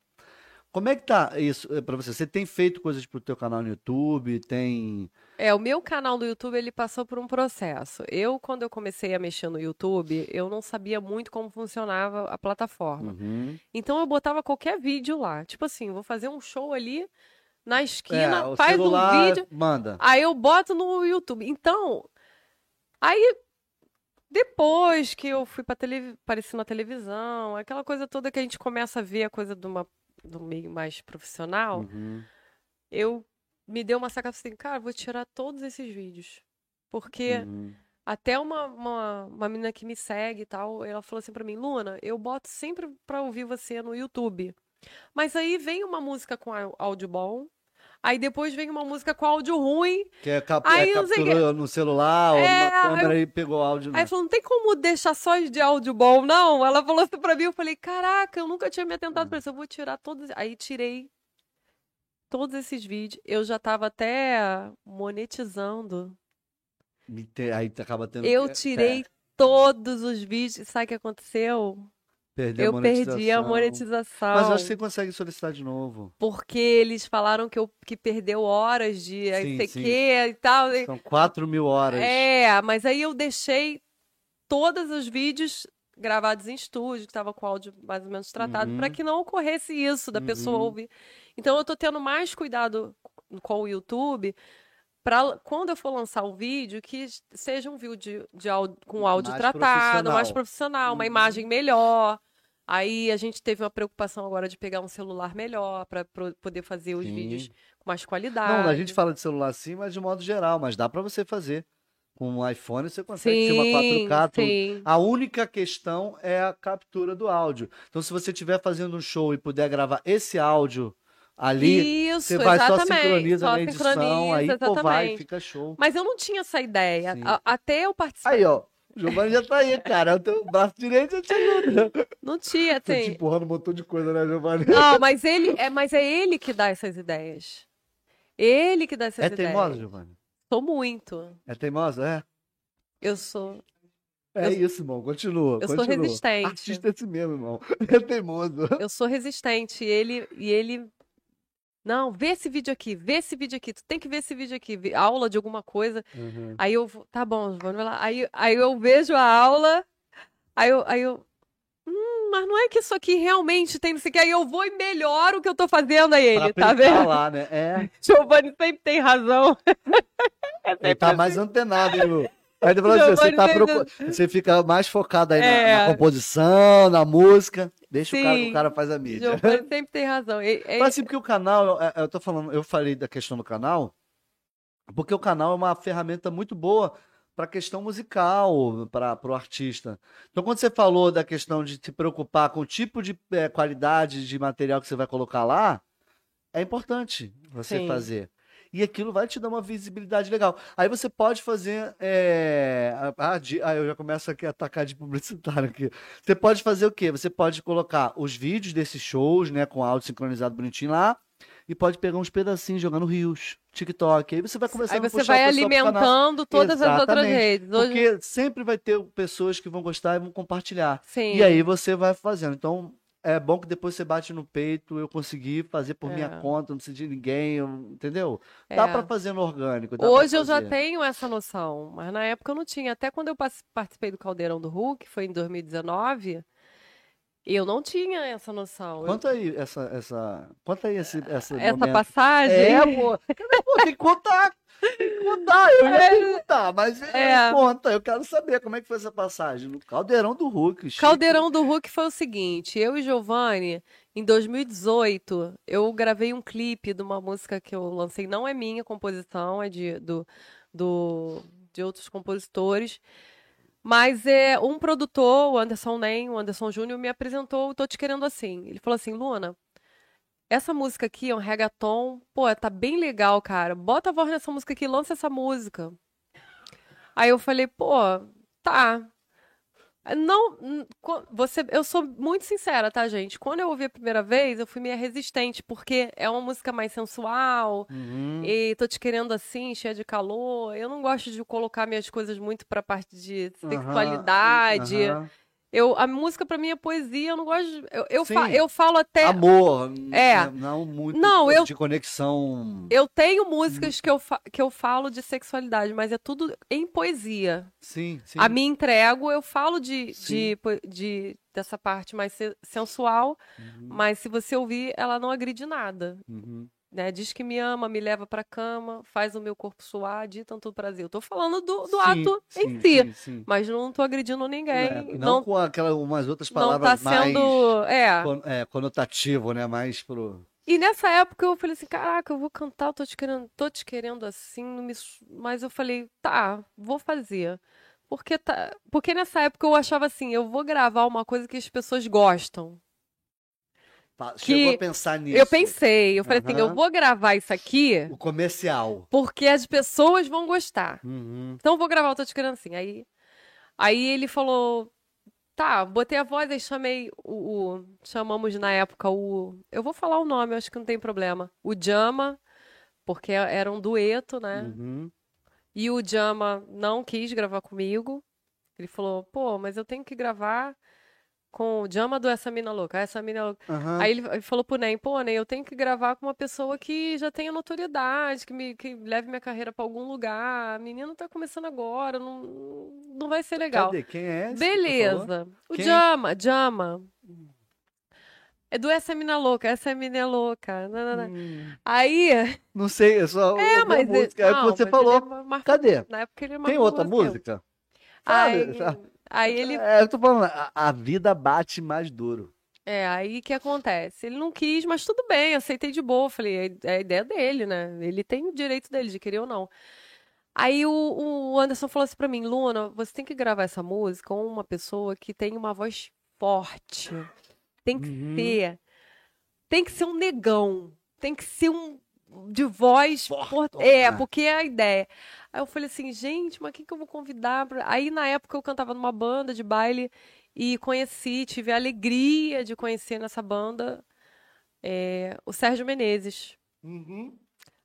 Como é que tá isso para você? Você tem feito coisas pro teu canal no YouTube? Tem. É, o meu canal do YouTube, ele passou por um processo. Eu, quando eu comecei a mexer no YouTube, eu não sabia muito como funcionava a plataforma. Uhum. Então eu botava qualquer vídeo lá. Tipo assim, vou fazer um show ali na esquina, É, faz celular um vídeo, Manda. aí eu boto no YouTube. Então, aí Depois que eu fui para tele... aparecer na televisão, aquela coisa toda que a gente começa a ver a coisa de uma... do meio mais profissional, Uhum. eu me deu uma sacada assim, cara, vou tirar todos esses vídeos. Porque Uhum. até uma, uma, uma menina que me segue e tal, ela falou assim pra mim, Luna, eu boto sempre pra ouvir você no YouTube. Mas aí vem uma música com áudio bom, aí depois vem uma música com áudio ruim, Que é, cap Aí é capturou no celular ou É, numa câmera e pegou áudio. Aí né? falou, não tem como deixar só de áudio bom, não? Ela falou assim pra mim, eu falei, caraca, eu nunca tinha me atentado pra isso, eu vou tirar todos. Aí tirei todos esses vídeos. Eu já tava até monetizando. Aí acaba tendo Eu tirei é, todos os vídeos. Sabe o que aconteceu? Perdeu a Eu perdi a monetização. Mas acho que você consegue solicitar de novo. Porque eles falaram que eu que perdeu horas de Sim, sei sim. quê e tal. São 4 mil horas. É, mas aí eu deixei todos os vídeos gravados em estúdio, que tava com áudio mais ou menos tratado, Uhum. para que não ocorresse isso da pessoa Uhum. ouvir. Então eu tô tendo mais cuidado com o YouTube para quando eu for lançar o vídeo que seja um vídeo de áudio, com áudio Mais tratado, mais profissional. profissional, uma Uhum. imagem melhor. Aí a gente teve uma preocupação agora de pegar um celular melhor para poder fazer os Sim. vídeos com mais qualidade. Não, a gente fala de celular sim, mas de modo geral, mas dá pra você fazer. Com um iPhone você consegue filmar 4K, tudo. sim. A única questão é a captura do áudio. Então, se você estiver fazendo um show e puder gravar esse áudio ali, Isso, você vai só exatamente. sincroniza só na edição, sincroniza, aí pô, vai, exatamente. fica show. Mas eu não tinha essa ideia. Sim. Até eu participar. Aí, ó, o Giovanni já tá aí, cara. O teu braço direito já te ajuda. Não tinha, Tô te assim. empurrando um montão de coisa, né, Giovanni? Não, mas ele é, mas é ele que dá essas ideias. Ele que dá essas É ideias. teimosa, Giovanni? Sou muito. É teimosa? É? Eu sou. É Eu- isso, irmão. Continua. eu sou continua. resistente. Artista é assim mesmo, irmão. É teimoso. Eu sou resistente. E ele, e ele. Não, vê esse vídeo aqui, vê esse vídeo aqui. Tu tem que ver esse vídeo aqui. Aula de alguma coisa. Uhum. Aí eu vou, tá bom, vamos lá. Aí, aí eu vejo a aula, aí eu, aí eu, hum, mas não é que isso aqui realmente tem não sei o que. Aí eu vou e melhoro o que eu tô fazendo a ele, Pra tá vendo? lá, né? É. [LAUGHS] Giovanni sempre tem razão. [LAUGHS] É Ele tá assim. mais antenado, hein, Lu? Aí assim, você, tá procu- você fica mais focado aí na- É. na, composição, na música. Deixa o cara que Sim. o cara faz a mídia. Giovanni sempre tem razão. E- e- Mas assim, porque o canal, eu, eu tô falando, eu falei da questão do canal, porque o canal é uma ferramenta muito boa para a questão musical, para o artista. Então, quando você falou da questão de se preocupar com o tipo de eh, qualidade de material que você vai colocar lá, é importante você Sim. fazer. E aquilo vai te dar uma visibilidade legal. Aí você pode fazer. eh, ah, de- ah, eu já começo aqui a atacar de publicitário aqui. Você pode fazer o quê? Você pode colocar os vídeos desses shows, né, com áudio sincronizado bonitinho lá, e pode pegar uns pedacinhos jogando rios, TikTok. Aí você vai começar Aí você vai alimentando todas as outras Exatamente. redes. Hoje, Porque sempre vai ter pessoas que vão gostar e vão compartilhar. sim. E aí você vai fazendo. Então, é bom que depois você bate no peito, eu consegui fazer por minha É. conta, não preciso de ninguém, eu- entendeu? Dá É. pra fazer no orgânico. dá Hoje eu já tenho essa noção, mas na época eu não tinha. Até quando eu participei do Caldeirão do Hulk, foi em 2019, eu não tinha essa noção. Conta aí essa, essa, conta aí esse, essa momento. passagem. É, pô. [LAUGHS] Pô, tem que contar. Tem que contar. [LAUGHS] Eu ia perguntar, mas É. conta. Eu quero saber como é que foi essa passagem. No Caldeirão do Hulk. chique. Caldeirão do Hulk foi o seguinte, eu e Giovanni, em 2018, eu gravei um clipe de uma música que eu lancei, não é minha composição, é de, do, do, de outros compositores, mas é um produtor, o Anderson Nem, o Anderson Júnior, me apresentou Tô Te Querendo Assim. Ele falou assim, Luna, essa música aqui é um reggaeton, pô, tá bem legal, cara, bota a voz nessa música aqui, lança essa música. Aí eu falei, pô, tá. Não, você, eu sou muito sincera, tá, gente? Quando eu ouvi a primeira vez, eu fui meio resistente, porque é uma música mais sensual, Uhum. e tô te querendo assim, cheia de calor. Eu não gosto de colocar minhas coisas muito pra parte de sexualidade. aham. Eu, a música pra mim é poesia, eu não gosto de, eu, eu, fa- eu falo até Amor. É. né, Não muito Não, eu- de conexão. eu tenho músicas que eu, fa- que eu falo de sexualidade, mas é tudo em poesia. Sim, sim. A me entrego, eu falo de, de, de- dessa parte mais se- sensual, Uhum, mas se você ouvir, ela não agride nada. uhum. Né? Diz que me ama, me leva pra cama, faz o meu corpo suar, de tanto prazer. Eu tô falando do, do Sim, ato sim, em si, sim, mas não tô agredindo ninguém. É, não, não, com aquelas umas outras não tá palavras mais sendo. É. con- é, conotativo, né? Mais pro. E nessa época eu falei assim, caraca, eu vou cantar, eu tô te querendo, tô te querendo assim, me mas eu falei, tá, vou fazer. Porque, tá... Porque nessa época eu achava assim, eu vou gravar uma coisa que as pessoas gostam. Chegou a pensar nisso. Eu pensei, eu falei assim, Aham. eu vou gravar isso aqui O comercial. porque as pessoas vão gostar. Uhum. Então eu vou gravar, eu tô te querendo assim. Aí, aí ele falou, tá, botei a voz, aí chamei o, o- chamamos na época o, eu vou falar o nome, acho que não tem problema. O Jama, porque era um dueto, né? Uhum. E o Jama não quis gravar comigo. Ele falou, pô, mas eu tenho que gravar com o Jama do Essa Mina Louca, Essa Mina Louca. Aham. Aí ele, falou pro Ney, pô, Ney, eu tenho que gravar com uma pessoa que já tenha notoriedade, que me que leve minha carreira pra algum lugar. A menina tá começando agora, não, não vai ser legal. Cadê? Quem é esse? Beleza. O Quem? Jama, Jama. É do Essa Mina Louca, Essa é Mina Louca. nanana. Hum, Aí. Não sei, é só É, a mas. música. ele- é o que não, você falou. é Cadê? Na época ele é Tem outra música? Aí, Fala, aí ele. É, eu tô falando, a, a vida bate mais duro. É, aí que acontece? Ele não quis, mas tudo bem, aceitei de boa. Falei, é é a ideia dele, né? Ele tem o direito dele de querer ou não. Aí o, o Anderson falou assim pra mim, Luna, você tem que gravar essa música com uma pessoa que tem uma voz forte. Tem que Uhum. ser. Tem que ser um negão. Tem que ser um de voz forte. É, é. porque é a ideia. Aí eu falei assim, gente, mas quem que eu vou convidar? pra-" Aí na época eu cantava numa banda de baile e conheci, tive a alegria de conhecer nessa banda é, o Sérgio Menezes,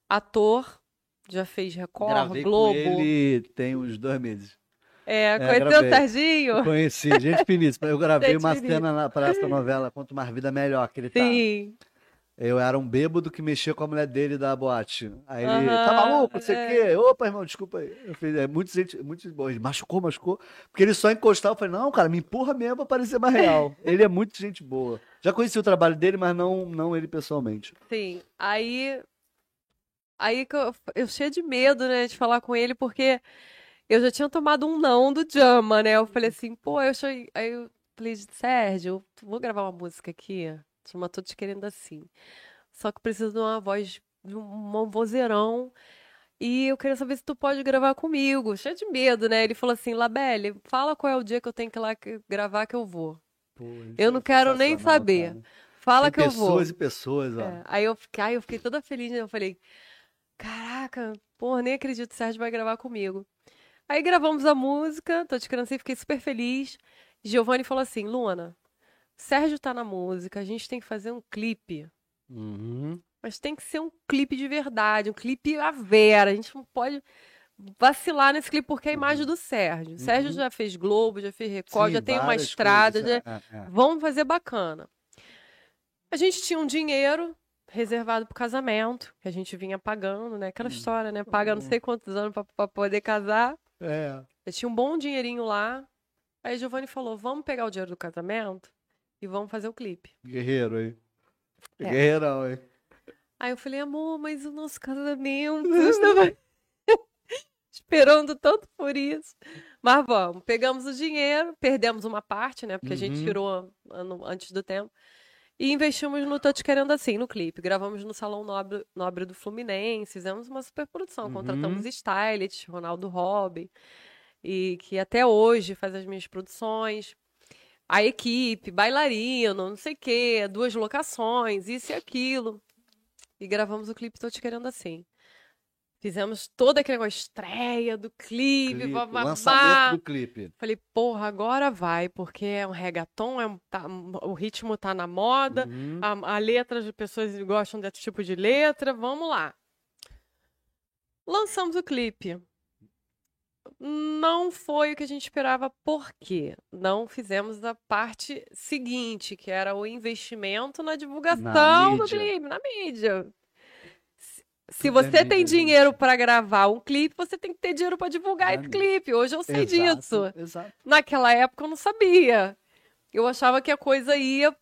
ator, já fez Record, Gravei Globo. ele tem uns dois meses. É, É, conheceu o. Serginho? Conheci, gente finíssima. Eu gravei [LAUGHS] Gente uma finíssima. cena na, pra essa novela, Quanto Mais Vida Melhor, que ele tá. Sim. Eu era um bêbado que mexia com a mulher dele da boate. Aí ele, tá maluco, não sei o é. quê. Opa, irmão, desculpa aí. Eu fiz, é muito gente, muito bom. Ele machucou, machucou. Porque ele só encostava, eu falei, não, cara, me empurra mesmo pra parecer mais real. [LAUGHS] ele é muito gente boa. Já conheci o trabalho dele, mas não, não ele pessoalmente. Sim. Aí. Aí que eu, eu cheia de medo, né, de falar com ele, porque eu já tinha tomado um não do Jama, né? Eu falei assim, pô, eu achei. Aí eu falei, Sérgio, vou gravar uma música aqui, chama Tô Te Querendo Assim. Só que preciso de uma voz, de um vozeirão. E eu queria saber se tu pode gravar comigo. Cheio de medo, né? Ele falou assim, Labelle, fala qual é o dia que eu tenho que ir lá gravar que eu vou. Pô, Eu é não quero nem saber. cara. Fala Tem que eu vou. pessoas e pessoas, ó. É, aí eu fiquei, aí eu fiquei toda feliz, né? Eu falei, caraca, porra, nem acredito que o Sérgio vai gravar comigo. Aí gravamos a música, tô te querendo assim, fiquei super feliz. Giovanni falou assim, Luna, Sérgio tá na música, a gente tem que fazer um clipe. Uhum. Mas tem que ser um clipe de verdade, um clipe à vera. A gente não pode vacilar nesse clipe porque é a imagem do Sérgio. O Sérgio Uhum. já fez Globo, já fez Record, Sim, já tem uma estrada, coisas, já- é, é, é. Vamos fazer bacana. A gente tinha um dinheiro reservado pro casamento, que a gente vinha pagando, né? Aquela história, né? Paga não sei quantos anos pra poder casar. É. Eu tinha um bom dinheirinho lá. Aí a Giovanni falou: vamos pegar o dinheiro do casamento e vamos fazer o clipe. Guerreiro, hein? É. Guerreirão, hein? Aí eu falei, amor, mas o nosso casamento. Eu estava [LAUGHS] esperando tanto por isso. Mas vamos, pegamos o dinheiro, perdemos uma parte, né? Porque a gente Uhum. tirou ano- antes do tempo. E investimos no Tô Te Querendo Assim, no clipe. Gravamos no Salão Nobre, Nobre do Fluminense, fizemos uma super produção. Uhum. Contratamos stylist, Ronaldo Robin, e que até hoje faz as minhas produções. A equipe, bailarino, não sei o quê, duas locações, isso e aquilo. E gravamos o clipe Tô Te Querendo Assim. Fizemos todo aquele negócio, estreia do clipe, Clipe, bababá. lançamento do clipe. Falei, porra, agora vai, porque é um reggaeton, é um- tá- o ritmo tá na moda, Uhum. a, a letra, as pessoas gostam desse tipo de letra, vamos lá. Lançamos o clipe. Não foi o que a gente esperava, por quê? Não fizemos a parte seguinte, que era o investimento na divulgação do mídia. clipe, na mídia. Se- é você tem dinheiro para gravar um clipe, você tem que ter dinheiro para divulgar Na esse clipe. Hoje eu sei Exato, disso. Exato. Naquela época eu não sabia. Eu achava que a coisa ia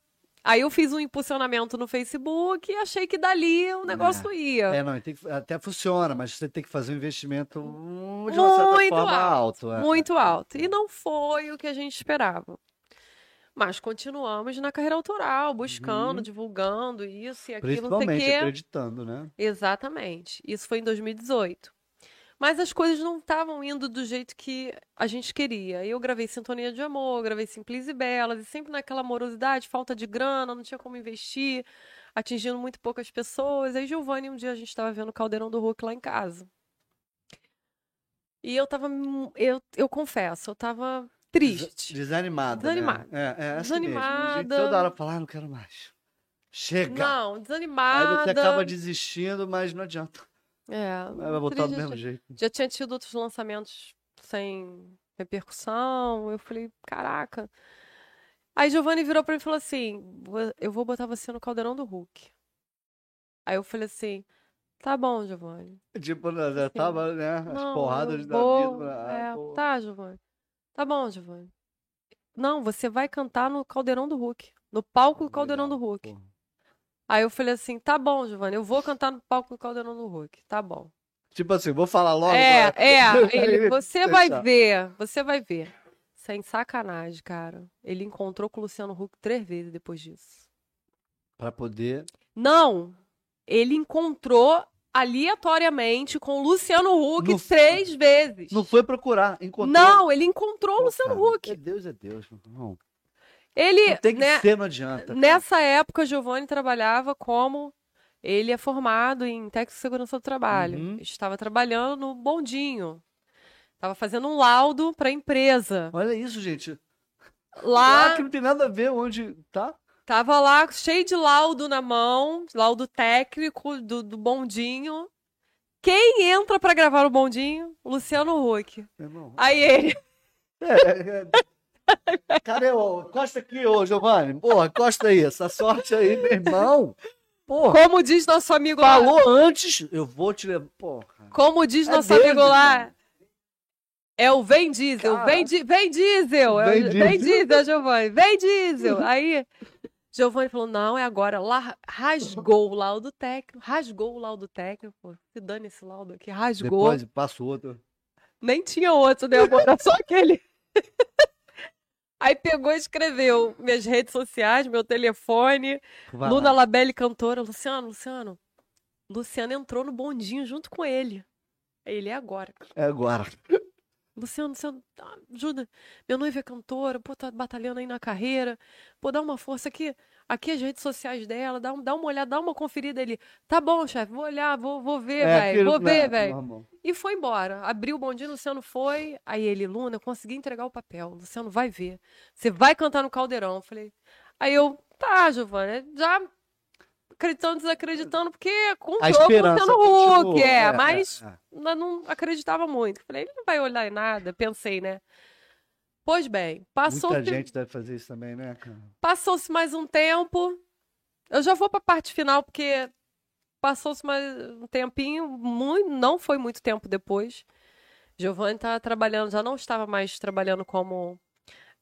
Aí eu fiz um impulsionamento no Facebook e achei que dali o negócio ia. É, não, que- até funciona, mas você tem que fazer um investimento de uma certa Muito forma alto, alto. é. Muito alto. E não foi o que a gente esperava. Mas continuamos na carreira autoral, buscando, Uhum. divulgando isso e aquilo, não sei Principalmente quê. acreditando, né? Exatamente. Isso foi em 2018. Mas as coisas não estavam indo do jeito que a gente queria. Eu gravei Sintonia de Amor, gravei Simples e Belas, e sempre naquela morosidade, falta de grana, não tinha como investir, atingindo muito poucas pessoas. Aí, Giovanni, um dia a gente estava vendo o Caldeirão do Hulk lá em casa. E eu tava. Eu, eu confesso, eu tava triste. Desanimada. Desanimada. Né? É, é assim mesmo. Gente Desanimada. toda hora fala, ah, não quero mais. Chega. Não, Aí desanimada. você acaba desistindo, mas não adianta. É, Vai voltar do mesmo jeito. Já tinha tido outros lançamentos sem repercussão. Eu falei, caraca. Aí Giovanni virou pra mim e falou assim: "Vo- Eu vou botar você no caldeirão do Hulk. Aí eu falei assim: Tá bom, Giovanni. Tipo, né, já tava, né? As Não, porradas da vou- vida. ah, é, tá, Giovanni. Tá bom, Giovanni. Não, você vai cantar no caldeirão do Hulk. No palco do caldeirão Legal, do Hulk. Aí eu falei assim: Tá bom, Giovanni, eu vou cantar no palco do caldeirão do Hulk. Tá bom. Tipo assim, vou falar logo. É, pra- é. [LAUGHS] Ele, você vai ver, você vai ver. Sem sacanagem, cara. Ele encontrou com o Luciano Huck três vezes depois disso. Pra poder. Não! Ele encontrou aleatoriamente com o Luciano Huck Não- três vezes. Não foi procurar, encontrou. Não, ele encontrou o Luciano Huck. É Deus, é Deus. Não, Ele, não tem que né, ser, não adianta. cara. nessa época, Giovanni trabalhava como. Ele é formado em técnico de segurança do trabalho. Uhum. Estava trabalhando no bondinho. Estava fazendo um laudo para a empresa. Olha isso, gente. Lá, Ah, que não tem nada a ver onde tá. tava lá cheio de laudo na mão, laudo técnico do, do bondinho. Quem entra para gravar o bondinho? Luciano Huck. Aí ele, É, é, é. Cadê o. Costa aqui, ô Giovanni. Porra, costa aí. Essa sorte aí, meu irmão. Porra. como diz nosso amigo lá, Falou antes, eu vou te levar. Porra. como diz É nosso Deus, amigo lá, é o Vem Diesel, Cara. vem, di, vem Diesel, é o- Vem vem Diesel. Diesel, Giovanni, vem Diesel. Aí Giovanni falou, não, é agora. Lá, rasgou o laudo técnico, rasgou o laudo técnico, se dane esse laudo aqui, rasgou. Depois passa o outro. Nem tinha outro, né, amor? Era só aquele. [LAUGHS] Aí pegou e escreveu minhas redes sociais, meu telefone, Vai Luna lá. Labelle cantora. Luciano, Luciano. Luciano entrou no bondinho junto com ele. Aí Ele é agora. É agora. Luciano, Luciano, tá, ajuda. Minha noiva é cantora, pô, tá batalhando aí na carreira. Pô, dá uma força aqui. Aqui as redes sociais dela, dá, um- dá uma olhada, dá uma conferida ali. Tá bom, chefe, vou olhar, vou, vou ver, velho. É aquilo- Vou ver, velho. normal. E foi embora. Abriu o bondinho, Luciano foi. Aí ele, Luna, eu consegui entregar o papel. Luciano vai ver. Você vai cantar no caldeirão. Falei. Aí eu, tá, Giovana, já acreditando, desacreditando, porque com o Luciano. Huck, é, É, mas é, é. não acreditava muito. Falei, ele não vai olhar em nada, pensei, né? Pois bem, passou Muita gente deve fazer isso também, né, cara? Passou-se mais um tempo. Eu já vou para a parte final, porque passou-se mais um tempinho, muito, não foi muito tempo depois. Giovanni estava trabalhando, já não estava mais trabalhando como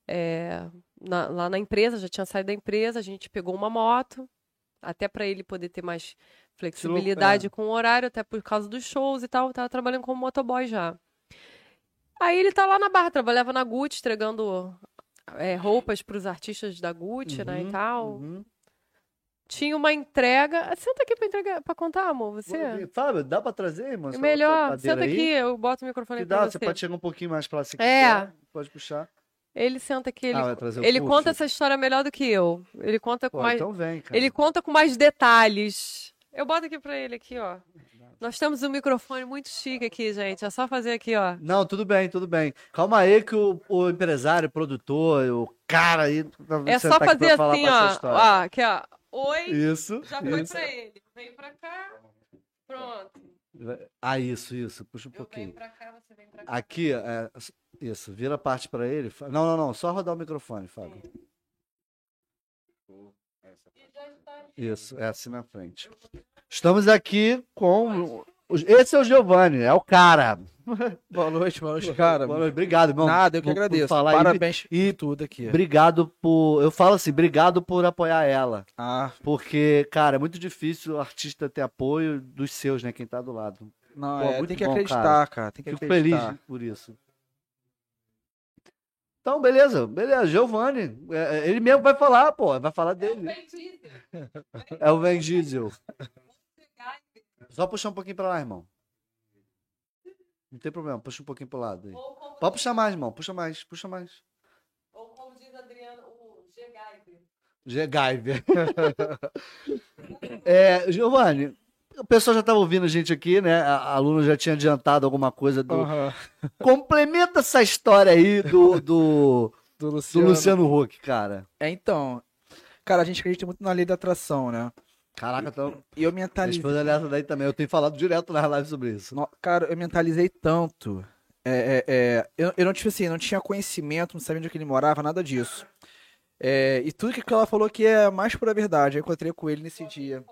é, na- lá na empresa, já tinha saído da empresa. A gente pegou uma moto, até para ele poder ter mais flexibilidade com o horário, até por causa dos shows e tal. Tava trabalhando como motoboy já. Aí ele tá lá na Barra, trabalhava na Gucci, entregando é, roupas para os artistas da Gucci, né, e Uhum, tal. uhum. Tinha uma entrega. Senta aqui para entregar, para contar, amor, você. Fábio, dá pra trazer, irmão? Melhor, senta aí? aqui, eu boto o microfone aqui pra dá, você. você pode chegar um pouquinho mais pra lá se É. quiser. Pode puxar. Ele senta aqui, ele, Ah, ele conta essa história melhor do que eu. Ele conta com Pô, mais, então vem, cara. ele conta com mais detalhes. Eu boto aqui pra ele aqui, ó. Nós temos um microfone muito chique aqui, gente. É só fazer aqui, ó. Não, tudo bem, tudo bem. Calma aí que o, o empresário, o produtor, o cara aí... tá É só pra fazer assim, ó. ó. Aqui, ó. Oi. Isso, Já foi isso. pra ele. Vem pra cá. Pronto. Ah, isso, isso. Puxa um Eu pouquinho. pra cá, você vem pra cá. Aqui, é, isso, vira a parte pra ele. Não, não, não, só rodar o microfone, Fábio. Isso, é assim na frente. Estamos aqui com Esse é o Giovanni, é o cara. [LAUGHS] Boa noite, boa noite, cara. Boa noite, Obrigado, irmão. Nada, eu que por- por agradeço. falar aí. Parabéns E- e tudo aqui. Obrigado por. Eu falo assim, obrigado por apoiar ela. Ah, Porque, cara, é muito difícil o artista ter apoio dos seus, né? Quem tá do lado. não, Pô, é, muito tem que bom, acreditar, cara. Tem que Fico feliz acreditar. por isso. Então, beleza, beleza. Giovanni, é, é, ele mesmo vai falar, pô, vai falar dele. É o Van Diesel. [LAUGHS] Só puxar um pouquinho pra lá, irmão. Não tem problema, puxa um pouquinho pro lado aí. Pode puxar mais, irmão, puxa mais, puxa mais. Ou como diz Adriano, o G-Gaiver. G-Gaiver. [LAUGHS] é, Giovanni, o pessoal já estava ouvindo a gente aqui, né? A, a aluna já tinha adiantado alguma coisa do. Aham. [LAUGHS] Complementa essa história aí do, do, Do do Luciano. Luciano Huck, cara. É, então. Cara, a gente acredita muito na lei da atração, né? Caraca, então. E eu mentalizei. esposa dessa daí também. Eu tenho falado direto nas lives sobre isso. No- Cara, eu mentalizei tanto. É, é, é, eu, eu não tive assim, não tinha conhecimento, não sabia onde que ele morava, nada disso. É, e tudo que ela falou que é mais pura verdade. Eu encontrei com ele nesse dia.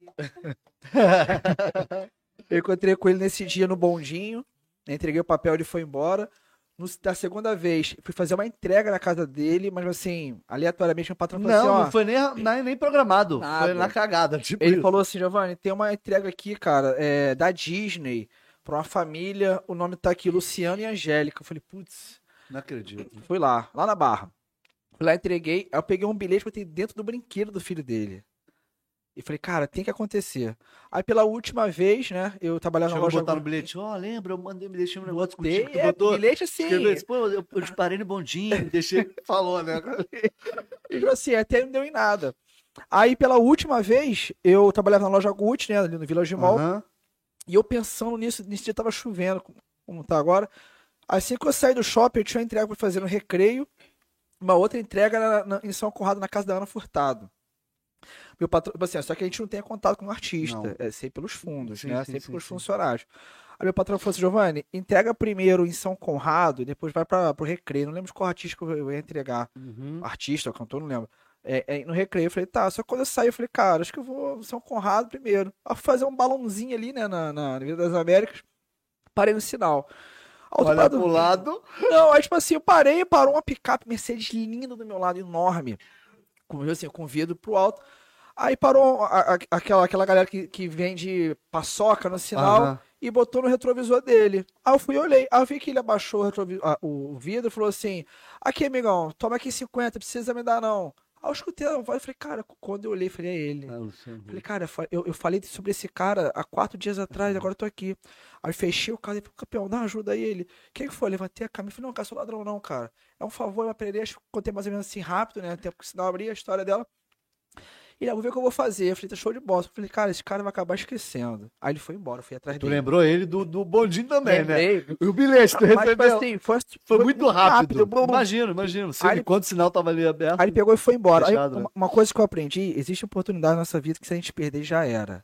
[LAUGHS] Eu encontrei com ele nesse dia no bondinho. Entreguei o papel, ele foi embora. No, da segunda vez, fui fazer uma entrega na casa dele, mas assim, aleatoriamente, o patrão falou assim: Não, não foi nem, nem, programado. Nada. Foi na cagada. Tipo Ele isso. falou assim, Giovanni, tem uma entrega aqui, cara, é, da Disney, pra uma família, o nome tá aqui, Luciano e Angélica. Eu falei, putz, Não acredito. fui lá, lá na Barra. Fui lá, entreguei, aí eu peguei um bilhete, botei dentro do brinquedo do filho dele. E falei, cara, tem que acontecer. Aí pela última vez, né, eu trabalhava na Chegou a loja... botar no bilhete. Ó, lembra? Eu mandei, me deixei um negócio Botei, contigo. É, botou. bilhete assim. Escreveu. Pô, eu, eu disparei no bondinho, deixei. [LAUGHS] Falou, né? E tipo assim, até não deu em nada. Aí pela última vez, eu trabalhava na loja Gucci, né, ali no Village Mall. Aham. E eu pensando nisso, nesse dia tava chovendo, como- como tá agora. Assim que eu saí do shopping, eu tinha uma entrega pra fazer no recreio, uma outra entrega na- na- em São Conrado, na casa da Ana Furtado. Meu patrão, tipo assim, só que a gente não tem contato com o artista, Não. é sempre pelos fundos, Sim, né? sim, sempre sim, funcionários. Aí meu patrão falou assim, Giovanni, entrega primeiro em São Conrado, e depois vai para pro recreio. Não lembro de qual artista que eu eu ia entregar Uhum. artista cantor, não lembro. É, é, no recreio, eu falei, tá, só que quando eu saí, eu falei, cara, acho que eu vou São Conrado primeiro. Eu fui fazer um balãozinho ali, né, na, na Avenida das Américas, parei no sinal. Olha lado- pro lado. Não, aí tipo assim, eu parei, parou uma picape Mercedes linda do meu lado, enorme, com, assim, com vidro pro alto. Aí parou a- a- aquela, aquela galera que, que vende paçoca no sinal e botou no retrovisor dele. Aí eu fui e olhei. Aí eu vi que ele abaixou o, ah, o vidro e falou assim: Aqui, amigão, toma aqui 50, precisa me dar não. Aí eu escutei a voz e falei, cara, quando eu olhei, falei, é ele. Ah. Falei, cara, eu eu, falei sobre esse cara há quatro dias atrás, agora eu tô aqui. Aí fechei o carro e falei, campeão, dá ajuda aí ele. Quem que foi? Levantei a câmera e falei, não, cara, sou ladrão não, cara. É um favor, eu que contei mais ou menos assim rápido, né? Tempo que senão eu abri a história dela. E aí, eu vou ver o que eu vou fazer. Eu falei, tá show de bola. Eu falei, cara, esse cara vai acabar esquecendo. Aí ele foi embora, eu fui atrás Tu dele. lembrou ele do, do bondinho também, né? Lembrei. E o bilhete, tu Mas, tipo recebeu. assim, foi, Foi muito rápido. bum. Imagino, imagino. Aí ele, ele- quando o sinal tava ali aberto. Aí ele pegou e foi embora. Aí, né? uma, coisa que eu aprendi, existe oportunidade na nossa vida que se a gente perder, já era.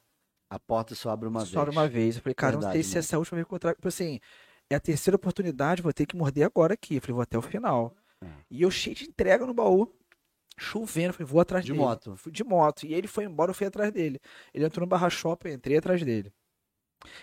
A porta só abre uma Só vez. uma vez. Eu falei, cara, não Verdade, sei se mano. essa é a última vez que eu trago. Tipo assim, é a terceira oportunidade, vou ter que morder agora aqui. Eu falei, vou até o final. É. E eu cheio de entrega no baú, chovendo. Falei, vou atrás De dele. moto. Fui de moto. E ele foi embora, eu fui atrás dele. Ele entrou no barra shopping, eu entrei atrás dele.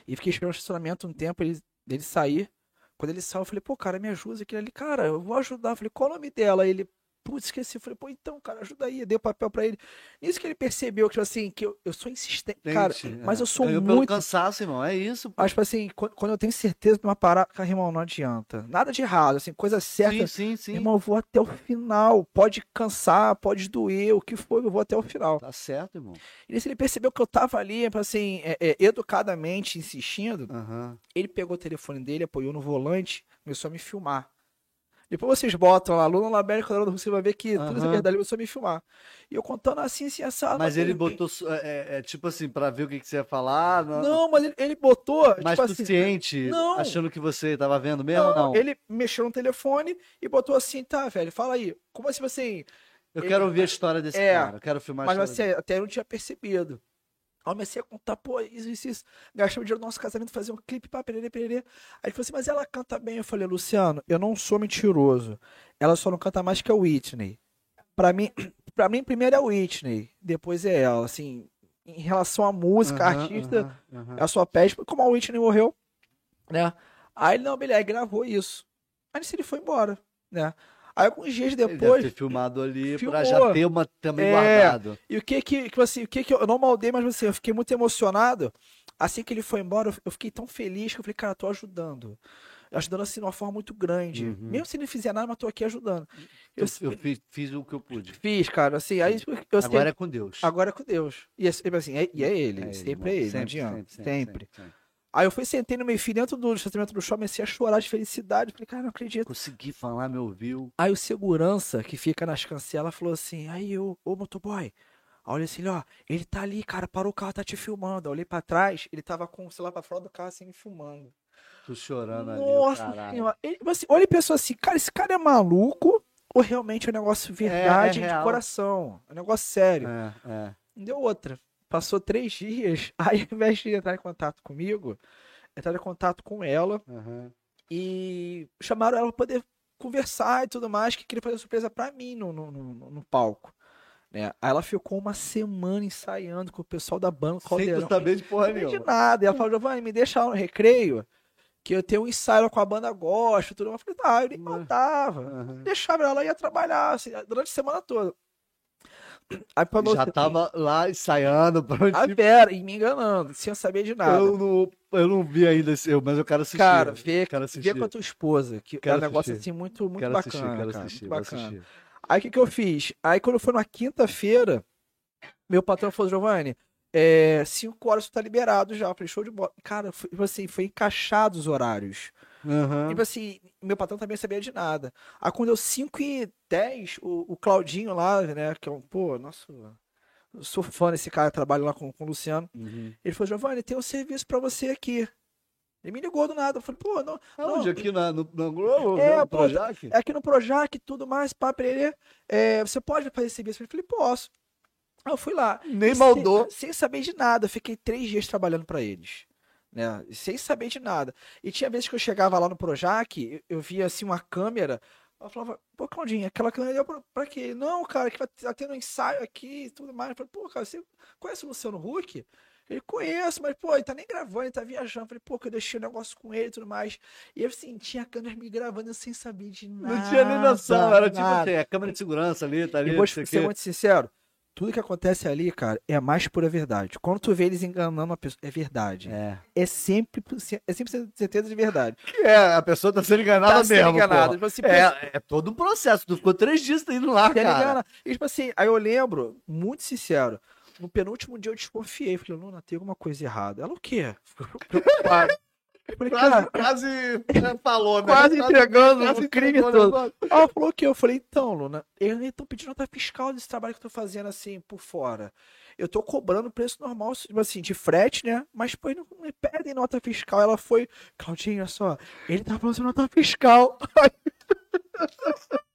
E fiquei esperando o estacionamento um tempo, ele, ele sair. Quando ele saiu, eu falei, pô, cara, me ajuda aquele ali. Cara, eu vou ajudar. Eu falei, qual o nome dela? Aí ele, putz, esqueci. Eu falei, pô, então, cara, ajuda aí. Eu dei o papel pra ele. Nisso que ele percebeu que, tipo assim, que eu, eu sou insistente. Cara, Gente, mas é. eu sou pelo muito cansaço, irmão. É isso. pô. mas, tipo assim, qu- quando eu tenho certeza de uma parada, cara, irmão, não adianta. Nada de errado, assim, coisa certa. Sim, sim, sim. Irmão, eu vou até o final. Pode cansar, pode doer, o que for, eu vou até o final. Tá certo, irmão. E se ele percebeu que eu tava ali, tipo assim, é, é, educadamente insistindo, Aham. ele pegou o telefone dele, apoiou no volante, começou a me filmar. Depois vocês botam lá, Luna Labério, quando você vai ver que tudo isso é verdade, ele começou a me filmar. E eu contando assim, assim, essa. Mas ele botou. É, é, é, tipo assim, pra ver o que, que você ia falar. Não, Não, mas ele, ele botou. mas tipo tu assim, ciente, não. achando que você tava vendo mesmo ou Não, não? ele mexeu no telefone e botou assim, tá, velho, fala aí. Como assim, assim, Eu ele- quero ouvir a história desse É, cara. Eu quero filmar a mas você até eu não tinha percebido. Comecei a contar, pô, isso, isso, isso. Gastamos dinheiro no nosso casamento, fazer um clipe, pá, pererê, pererê. Aí ele falou assim, mas ela canta bem. Eu falei, Luciano, eu não sou mentiroso. Ela só não canta mais que a Whitney. Pra mim, [CLEARS THROAT] pra mim primeiro é a Whitney, depois é ela, assim. em relação à música, Aham, artista, aham. é a sua peste, como a Whitney morreu, né? Aí ele, não, beleza, aí gravou isso. Aí ele foi embora, né? Aí alguns dias Ele deve depois, ter filmado ali Filmou. pra já ter uma também É. guardado. e o que que, tipo assim, o que que eu, eu não maldei, mas assim, eu fiquei muito emocionado. Assim que ele foi embora, eu, eu fiquei tão feliz que eu falei, cara, eu tô ajudando. Ajudando assim de uma forma muito grande. Uhum. Mesmo se ele não fizer nada, mas tô aqui ajudando. Eu, Eu, eu fiz, fiz o que eu pude. fiz, cara, assim, aí eu sempre- Agora é com Deus. agora é com Deus. E é sempre assim, é- e é ele, É sempre irmão. é ele, não Sempre, adianta. sempre, Sempre, sempre, sempre. Aí eu fui sentei no meio fio dentro do estacionamento do shopping, comecei a chorar de felicidade. Falei, cara, não acredito. Consegui falar, me ouviu. Aí o segurança que fica nas cancelas falou assim: aí, ô, ô motoboy. Aí olhei assim, ó, ele tá ali, cara, parou o carro, tá te filmando. Eu olhei pra trás, ele tava com o celular pra fora do carro assim, me filmando. Tô chorando ali, Nossa caralho. Ele, tipo assim, olha e pensou assim, cara, esse cara é maluco ou realmente é um negócio verdade de real. coração? É um negócio sério. É, é. Não deu outra. Passou três dias, [LAUGHS] aí ao invés de entrar em contato comigo, entraram em contato com ela aham. e chamaram ela pra poder conversar e tudo mais, que queria fazer surpresa pra mim no, no, no- no palco. Né? Aí ela ficou uma semana ensaiando com o pessoal da banda, Sem Caldeirão. tu saber de porra Não sabia de nenhuma. nada. E ela falou, Giovanni, me deixa lá no recreio, que eu tenho um ensaio com a banda Gosto, tudo. Eu falei, tá, eu nem Mas- mandava. Aham. Deixava ela ia trabalhar, assim, durante a semana toda. Aí pra Já tava lá ensaiando. Pronto. Ah, pera, e me enganando, sem saber de nada. Eu não, eu não vi ainda esse, eu- mas eu quero assistir. Cara, vê, quero vê assistir. com a tua esposa, que Quero é um negócio assim muito, muito quero bacana. assistir, quero cara, assistir, muito bacana. assistir. Aí o que, que eu fiz? Aí quando foi na quinta-feira, meu patrão falou, Giovanni, é, cinco horas tu tá liberado já. Eu falei, show de bola. Cara, foi, tipo assim, foi encaixado os horários. Aham. Tipo assim, meu patrão também sabia de nada. Aí quando deu 5 e 10, o, o Claudinho lá, né, que é um, pô, nosso... Eu sou fã desse cara, trabalho lá com, com o Luciano. Uhum. Ele falou, Giovanni, tem um serviço pra você aqui. Ele me ligou do nada. Eu falei, pô, não, Aonde? não, Aqui na, no, no Globo? É, no Projac? é aqui no Projac e tudo mais, pá, Pererê, é, você pode fazer esse serviço? Eu falei, posso. Aí eu fui lá. Nem maldou. Sem, sem saber de nada, eu fiquei três dias trabalhando pra eles. Né? Sem saber de nada. E tinha vezes que eu chegava lá no Projac, eu, eu via assim uma câmera, eu falava, pô, Claudinha, aquela câmera é pra, pra quê? Não, cara, que tá tendo um ensaio aqui e tudo mais. Eu falei, pô, cara, você conhece o Luciano Huck? Ele conhece, mas, pô, ele tá nem gravando, ele tá viajando. Eu falei, pô, que eu deixei o negócio com ele e tudo mais. E eu, assim, tinha câmera me gravando sem saber de nada. Não tinha nem noção. Era tipo assim, a câmera de segurança ali, tá ali. E vou ser muito sincero, tudo que acontece ali, cara, é a mais pura verdade. Quando tu vê eles enganando uma pessoa, é verdade. É. É sempre, é sempre certeza de verdade. Que é, a pessoa tá sendo enganada Tá sendo mesmo. porra. Tipo assim, É, é todo um processo. Tu ficou três dias indo lá, Tá cara. E, tipo assim, aí eu lembro, muito sincero, no penúltimo dia eu desconfiei. Falei, Luna, tem alguma coisa errada. Ela, o quê? Ficou preocupada. [LAUGHS] Falei, Quase, cara, quase né, falou, né? quase entregando quase o crime todo. ela falou o quê? Eu falei, então, Luna, eles estão pedindo nota fiscal desse trabalho que eu tô fazendo assim, por fora. Eu tô cobrando preço normal, tipo assim, de frete, né? Mas, pô, eles não me pedem nota fiscal. Ela foi, Claudinho, olha só, ele tá falando nota fiscal. [LAUGHS]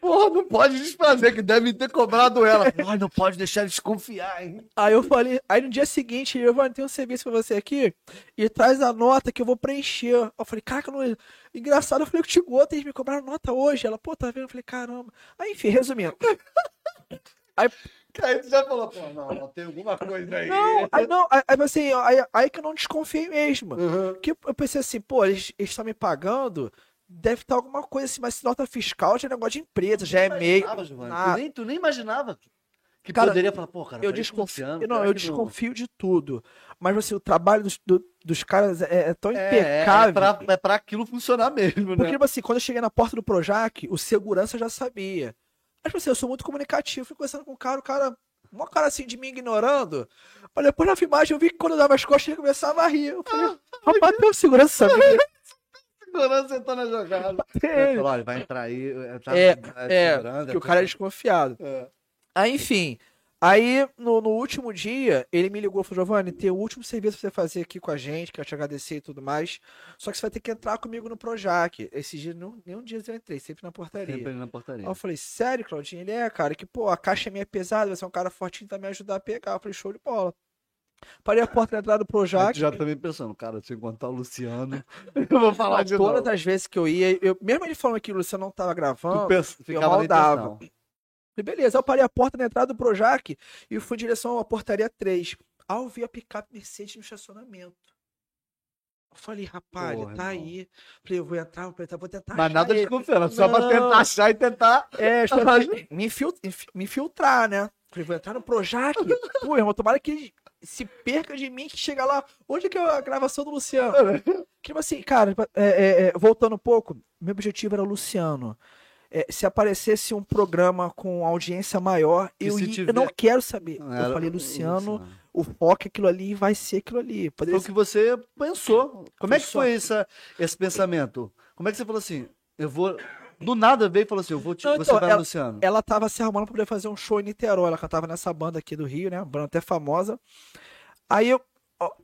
Porra, não pode desfazer, que devem ter cobrado ela. Ai, não pode deixar desconfiar, hein? Aí eu falei, aí no dia seguinte, eu vou ter um serviço pra você aqui e traz a nota que eu vou preencher. Eu falei, caraca, não... engraçado, eu falei contigo ontem, eles me cobraram nota hoje. Ela, pô, tá vendo? Eu falei, caramba. Aí, enfim, resumindo. [LAUGHS] Aí tu já falou, pô, não, não, tem alguma coisa aí. Não, aí, não, aí, aí, assim, aí, aí que eu não desconfiei mesmo. Uhum. Porque eu pensei assim, pô, eles eles estão me pagando, deve estar alguma coisa assim, mas nota fiscal já é negócio de empresa, já é meio. Tu, nem, tu nem imaginava que Cara, poderia falar, pô, cara, Eu desconfio, não, eu desconfio de tudo. Mas assim, o trabalho dos, do- dos caras é, é tão É, impecável. É, pra, é pra aquilo funcionar mesmo, né? Porque, tipo assim, quando eu cheguei na porta do Projac, o segurança já sabia. Mas, tipo assim, eu sou muito comunicativo, fui conversando com o cara, o cara, uma cara assim de mim ignorando. Mas depois na filmagem eu vi que quando eu dava as costas ele começava a rir. Eu falei, rapaz, tem um segurança sabia. Segurança tá na jogada. Ele. Falou, olha, vai entrar aí. Tá, É, tá é, segurando, que o cara é desconfiado. É. Aí, enfim. Aí, no, no último dia, ele me ligou e falou: Giovanni, tem o último serviço pra você fazer aqui com a gente, quero te agradecer e tudo mais. Só que você vai ter que entrar comigo no Projac. Esse dia, não, nenhum dia eu entrei, sempre na portaria. Sempre na portaria. Aí eu falei, sério, Claudinho? Ele é, cara, que, pô, a caixa minha é pesada, você é um cara fortinho, vai me ajudar a pegar. Eu falei, show de bola. Parei a porta da entrada do Projac. já também pensando, cara, se eu encontrar o Luciano, [LAUGHS] eu vou falar de Todas novo. as vezes que eu ia, eu, mesmo ele falando que o Luciano não tava Tu gravando, pensa, maldava. intenção. Falei, beleza, eu parei a porta na entrada do Projac e fui em direção à portaria 3. Ao vi a picape Mercedes no estacionamento. Eu falei, rapaz, Porra, ele tá irmão. aí. Falei, eu vou entrar, vou tentar, vou tentar Mas nada de ele. confiança, só pra tentar achar e tentar. É, [LAUGHS] me, infil- inf- me infiltrar, né? Falei, vou entrar no Projac. [LAUGHS] Pô, irmão, tomara que se perca de mim, que chega lá. Onde que é a gravação do Luciano? Tipo assim, cara, é, é, é, voltando um pouco, meu objetivo era o Luciano. É, se aparecesse um programa com audiência maior, eu, ia- tiver- eu não quero saber. Era- eu falei, Luciano, o foco é aquilo ali e vai ser aquilo ali. Foi Poderia o que você pensou. Como é que foi essa, esse pensamento? Como é que você falou assim? Eu vou. Do nada veio e falou assim: eu vou te. Não, você então, vai ela- no Luciano. ela tava se arrumando pra poder fazer um show em Niterói. Ela cantava nessa banda aqui do Rio, né? Uma banda até famosa. Aí eu,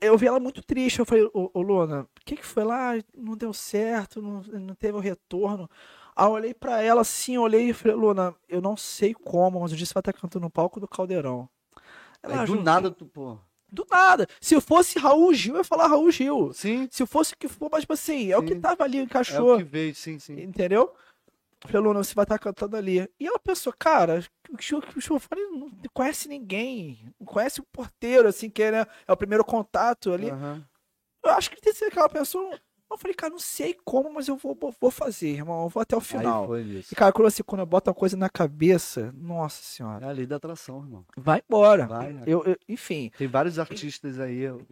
eu vi ela muito triste. Eu falei, ô, ô Luna, o que que foi lá? Não deu certo, não, não teve o retorno. Aí eu olhei pra ela assim, olhei e falei, Luna, eu não sei como, mas o dia você vai estar cantando no palco do Caldeirão. Ela, Aí, do "Ju, nada, tu, pô. Do nada. Se eu fosse Raul Gil, eu ia falar Raul Gil. Sim, Se eu fosse o que for, mas tipo assim, é o que tava ali, é encaixou. o que veio, sim, sim. Entendeu? Falei, Luna, você vai estar cantando ali. E ela pensou, cara, o show não conhece ninguém. Não conhece o porteiro, assim, que é, né, é o primeiro contato ali. Aham. Eu acho que tem que ser aquela pessoa. Eu falei, cara, não sei como, mas eu vou, vou, fazer, irmão. Eu vou até o final. E, cara, quando, assim, quando eu boto uma coisa na cabeça, nossa senhora, É a lei da atração, irmão. vai embora. Vai, né? Eu, eu- enfim, Tem vários artistas aí. eu-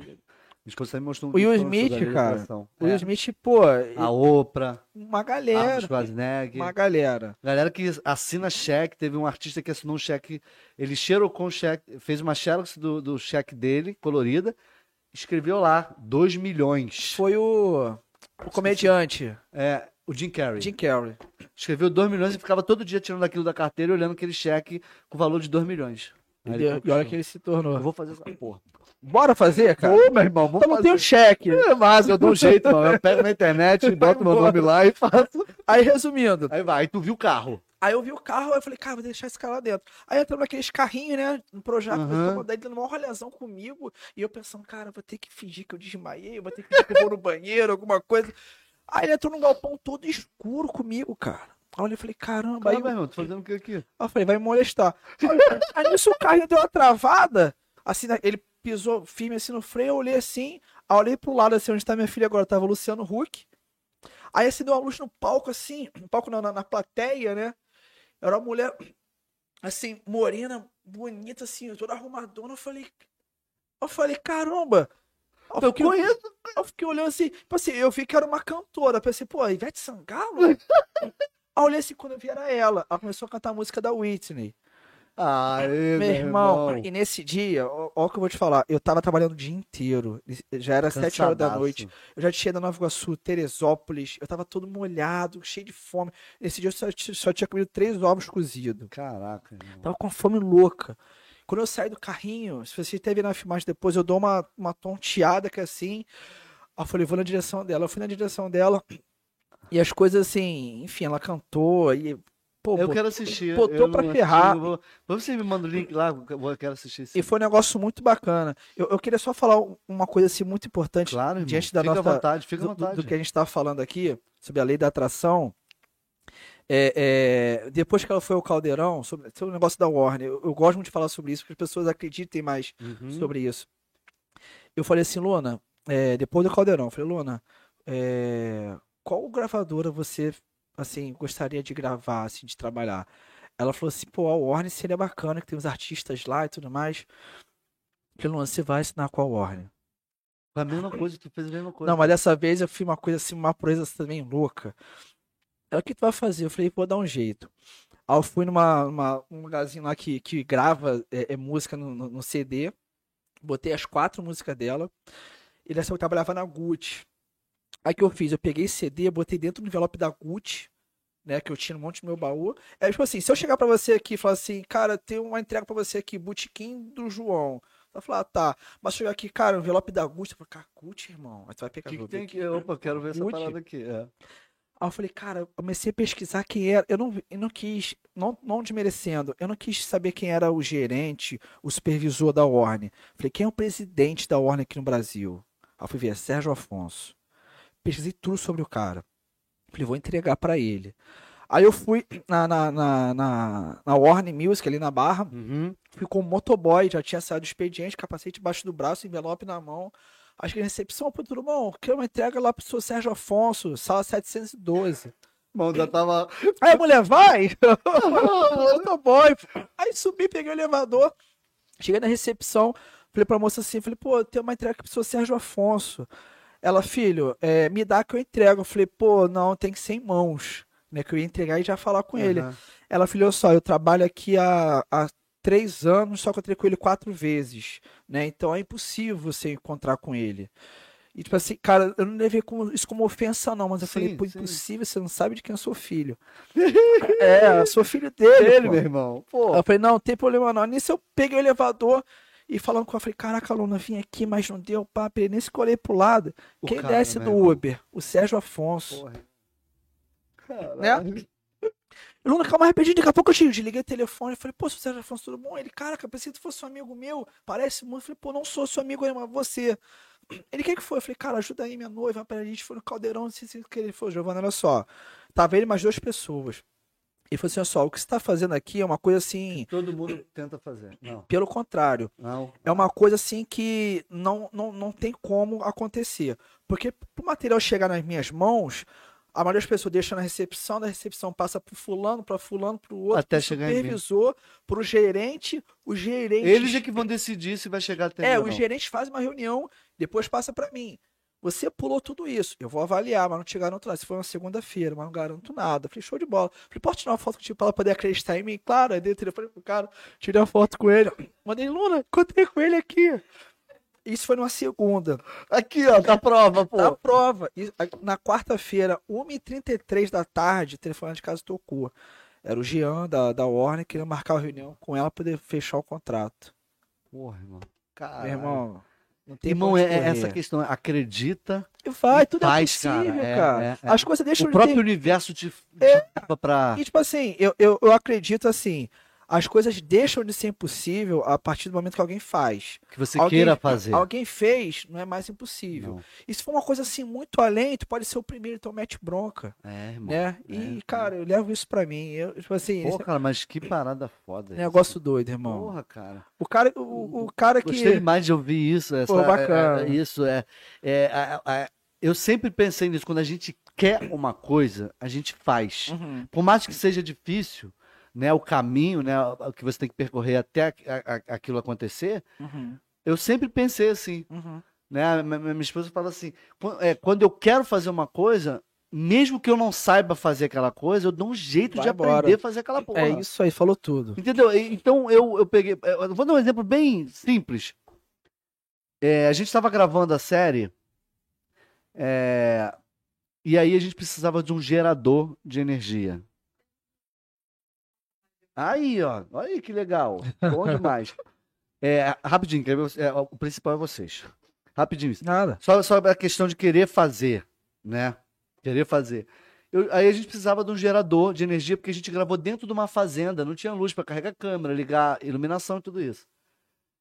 Minha esposa sempre mostrou um O Will Smith, cara, o Will É. Smith, pô, A Oprah, uma Arnold galera. Schwarzenegger. Uma galera. Galera que assina cheque, teve um artista que assinou um cheque, ele xerocou um cheque, fez uma xerox do, do cheque dele, colorida, escreveu lá, 2 milhões. Foi o, o comediante, É, o Jim Carrey. Jim Carrey. Escreveu 2 milhões e ficava todo dia tirando aquilo da carteira e olhando aquele cheque com valor de 2 milhões. Aí E, olha que ele se Eu tornou. vou fazer essa porra. Bora fazer, cara? Ô, meu irmão, vamos Então não fazer. tem o cheque. É, Mas eu dou um jeito, mano. Eu pego na internet, [LAUGHS] boto meu nome lá e faço. Aí, resumindo, Aí vai, aí tu viu o carro. aí eu vi o carro, aí eu falei, cara, vou deixar esse cara lá dentro. Aí entramos naqueles carrinhos, né, no projeto, Aham. daí dando uma rolezão comigo, e eu pensando, cara, vou ter que fingir que eu desmaiei, vou ter que fingir que eu vou no banheiro, alguma coisa. Aí ele entrou num galpão todo escuro comigo, cara. Aí eu falei, caramba, aí Caramba, eu, irmão, tô fazendo o que aqui? aí eu falei, vai me molestar. Aí, aí nisso o carro deu uma travada, assim, né, ele pisou firme assim no freio, eu olhei assim, aí eu olhei pro lado assim, onde tá minha filha agora, tava o Luciano Huck. Aí acendeu uma luz no palco, assim, [CLEARS THROAT] no palco não, na, na plateia, né? Era uma mulher, [CLEARS THROAT] assim, morena, bonita, assim, toda arrumadona. Eu falei, eu falei, caramba! Eu fiquei, eu fiquei olhando assim, tipo assim, eu vi que era uma cantora. Pensei, pô, Ivete Sangalo? [LAUGHS] Aí eu olhei assim, quando eu vi era ela. Ela começou a cantar a música da Whitney. Aê, [LAUGHS] Meu irmão, e nesse dia, ó, ó o que eu vou te falar, eu tava trabalhando o dia inteiro. Já era sete horas da noite. Eu já tinha ido a Nova Iguaçu, Teresópolis. Eu tava todo molhado, cheio de fome. Nesse dia eu só, só tinha comido três ovos cozidos. Caraca, irmão. Tava com fome louca. Quando eu saí do carrinho, se você teve na filmagem depois, eu dou uma, uma tonteada que é assim. Eu falei, vou na direção dela. Eu fui na direção dela. E as coisas assim, enfim, ela cantou. E, pô, Eu bot- quero assistir. botou não ferrar. Vou... Você me manda o link lá, eu quero assistir esse. E foi um negócio muito bacana. Eu, eu queria só falar um- uma coisa assim muito importante Claro, irmão. diante da fica nossa à vontade, fica à do, do- vontade. do que a gente estava falando aqui sobre a lei da atração. É, é, depois que ela foi ao Caldeirão, sobre, sobre o negócio da Warner, eu, eu gosto muito de falar sobre isso, porque as pessoas acreditem mais Uhum. sobre isso. Eu falei assim, Luna, é, depois do Caldeirão, eu falei, Luna, é, qual gravadora você assim gostaria de gravar, assim, de trabalhar? Ela falou assim, pô, a Warner seria bacana, que tem uns artistas lá e tudo mais. Falei, Luna, você vai assinar com a Warner. A mesma coisa, tu fez a mesma coisa. Não, mas dessa vez eu fiz uma coisa assim, uma proeza também louca. Ela, o que tu vai fazer? Eu falei, vou dar um jeito. Aí eu fui numa, numa- um lugarzinho lá que, que grava é, é música no, no- no CD. Botei as quatro músicas dela. E dessa eu trabalhava na Gucci. Aí o que eu fiz? Eu peguei esse CD, botei dentro do envelope da Gucci, né? Que eu tinha um monte no meu baú. É tipo assim, se eu chegar pra você aqui e falar assim, cara, tem uma entrega pra você aqui, Botequim do João. Vai falar, ah, tá. Mas chegar aqui, cara, envelope da Gucci. Eu falei, cara, Gucci, irmão. Aí tu vai pegar que, que tem aqui? Opa, quero ver essa Gucci. parada aqui. É. Aí eu falei, cara, eu comecei a pesquisar quem era. Eu não, eu não quis, não, não desmerecendo, eu não quis saber quem era o gerente, o supervisor da Warner. Falei, quem é o presidente da Warner aqui no Brasil? Aí eu fui ver, Sérgio Afonso. Pesquisei tudo sobre o cara. Falei, vou entregar pra ele. Aí eu fui na, na, na, na, na Warner Music ali na Barra, Uhum. fui com o motoboy, já tinha saído do expediente, capacete embaixo do braço, envelope na mão. Acho que recepção, pô, tudo bom? Quer uma entrega lá pro seu Sérgio Afonso, sala 712. Bom, já tava. [LAUGHS] Aí a mulher vai, [LAUGHS] motoboy. Aí subi, peguei o elevador, cheguei na recepção, falei pra moça assim, falei, pô, tem uma entrega pro seu Sérgio Afonso. Ela, filho, é, me dá que eu entrego. Eu falei, pô, não, tem que ser em mãos. Né, que eu ia entregar e já falar com ele. Aham. Ela falou, olha só, eu trabalho aqui há, há três anos, só que eu entrei com ele quatro vezes, né? Então é impossível você encontrar com ele. E tipo assim, cara, eu não levei como- isso como ofensa não, mas eu Sim, falei, pô, sim. impossível, você não sabe de quem eu sou filho. [LAUGHS] é, eu sou filho dele, Ele, pô. meu irmão. Pô. Eu falei, não, não tem problema não. Nisso eu peguei o elevador e falando com ela, falei, caraca, Luna, vim aqui, mas não deu papo. Ele nem escolhei pro lado. O Quem cara, desce meu do irmão. Uber? O Sérgio Afonso. Porra. Né? Luna, calma rapidinho, daqui a pouco eu chego. Desliguei o telefone e falei, pô, seu Sérgio Afonso, tudo bom? Ele, caraca, pensei que tu fosse um amigo meu, parece muito. Eu falei, pô, não sou seu amigo, mas você. Ele, o que foi? Eu falei, cara, ajuda aí minha noiva, pra gente foi no caldeirão, não sei se que ele foi, Giovana, olha só. Tava ele e mais duas pessoas. Ele falou assim, olha só, o que você tá fazendo aqui é uma coisa assim, Todo mundo tenta fazer. Não. pelo contrário. Não. É uma coisa assim que não, não, não tem como acontecer. Porque pro material chegar nas minhas mãos, a maioria das pessoas deixa na recepção, da recepção passa pro fulano, para fulano, pro outro, Até chegar supervisor, pro gerente, o gerente Eles é que vão decidir se vai chegar até É, não. gerentes fazem uma reunião, depois passa pra mim. Você pulou tudo isso. Eu vou avaliar, mas não te garanto nada. Se foi uma segunda-feira, mas não garanto nada. Falei, show de bola. Falei, pode tirar uma foto contigo pra ela poder acreditar em mim? Claro, aí dei o telefone pro cara, tirei uma foto com ele. Mandei, Luna, encontrei com ele aqui. Isso foi numa segunda. Aqui, ó, da prova, pô. Na prova, e- na quarta-feira, 1h33 da tarde, o telefone de casa tocou. Era o Jean da, da Warner, queria marcar uma reunião com ela pra poder fechar o contrato. Porra, irmão. Meu Caralho. irmão, não tem Irmão, é, é correr. essa questão. Acredita. E vai, E tudo faz, é possível, cara, cara. é, é, é. As coisas deixam O próprio ter... universo te, te É. pra. E tipo assim, eu, eu, eu acredito assim, as coisas deixam de ser impossível a partir do momento que alguém faz. Que você Alguém- queira fazer. Alguém fez, não é mais impossível. Não. E se for uma coisa assim muito além, tu pode ser o primeiro, então mete bronca, É, irmão. né? E, é. cara, eu levo isso pra mim. Eu, tipo assim, Pô, esse cara, mas que parada foda. é isso. negócio doido, irmão. Porra, cara. O cara, o, o cara que. Gostei demais de ouvir isso. Essa, Pô, bacana. é- é- isso é. é a- a- eu sempre pensei nisso. Quando a gente quer uma coisa, a gente faz. Uhum. Por mais que seja difícil, né, o caminho, né, o que você tem que percorrer até a- a- aquilo acontecer, Uhum. eu sempre pensei assim, Uhum. né? Minha, minha esposa fala assim, "Qu- é, quando eu quero fazer uma coisa, mesmo que eu não saiba fazer aquela coisa, eu dou um jeito Vai de embora. aprender a fazer aquela porra. É isso aí, falou tudo. Entendeu? Então eu, eu peguei. Eu vou dar um exemplo bem simples. É, a gente estava gravando a série. é, e aí a gente precisava de um gerador de energia. Aí, ó. Olha aí que legal. Bom demais. É, rapidinho? É, o principal é vocês. Rapidinho. Nada. Só, só a questão de querer fazer, né? Querer fazer. Eu- aí a gente precisava de um gerador de energia, porque a gente gravou dentro de uma fazenda, não tinha luz para carregar câmera, ligar iluminação e tudo isso.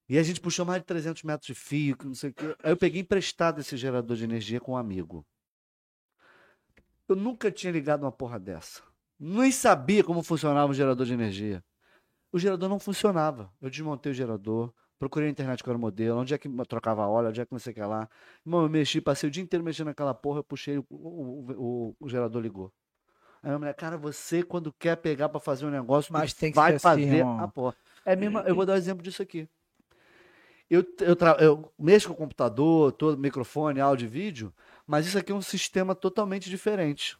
E a gente puxou mais de 300 metros de fio, que não sei o quê. Aí eu peguei emprestado esse gerador de energia com um amigo. Eu nunca tinha ligado uma porra dessa. Nem sabia como funcionava um gerador de energia. O gerador não funcionava. Eu desmontei o gerador, procurei na internet qual era o modelo, onde é que trocava óleo, onde é que não sei o que lá. Irmão, eu mexi, passei o dia inteiro mexendo naquela porra, eu puxei, o, o, o, o gerador ligou. Aí a mulher, cara, você quando quer pegar pra fazer um negócio, Mas tem que vai assim, fazer irmão. a porra. É mesmo, eu vou dar um exemplo disso aqui. Eu, eu, eu mexo com o computador, todo microfone, áudio e vídeo, mas isso aqui é um sistema totalmente diferente.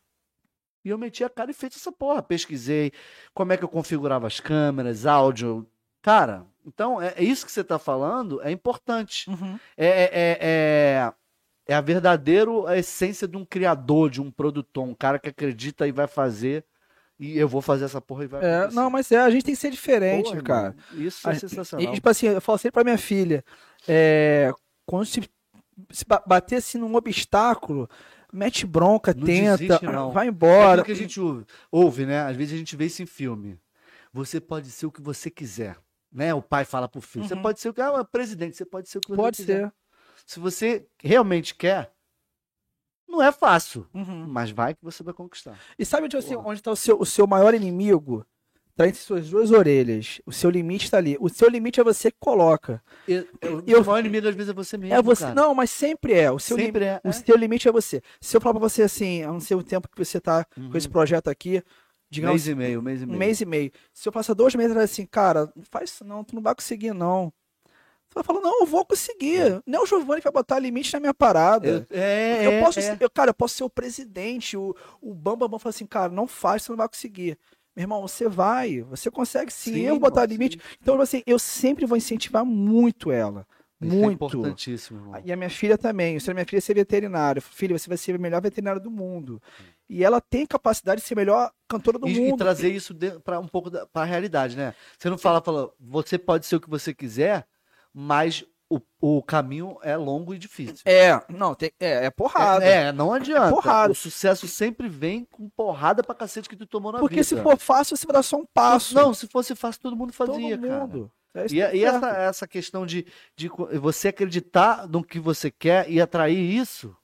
E eu meti a cara e fiz essa porra. Pesquisei como é que eu configurava as câmeras, áudio. Cara, então é, é isso que você está falando, é importante. Uhum. É, é, é, é, é a verdadeira essência de um criador, de um produtor, um cara que acredita e vai fazer. E eu vou fazer essa porra e vai É, não, mas é, a gente tem que ser diferente, Porra, cara. Isso é A- E, sensacional. tipo assim, eu falo sempre pra minha filha, é, quando se, se ba- bater assim num obstáculo, mete bronca, Não tenta, desiste, não. vai É embora. aquilo que a gente ouve, ouve, né? Às vezes a gente vê isso em filme. Você pode ser o que você quiser. Né? O pai fala pro filho. Você Uhum. pode ser o que. Ah, presidente, você pode ser o que você Pode quiser. ser. Se você realmente quer, Não é fácil, Uhum. mas vai que você vai conquistar. E sabe onde, assim, onde tá o seu, o seu maior inimigo? Tá entre suas duas orelhas. O seu limite tá ali. O seu limite é você que coloca. E, eu, Eu- o maior inimigo às vezes é você mesmo. é você. cara. Não, mas sempre é. O seu, sempre é. o é. seu limite é você. Se eu falar pra você assim, eu não sei o tempo que você tá Uhum. com esse projeto aqui, digamos mês e meio, mês e um meio. mês e meio. Se eu passar dois meses assim, cara, não faz isso não, tu não vai conseguir não. Você vai falar, não, eu vou conseguir. Nem o Giovanni vai botar limite na minha parada. Eu- é, Eu é, posso é. ser, eu, cara, eu posso ser o presidente, o, o Bam Bam Bam fala assim, cara, não faz, você não vai conseguir. Meu irmão, você vai, você consegue sim, Sim, eu botar limite. sim. Então, assim, eu sempre vou incentivar muito ela. Isso é muito. importantíssimo, irmão. E a minha filha também. Se a minha filha ser veterinária, filha, você vai ser a melhor veterinária do mundo. E ela tem capacidade de ser a melhor cantora do E, e mundo. trazer isso para um pouco para a realidade, né? Você não fala, fala, você pode ser o que você quiser, mas o, o caminho é longo e difícil. É, não, tem, é, é porrada. É, não adianta. porrada. O sucesso sempre vem com porrada pra cacete que tu tomou na Porque vida. se for fácil, você vai dar só um passo. Não, se fosse fácil, todo mundo todo fazia, cara. mundo. É isso E, e é essa, essa questão de, de você acreditar no que você quer e atrair isso,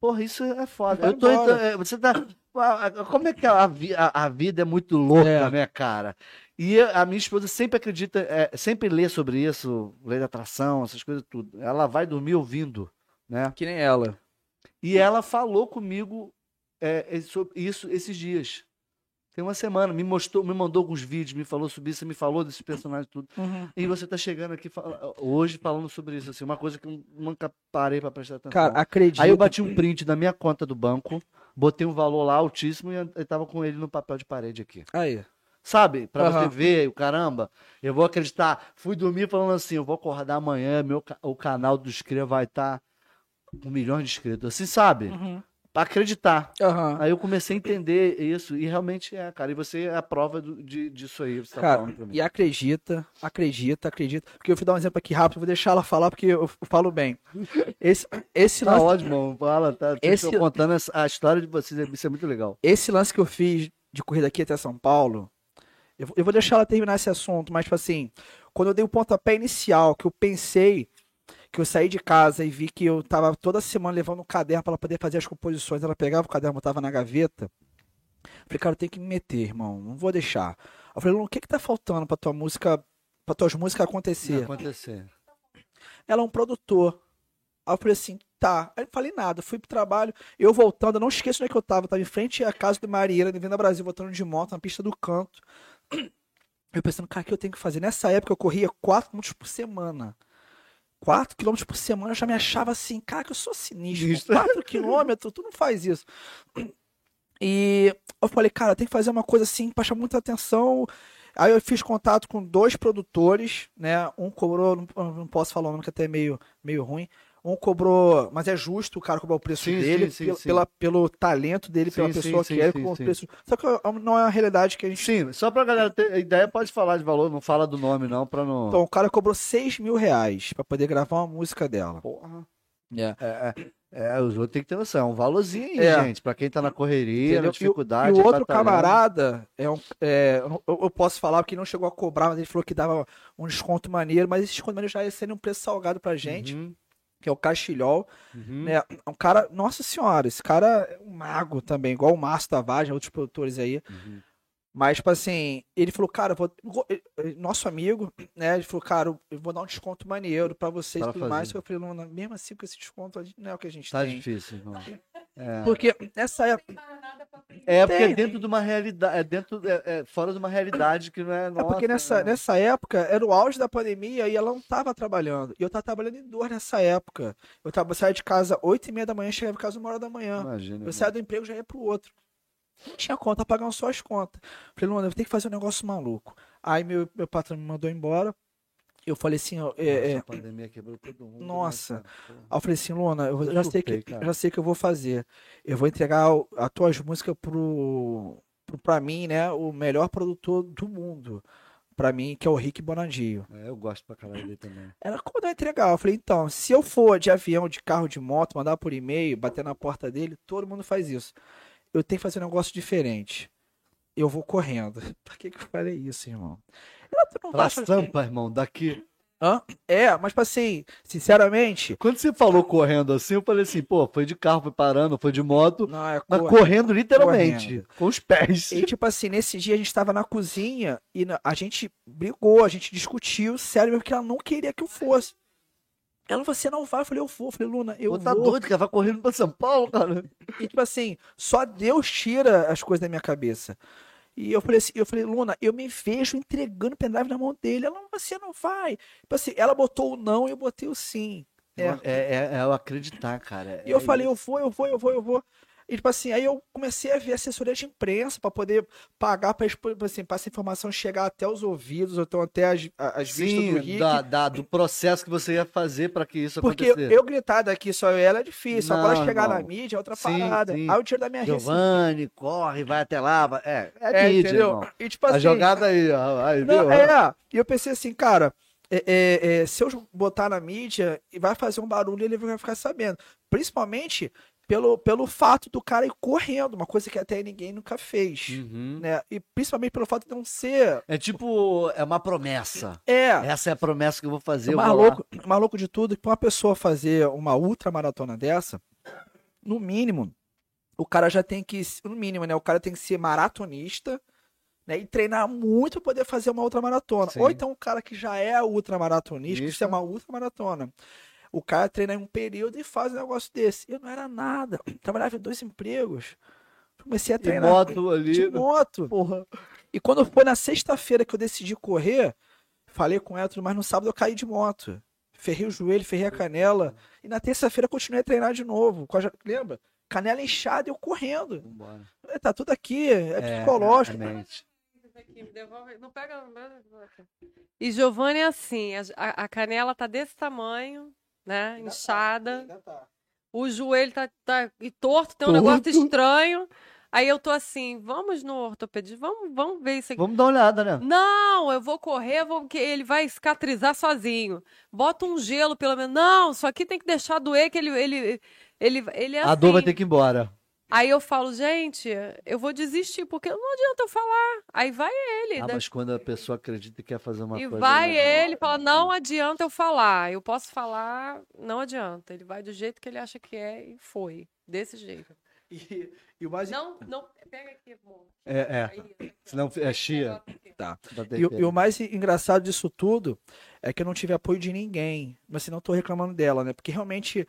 porra, isso é foda. Eu tô, então, é, você tá. a- a- Como é que a, a, a vida é muito louca, É. né, cara? E a minha esposa sempre acredita, é, sempre lê sobre isso, lei da atração, essas coisas tudo. Ela vai dormir ouvindo, né? Que nem ela. E ela falou comigo é, é, sobre isso esses dias. Tem uma semana, me mostrou, me mandou alguns vídeos, me falou sobre isso, me falou desses personagens tudo. E você tá chegando aqui fala- hoje falando sobre isso, assim, uma coisa que eu nunca parei pra prestar atenção. Cara, acredito. Aí eu bati um print da minha conta do banco, botei um valor lá altíssimo e eu tava com ele no papel de parede aqui. Aí. Sabe? Pra você Aham. ver, o caramba, eu vou acreditar. Fui dormir falando assim, eu vou acordar amanhã, meu, o canal do Inscreva vai estar com milhões de inscritos. Assim, sabe? Pra acreditar. Aham. Aí eu comecei a entender isso, e realmente é, cara. E você é a prova do- de, disso aí, você tá Cara, falando pra mim. e acredita, acredita, acredita. Porque eu vou dar um exemplo aqui rápido, vou deixar ela falar porque eu falo bem. Esse, esse, Tá lance, ótimo, fala, tá. Esse- contando a história de vocês, isso é muito legal. esse lance que eu fiz de corrida aqui até São Paulo, eu, vou- eu deixar ela terminar esse assunto, mas, tipo assim, quando eu dei o pontapé inicial, que eu pensei, que eu saí de casa e vi que eu tava toda semana levando um caderno para ela poder fazer as composições, ela pegava o caderno, botava na gaveta. Falei, cara, eu tenho que me meter, irmão, não vou deixar. Eu falei, Luna, o que que tá faltando pra tua música, pra tuas músicas acontecer? acontecer. ela é um produtor. Aí eu falei assim, tá. Aí eu falei nada, fui pro trabalho, eu voltando, eu não esqueço onde é que eu tava, eu tava em frente à casa do Marieira, de Venda Brasil, voltando de moto na pista do canto. Eu pensando, cara, o que eu tenho que fazer? Nessa época eu corria 4 km por semana. 4 km por semana eu já me achava assim, cara, que eu sou sinistro. Sinistro. 4 km, tu não faz isso. E eu falei, cara, tem que fazer uma coisa assim pra chamar muita atenção. Aí eu fiz contato com dois produtores, né? Um cobrou, não, não posso falar o nome que até é meio, meio ruim. Um cobrou, mas é justo o cara cobrar o preço Sim, dele, sim, sim, pela, sim. pela- pelo talento dele, pela pessoa sim, que é, com o preço. Só que não é uma realidade que a gente. Sim, só pra galera ter ideia, pode falar de valor, não fala do nome, não, pra não. Então, o cara cobrou 6 mil reais pra poder gravar uma música dela. Porra. É. É, é, é, os outros têm que ter noção. É um valorzinho aí, É. gente. Pra quem tá na correria, Entendeu? na E o- dificuldade. E o outro batalhando. camarada, é um, é, eu, eu posso falar porque não chegou a cobrar, mas ele falou que dava um desconto maneiro, mas esse desconto maneiro já ia ser um preço salgado pra gente, Uhum, que é o Castilhol. uhum. né? É um cara, nossa senhora, esse cara é um mago também, igual o Márcio Tavares, outros produtores aí. Uhum. Mas, tipo assim, ele falou, cara, vou, eh, eh, nosso amigo, né? Ele falou, cara, eu vou dar um desconto maneiro pra vocês e tudo mais. Eu falei, Luna, mesmo assim, com esse desconto, não é o que a gente Tá tem. difícil, irmão. É. Porque nessa época. É porque é Tem. dentro de uma realidade, é dentro, é, é fora de uma realidade que não é É nossa. porque nessa, né? nessa época era o auge da pandemia e ela não tava trabalhando. E eu tava trabalhando em dor nessa época. Eu tava, saía de casa 8 e meia da manhã, chegava em casa uma hora da manhã. Imagina. Eu saía do emprego e já ia pro outro. Não tinha conta, pagando só as contas. Falei, Luana, eu tenho que fazer um negócio maluco. Aí meu, meu patrão me mandou embora. Eu falei assim, ó, é, Nossa, é, a pandemia quebrou todo mundo. né, Nossa. Aí eu falei assim, Luna, eu, Eu já, sei que, cara. já sei o que eu vou fazer. Eu vou entregar as tuas músicas pro, pro, pra mim, né, o melhor produtor do mundo. Pra mim, que é o Rick Bonadinho. É, eu gosto pra caralho dele também. Era como eu entregar. Eu falei, então, se eu for de avião, de carro, de moto, mandar por e-mail, bater na porta dele, todo mundo faz isso. Eu tenho que fazer um negócio diferente. Eu vou correndo. [LAUGHS] Por que, que eu falei isso, irmão? Pra vai fazer- Sampa, irmão, daqui. Hã? É, mas assim, sinceramente. Quando você falou correndo assim, eu falei assim, pô, foi de carro, foi parando, foi de moto. Não, é Mas cor- correndo literalmente, Correndo. com os pés. E tipo assim, nesse dia a gente tava na cozinha e a gente brigou, a gente discutiu, sério, mesmo que ela não queria que eu fosse. Ela falou, você não vai? Eu falei, eu vou. Eu falei, Luna, eu Pô, tá vou. doido, cara, vai correndo pra São Paulo, cara. E tipo assim, só Deus tira as coisas da minha cabeça. E eu falei assim, eu falei, Luna, eu me vejo entregando o pendrive na mão dele. Ela, você não vai. Tipo assim, ela botou o não e eu botei o sim. É. É, é, é eu acreditar, cara. E eu É falei, isso. eu vou, eu vou, eu vou, eu vou. E tipo assim, aí eu comecei a ver assessoria de imprensa pra poder pagar pra, expo- assim, pra essa informação chegar até os ouvidos, ou então até as, as vistas do Sim, Rick. da, da- do processo que você ia fazer pra que isso Porque acontecesse. eu gritar daqui só eu ela é difícil. Agora Não, chegar na irmão. mídia é outra Sim, parada. sim. Aí o tiro da minha receita. Giovanni, corre, vai até lá. É, é, É, mídia, entendeu? irmão. E tipo A assim. jogada aí, ó. Aí, Não, viu? é, e eu pensei assim, cara, é, é, é, se eu botar na mídia e vai fazer um barulho, ele vai ficar sabendo. Principalmente pelo, pelo fato do cara ir correndo, uma coisa que até ninguém nunca fez. Uhum. Né? E principalmente pelo fato de não ser. É tipo, é uma promessa. É. Essa é a promessa que eu vou fazer. O eu mais vou lá. louco, o mais louco de tudo é que pra uma pessoa fazer uma ultramaratona dessa, no mínimo, o cara já tem que. No mínimo, né? O cara tem que ser maratonista. Né, e treinar muito para poder fazer uma ultramaratona. Sim. Ou então o cara que já é ultramaratonista, que isso Isso. é uma ultramaratona. O cara treina em um período e faz um negócio desse. Eu não era nada. [CLEARS THROAT] Trabalhava em dois empregos. Comecei a treinar moto ali. de moto. Porra. E quando foi na sexta-feira que eu decidi correr, falei com ela, tudo mais no sábado eu caí de moto. Ferrei o joelho, ferrei a canela. E na terça-feira eu continuei a treinar de novo. Com a ja- Lembra? Canela inchada e eu correndo. Vambora. É, Tá tudo aqui, é, psicológico. É, mente. Aqui, me devolve. Não pega. E Giovanni é assim: a, a canela tá desse tamanho, né? Inchada. Ainda tá. O joelho tá, tá e torto, tem um Torto. negócio estranho. Aí eu tô assim, vamos no ortopedista, vamos, vamos ver isso aqui. Vamos dar uma olhada, né? Não, eu vou correr, vou, porque ele vai cicatrizar sozinho. Bota um gelo, pelo menos. Não, isso aqui tem que deixar doer, que ele, ele, ele, ele é A dor vai assim. ter que ir embora. Aí eu falo, gente, eu vou desistir, porque não adianta eu falar. Aí vai ele. Ah, né? mas quando a pessoa acredita e quer fazer uma E coisa. vai né? ele, fala, não adianta eu falar. Eu posso falar, não adianta. Ele vai do jeito que ele acha que é e foi. Desse jeito. E, e o mais Não, não, pega aqui, amor. É, é. Aí, Senão é chia. Tá. Vai E, e o mais engraçado disso tudo é que eu não tive apoio de ninguém. Mas assim, não tô reclamando dela, né? Porque realmente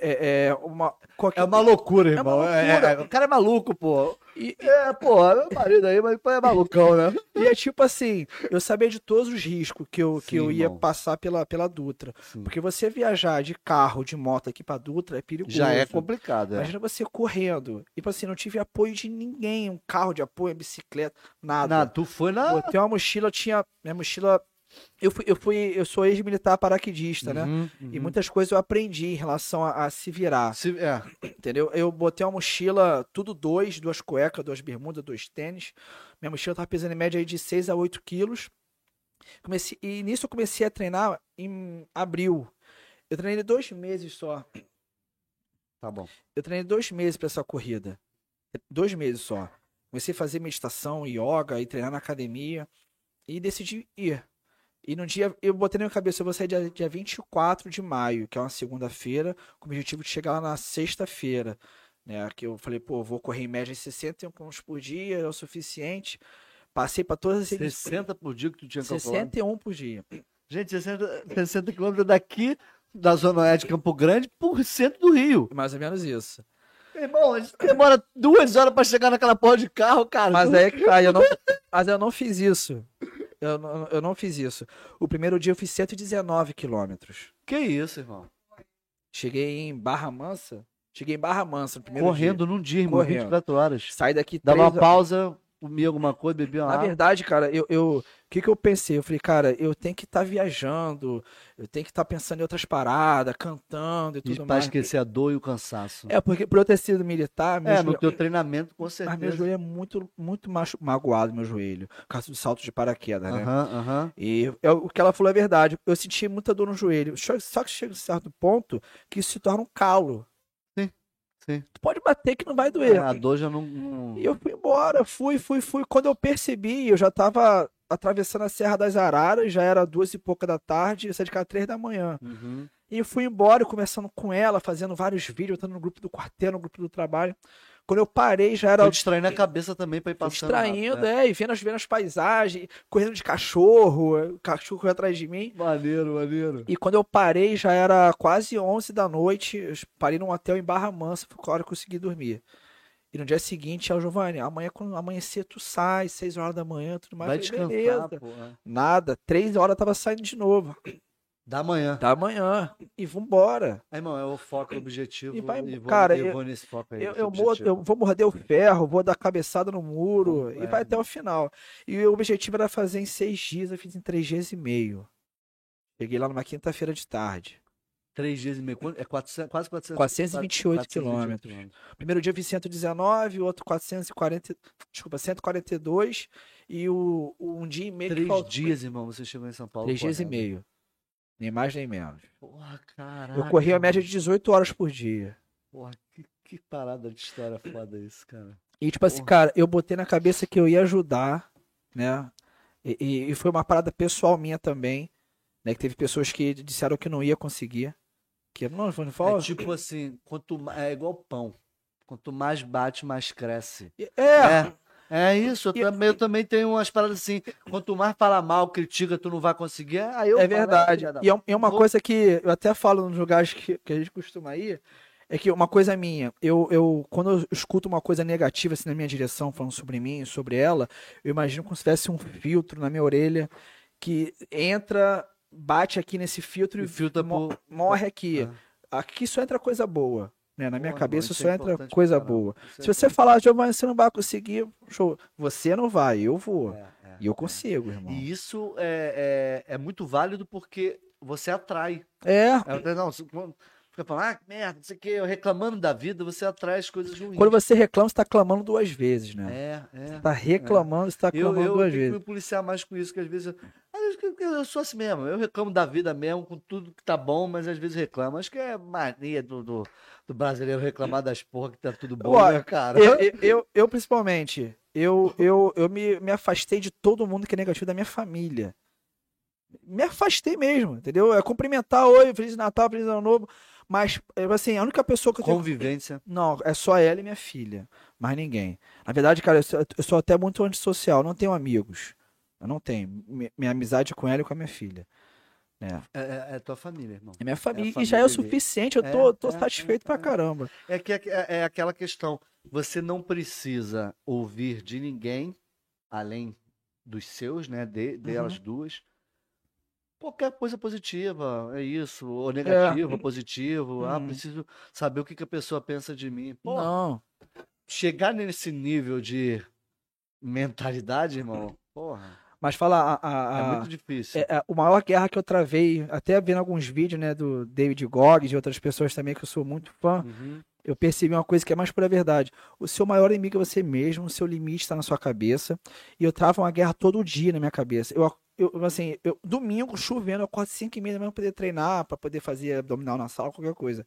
é, é uma. qualquer- É uma loucura, É irmão. É, loucura. é, o cara é maluco, pô. E, É, pô, é meu marido aí, mas é malucão, né? E é tipo assim, eu sabia de todos os riscos que eu, que Sim, eu ia irmão. passar pela, pela Dutra. Sim. Porque você viajar de carro, de moto aqui pra Dutra é perigoso. Já é complicado, é. Imagina você correndo. E tipo assim, não tive apoio de ninguém, um carro de apoio, bicicleta, nada. Não, tu foi na. Botei uma mochila, tinha. Minha mochila. Eu fui, eu fui, eu sou ex-militar paraquedista, né? Uhum, E uhum. muitas coisas eu aprendi em relação a, a se virar. Se- é. Entendeu? Eu botei uma mochila, tudo dois, duas cuecas, duas bermudas, dois tênis. Minha mochila tava pesando em média aí de 6 a 8 quilos. Comecei, e nisso eu comecei a treinar em abril. Eu treinei dois meses só. Tá bom. Eu treinei dois meses pra essa corrida. Dois meses só. Comecei a fazer meditação, yoga e treinar na academia. E decidi ir. E no dia, eu botei na minha cabeça, eu vou sair dia, dia 24 de maio, que é uma segunda-feira, com o objetivo de chegar lá na sexta-feira. Né? Que eu falei, pô, vou correr em média 61 km por dia, é o suficiente. Passei pra todas as edições. 60 por dia que tu tinha calculado. 61 por dia. Gente, 60, 60 quilômetros daqui da Zona Oeste de Campo Grande por centro do Rio. Mais ou menos isso. Irmão, a gente demora duas horas pra chegar naquela porra de carro, cara. Mas é que tá, eu não, mas eu não fiz isso. Eu não, eu não fiz isso. O primeiro dia eu fiz 119 quilômetros. Que isso, irmão? Cheguei em Barra Mansa. Cheguei em Barra Mansa no primeiro Correndo num dia, irmão, Correndo. 24 horas. dia. Saí daqui Dava três uma pausa, comia alguma coisa, bebia uma Na água. verdade, cara, eu, eu, o que que eu pensei? Eu falei, cara, eu tenho que estar viajando, eu tenho que estar pensando em outras paradas, cantando e E tudo pra mais. esquecer a dor e o cansaço. É, porque por eu ter sido militar, meu É, joelho- no teu treinamento, com mas meu certeza. joelho é muito, muito machu- magoado, meu joelho. Por causa do salto de paraquedas, né? Aham, aham. E é o que ela falou é verdade. Eu senti muita dor no joelho. Só só que chega a um certo ponto que isso se torna um calo. Sim. Tu pode bater que não vai doer. A dor já não. não- E eu fui embora, fui, fui, fui. Quando eu percebi, eu já tava atravessando a Serra das Araras, já era duas e pouca da tarde, eu saí de casa três da manhã. Uhum. E eu fui embora, conversando com ela, fazendo vários vídeos, estando no grupo do quartel, no grupo do trabalho. Quando eu parei, já era. Foi distraindo a cabeça também pra ir passando. distraindo, né? é, e vendo as, vendo as paisagens, correndo de cachorro, o cachorro correu atrás de mim. Maneiro, maneiro. E quando eu parei, já era quase 11 da noite. Eu parei num hotel em Barra Mansa, foi a hora que eu consegui dormir. E no dia seguinte, é o Giovanni, amanhã quando amanhecer tu sai, 6 horas da manhã, tudo mais. Vai falei, descansar, porra. Nada, 3 horas eu tava saindo de novo. Da manhã. Da manhã. E vambora. Aí, irmão, é o foco, o objetivo. E vai- vou, cara, eu, vou nesse foco aí. Eu, eu, mor- objetivo. eu vou morder o ferro, vou dar cabeçada no muro É. e vai até o final. E o objetivo era fazer em seis dias, eu fiz em três dias e meio. Cheguei lá numa quinta-feira de tarde. Três dias e meio. É 400, quase 400, 428 428 quilômetros. Primeiro dia eu fiz 119, o outro 440, desculpa, 142 e o, o um dia e meio que Três faltou. dias, irmão, você chegou em São Paulo. Três dias e meio. Nem mais nem menos. Porra, caralho. Eu corri a média de 18 horas por dia. Porra, que, que parada de história foda isso, cara. E tipo assim, Porra. cara, eu botei na cabeça que eu ia ajudar, né? E, e- e foi uma parada pessoal minha também, né? Que teve pessoas que disseram que não ia conseguir. Que não, não fala. É tipo assim, quanto é igual pão. Quanto mais bate, mais cresce. É, É, é isso. Eu, também, eu também tenho umas paradas assim. Quanto mais fala mal, critica, tu não vai conseguir. Aí eu é falo, verdade. E é, é uma Vou- coisa que eu até falo nos lugares que, que a gente costuma ir. É que uma coisa minha, eu, eu quando eu escuto uma coisa negativa assim na minha direção, falando sobre mim, sobre ela, eu imagino como se tivesse um filtro na minha orelha que entra, bate aqui nesse filtro E e filtra mo- por- morre aqui. Ah. Aqui só entra coisa boa. Né? Na minha cabeça irmão, só é entra coisa boa. Isso Se é você falar, Giovanni, você não vai conseguir, show. Você não vai, eu vou. É, é, E eu é. consigo, irmão. E isso é, é, é muito válido porque você atrai. É. É, não, fica falando, ah, merda, não sei o que, eu reclamando da vida, você atrai as coisas ruins. Quando você reclama, você tá clamando duas vezes, né? É, é. Você tá reclamando, você tá Eu, clamando eu duas tenho que vezes. me policiar mais com isso, que às vezes. Eu, eu sou assim mesmo. Eu reclamo da vida mesmo, com tudo que tá bom, mas às vezes reclamo. Acho que é mania do, do, do brasileiro reclamar das porra que tá tudo bom, Ó, né, cara? Eu, eu, eu, eu, principalmente, eu, eu, eu me, me afastei de todo mundo que é negativo da minha família. Me afastei mesmo, entendeu? É cumprimentar, oi, Feliz Natal, Feliz Ano Novo. Mas, é, assim, a única pessoa que eu tenho Convivência. Não, é só ela e minha filha. Mais ninguém. Na verdade, cara, eu sou, eu sou até muito antissocial. Não tenho amigos. Eu não tenho. Mi- Minha amizade é com ela e com a minha filha. É, é, é tua família, irmão. É minha família. família e já é o suficiente. Eu tô, É, tô é, satisfeito é, pra é. caramba. É que é, é aquela questão. Você não precisa ouvir de ninguém, além dos seus, né? De, delas Uhum. duas. Qualquer coisa positiva, é isso. Ou negativo, positivo. Ah, Uhum. preciso saber o que, que a pessoa pensa de mim. Pô, Não. chegar nesse nível de mentalidade, irmão, porra, Mas fala, a, a- é a- muito difícil. é, é, o maior guerra que eu travei, até vendo alguns vídeos, né, do David Goggins e outras pessoas também que eu sou muito fã, Uhum. eu percebi uma coisa que é mais pura verdade. O seu maior inimigo é você mesmo, o seu limite está na sua cabeça. E eu travo uma guerra todo dia na minha cabeça. Eu, eu assim, eu, domingo, chovendo, eu acordo 5 e meia pra poder treinar, para poder fazer abdominal na sala, qualquer coisa.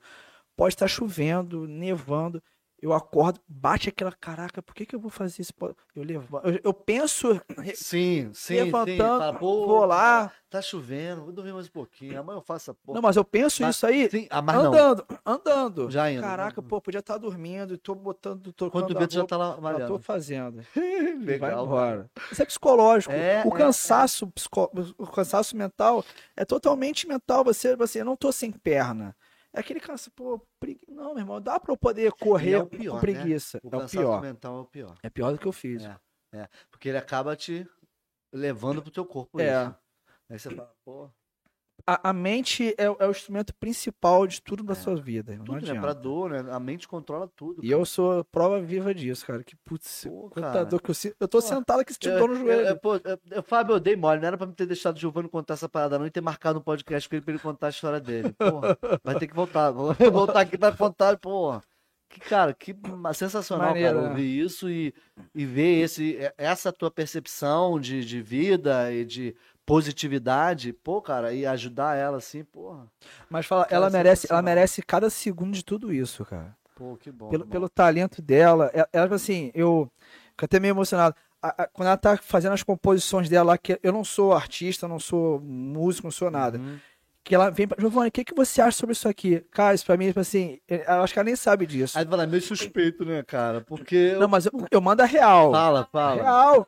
Pode estar chovendo, nevando. Eu acordo, bate aquela, caraca, por que, que eu vou fazer isso? Eu levanto. Eu, eu penso, Sim, sim, sim. levantando, pô, vou lá. Tá chovendo, vou dormir mais um pouquinho. Amanhã eu faço a porra. Não, mas eu penso Mas- isso aí Sim, ah, mas não. andando, andando. Já indo. Caraca, pô, podia estar dormindo, tô botando, tô colocando vê, já tá lá Já tô malhando. fazendo. [LAUGHS] Vai Legal. embora. Isso é psicológico. É, o é, cansaço, psico- o cansaço mental é totalmente mental. Você, você, eu não tô sem perna. É aquele cansaço, pô, pregui... não, meu irmão, dá pra eu poder correr é o pior, com né? preguiça. O é o pior. mental é o pior. É pior do que eu fiz. É, é. Porque ele acaba te levando pro teu corpo É. isso. Aí você fala, pô, A, a mente é, o- é o instrumento principal de tudo da É. sua vida. tudo, não né? adianta. Pra dor, né? A mente controla tudo. E eu sou prova viva disso, cara. Que putz, Pô, cara. dor que eu sinto. Eu tô Pô, sentado aqui sentindo dor no joelho. eu- pô, eu- eu- Fábio, eu dei mole. Não era pra me ter deixado o Giovanni contar essa parada não e ter marcado um podcast com ele pra ele contar a história dele. Porra, vai ter que voltar. Vou voltar aqui pra contar, porra. Que, cara, que sensacional, Maneiro, cara, né? ouvir isso e, e ver esse, essa tua percepção de, de vida e de positividade, pô, cara, e ajudar ela assim, porra. Mas fala, Cara, ela merece, ela merece cada segundo de tudo isso, cara. Pô, que bom. pelo, pelo talento dela. Ela, ela, assim, eu fico até meio emocionado. a- a- quando ela tá fazendo as composições dela lá, que eu não sou artista, não sou músico, não sou nada. Uhum. Que ela vem pra. Giovanni, o que, que você acha sobre isso aqui? Cara, isso pra mim, tipo assim, eu acho que ela nem sabe disso. Aí fala, é meio suspeito, né, cara? Porque. eu- Não, mas eu, eu mando a real. Fala, fala. Real.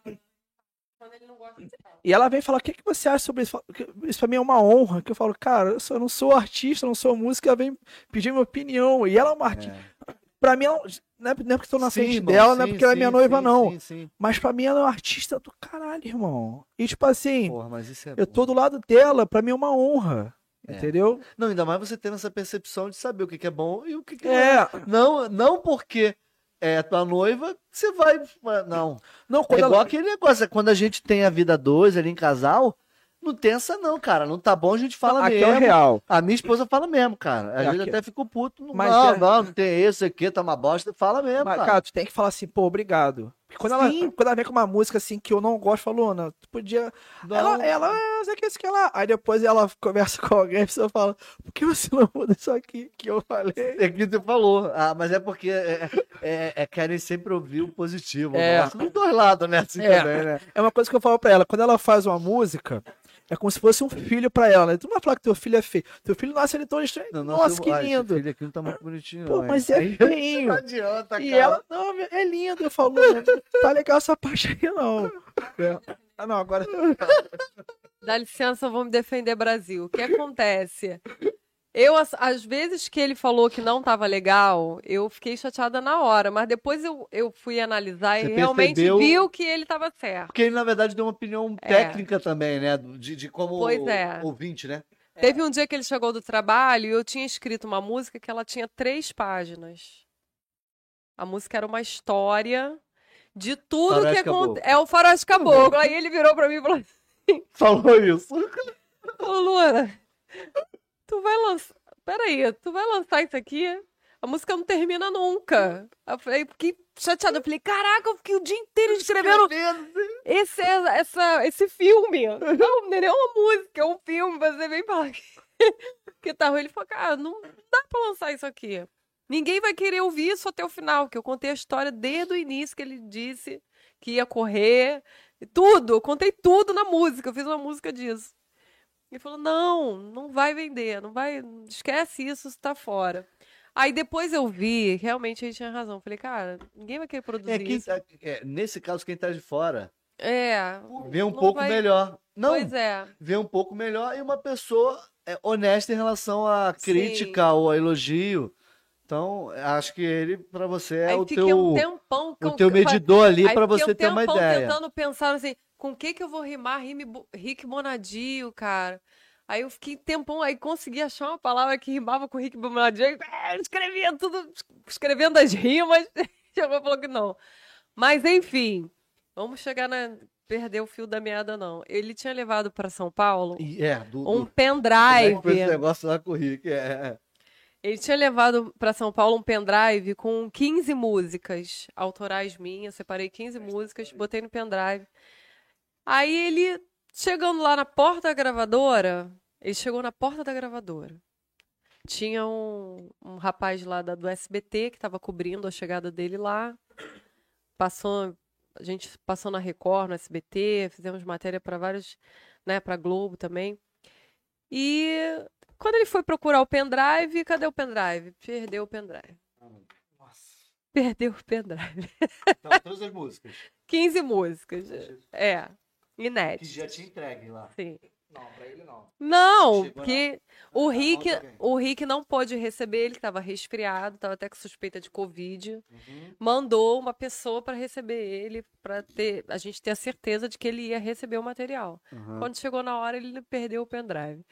Quando ele não gosta de falar. E ela vem falar, o que, que você acha sobre isso? Eu falo, "Que- Isso pra mim é uma honra. Que eu falo, cara, eu, sou- eu não sou artista, não sou música, ela vem pedir minha opinião. E ela é uma artista. É. Pra mim, ela, não, é, não é porque eu tô na Sim, frente irmão, dela, não é sim, porque ela é minha sim, noiva, sim, não. Sim, sim. Mas pra mim, ela é uma artista do caralho, irmão. E tipo assim, Porra, mas isso é. eu tô do lado dela, pra mim é uma honra. É. Entendeu? Não, ainda mais você tendo essa percepção de saber o que que é bom e o que, que É. não é. Não, não porque é tua noiva, você vai. Não. Não, É quando igual ela. aquele negócio, é quando a gente tem a vida dois ali em casal, não tem essa não, cara. Não tá bom, a gente fala Aqui mesmo. é real. A minha esposa fala mesmo, cara. É, vezes aqui- até fico puto. Não, Mas não, é- não, não tem isso aqui, tá uma bosta. Fala mesmo, Mas, cara. cara, tu tem que falar assim, pô, obrigado. Porque quando ela, quando ela vem com uma música assim que eu não gosto, falou, Luna, tu podia. Não. Ela, ela, é, isso aqui, isso que lá. Aí depois ela conversa [LAUGHS] com alguém e a pessoa fala, por que você não muda isso aqui que eu falei? É que você falou. Ah, mas é porque é, é- é- querem sempre ouvir o positivo. É. Nossa, dos dois lados, né? Assim É. também, né? É uma coisa que eu falo pra ela, quando ela faz uma música, é como se fosse um filho pra ela, né? Tu não vai falar que teu filho é feio. Teu filho nasce ele todo estranho. Não, Nossa, que ah, lindo. filho aqui não tá muito bonitinho, Pô, não, mas é [LAUGHS] Aí feinho. Não adianta, E cara. ela, não, meu, é lindo. Eu falo, não, tá legal essa parte aí, não. É. Ah, não, agora. Dá licença, eu vou me defender, Brasil. O que acontece? Eu, às- vezes que ele falou que não estava legal, eu fiquei chateada na hora, mas depois eu, eu fui analisar Você e realmente percebeu- viu que ele estava certo. Porque ele, na verdade, deu uma opinião É. técnica também, né? De, de como é. ouvinte, né? Teve um dia que ele chegou do trabalho e eu tinha escrito uma música que ela tinha três páginas. A música era uma história de tudo Faroeste que acontece. Caboclo. É o Faroeste Caboclo. Aí ele virou pra mim e falou Falou isso. Ô, Luana, tu vai lançar. Peraí, tu vai lançar isso aqui? A música não termina nunca. Eu falei, fiquei chateada. Eu falei, caraca, eu fiquei o dia inteiro escrevendo esse, essa, esse filme. Não, não é uma música, é um filme. Você vem falar que, [LAUGHS] que tá ruim. Ele falou, cara, não dá pra lançar isso aqui. Ninguém vai querer ouvir isso até o final, que eu contei a história desde o início que ele disse que ia correr. Tudo, eu contei tudo na música, eu fiz uma música disso. Ele falou: não, não vai vender, não vai. Esquece isso, isso tá fora. Aí depois eu vi, realmente ele tinha razão. Falei, cara, ninguém vai querer produzir É que, isso. é, nesse caso, quem tá de fora É. vê um pouco vai- melhor. Não, Pois é. vê um pouco melhor e uma pessoa é, honesta em relação à Sim. crítica ou a elogio. Então, acho que ele, pra você, é Aí o teu, um tempão. o teu medidor ali fiquei você um ter uma ideia. tentando pensar assim, com o que que eu vou rimar Rime Rick Bonadio, cara? Aí eu fiquei tempão, aí consegui achar uma palavra que rimava com Rick Bonadio. é, eu escrevia tudo, escrevendo as rimas. Chegou [LAUGHS] e falou que não. Mas enfim, vamos chegar na... Perder o fio da meada, não. Ele tinha levado para São Paulo É, do, um do, como é que pendrive. esse negócio lá com o Rick. É, é. Ele tinha levado para São Paulo um pendrive com 15 músicas autorais minhas. Separei 15 músicas, botei no pendrive. Aí ele, chegando lá na porta da gravadora, ele chegou na porta da gravadora. Tinha um, um rapaz lá da, do SBT que estava cobrindo a chegada dele lá. Passou, a gente passou na Record, no SBT, fizemos matéria para vários, né, para Globo também. E quando ele foi procurar o pendrive, cadê o pendrive? Perdeu o pendrive. Perdeu o pendrive. Então, todas as músicas [LAUGHS] 15 músicas. É. que Inédito. já te entregue lá. Sim. Não, pra ele não. Não, Chegou porque o Ah, Rick, o Rick não pôde receber, ele estava resfriado, estava até com suspeita de Covid. Uhum. Mandou uma pessoa para receber ele, para ter a gente ter a certeza de que ele ia receber o material. Uhum. Quando chegou na hora, ele perdeu o pendrive.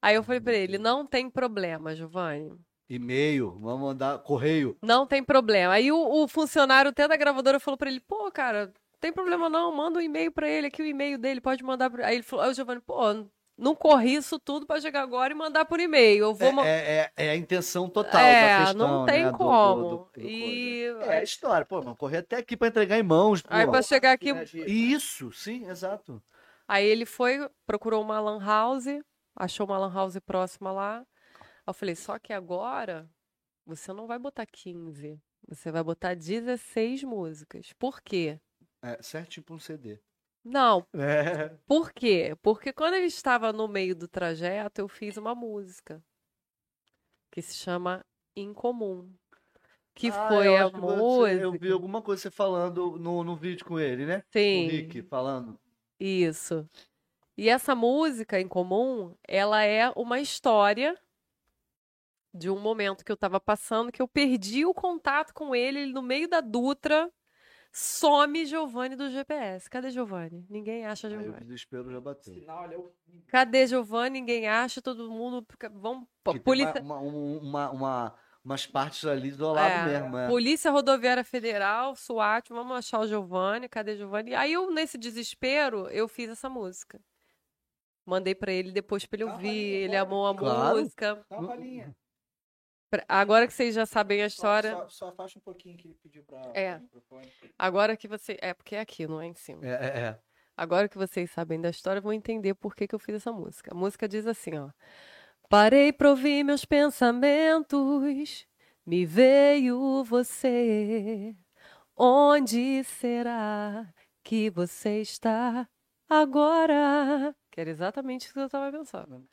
Aí eu falei para ele: não tem problema, Giovanni. E-mail, vamos mandar correio. Não tem problema. Aí o, o funcionário até da gravadora falou pra ele, pô, cara, tem problema não, manda um e-mail pra ele, aqui o e-mail dele, pode mandar. Pra... Aí ele falou, aí o Giovanni, pô, não corri isso tudo pra chegar agora e mandar por e-mail. Eu vou. ma- É, é, é a intenção total É, da questão, não tem né, do- do- como. do- do E-. É a história, pô, mano, correr até aqui pra entregar em mãos, pô. Aí pra chegar aqui. Isso, sim, exato. Aí ele foi, procurou uma lan house, achou uma lan house próxima lá. Aí eu falei, só que agora você não vai botar 15, você vai botar 16 músicas. Por quê? É, certinho pra um CD. Não, [LAUGHS] É. por quê? Porque quando ele estava no meio do trajeto, eu fiz uma música que se chama Incomum. Que Ah, foi a que você- música. Eu vi alguma coisa você falando no, no vídeo com ele, né? Sim. O Rick falando. Isso. E essa música em comum, ela é uma história de um momento que eu tava passando, que eu perdi o contato com ele, ele no meio da Dutra, some Giovanni do GPS. Cadê Giovanni? Ninguém acha Aí o Giovanni. desespero já bateu. Cadê Giovanni? Ninguém acha, todo mundo vamos polícia uma, uma, uma- uma- umas partes ali do lado É, mesmo, é. Polícia Rodoviária Federal, SWAT, vamos achar o Giovanni, cadê Giovanni? Aí eu, nesse desespero, eu fiz essa música. Mandei pra ele depois pra ele ouvir, ele amou a Claro. música. Dá uma palhinha. Pra- Agora que vocês já sabem a Só- história, Só, só afasta um pouquinho que ele pediu pra. É. agora que você. É, porque é aqui, não é em cima. É, é, é. Agora que vocês sabem da história, vão entender por que, que eu fiz essa música. A música diz assim, ó. Parei pra ouvir meus pensamentos, me veio você. Onde será que você está agora? Que era exatamente isso que eu tava pensando.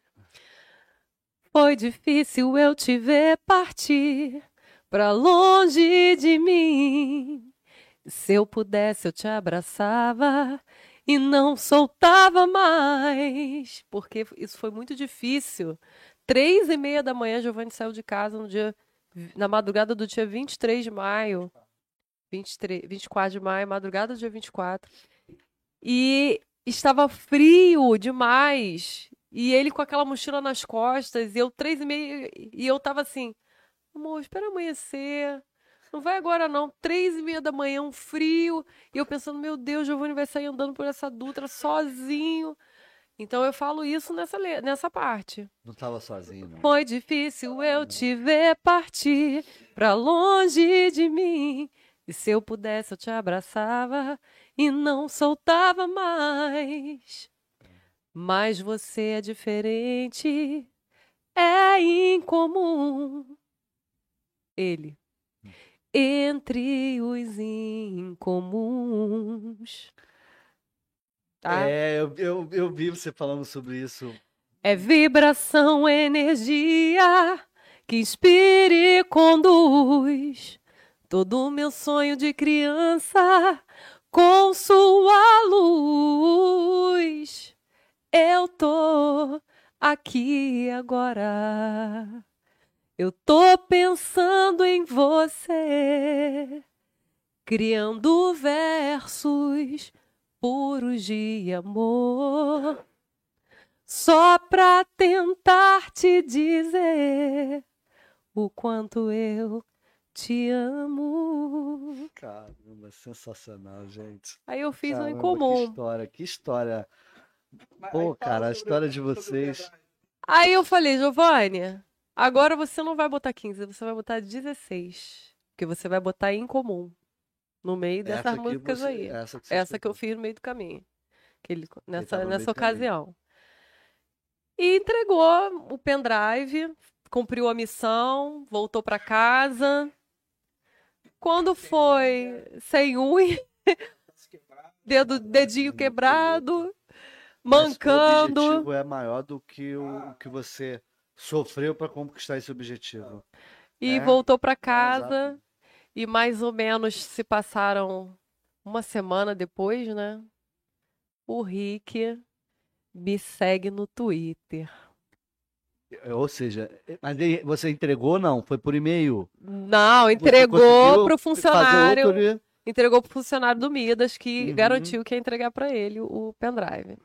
Foi difícil eu te ver partir pra longe de mim. Se eu pudesse, eu te abraçava e não soltava mais. Porque isso foi muito difícil. Três e meia da manhã, Giovanni saiu de casa no dia, na madrugada do dia 23 de maio. 23, 24 de maio, madrugada do dia 24. E estava frio demais. E ele com aquela mochila nas costas, e eu três e meia, e eu tava assim, amor, espera amanhecer. Não vai agora não. Três e meia da manhã, um frio. E eu pensando, meu Deus, Giovanni vai sair andando por essa Dutra sozinho. Então eu falo isso nessa, nessa parte. Não tava sozinho, não. Foi difícil eu te ver partir pra longe de mim. E se eu pudesse, eu te abraçava e não soltava mais. Mas você é diferente, é incomum. Ele. Entre os incomuns. Tá? É, eu, eu, eu vi você falando sobre isso. É vibração, energia que inspira e conduz todo o meu sonho de criança com sua luz. Eu tô aqui agora. Eu tô pensando em você, criando versos puros de amor só pra tentar te dizer o quanto eu te amo. Caramba, sensacional, gente. Aí eu fiz um Caramba, em Que comum. história, que história. Pô, fala cara, a história de vocês-. Aí eu falei, Giovanni, agora você não vai botar 15, você vai botar 16. Porque você vai botar em comum. No meio dessas Essa músicas você- aí. Essa que, Essa que eu fiz no meio do caminho. Que ele, nessa, meio nessa do caminho. ocasião. E entregou o pendrive, cumpriu a missão, voltou pra casa. Quando foi sem unha, dedo, dedinho quebrado, Mas O mancando. objetivo é maior do que o, o que você sofreu para conquistar esse objetivo. E É, voltou exato. casa. E mais ou menos se passaram uma semana depois, né? O Rick me segue no Twitter. É, Ou seja, mas ele- você entregou ou não? Foi por e-mail? Não, entregou pro fazer funcionário. outro- Entregou pro funcionário do Midas, que Uhum. garantiu que ia entregar pra ele o pendrive.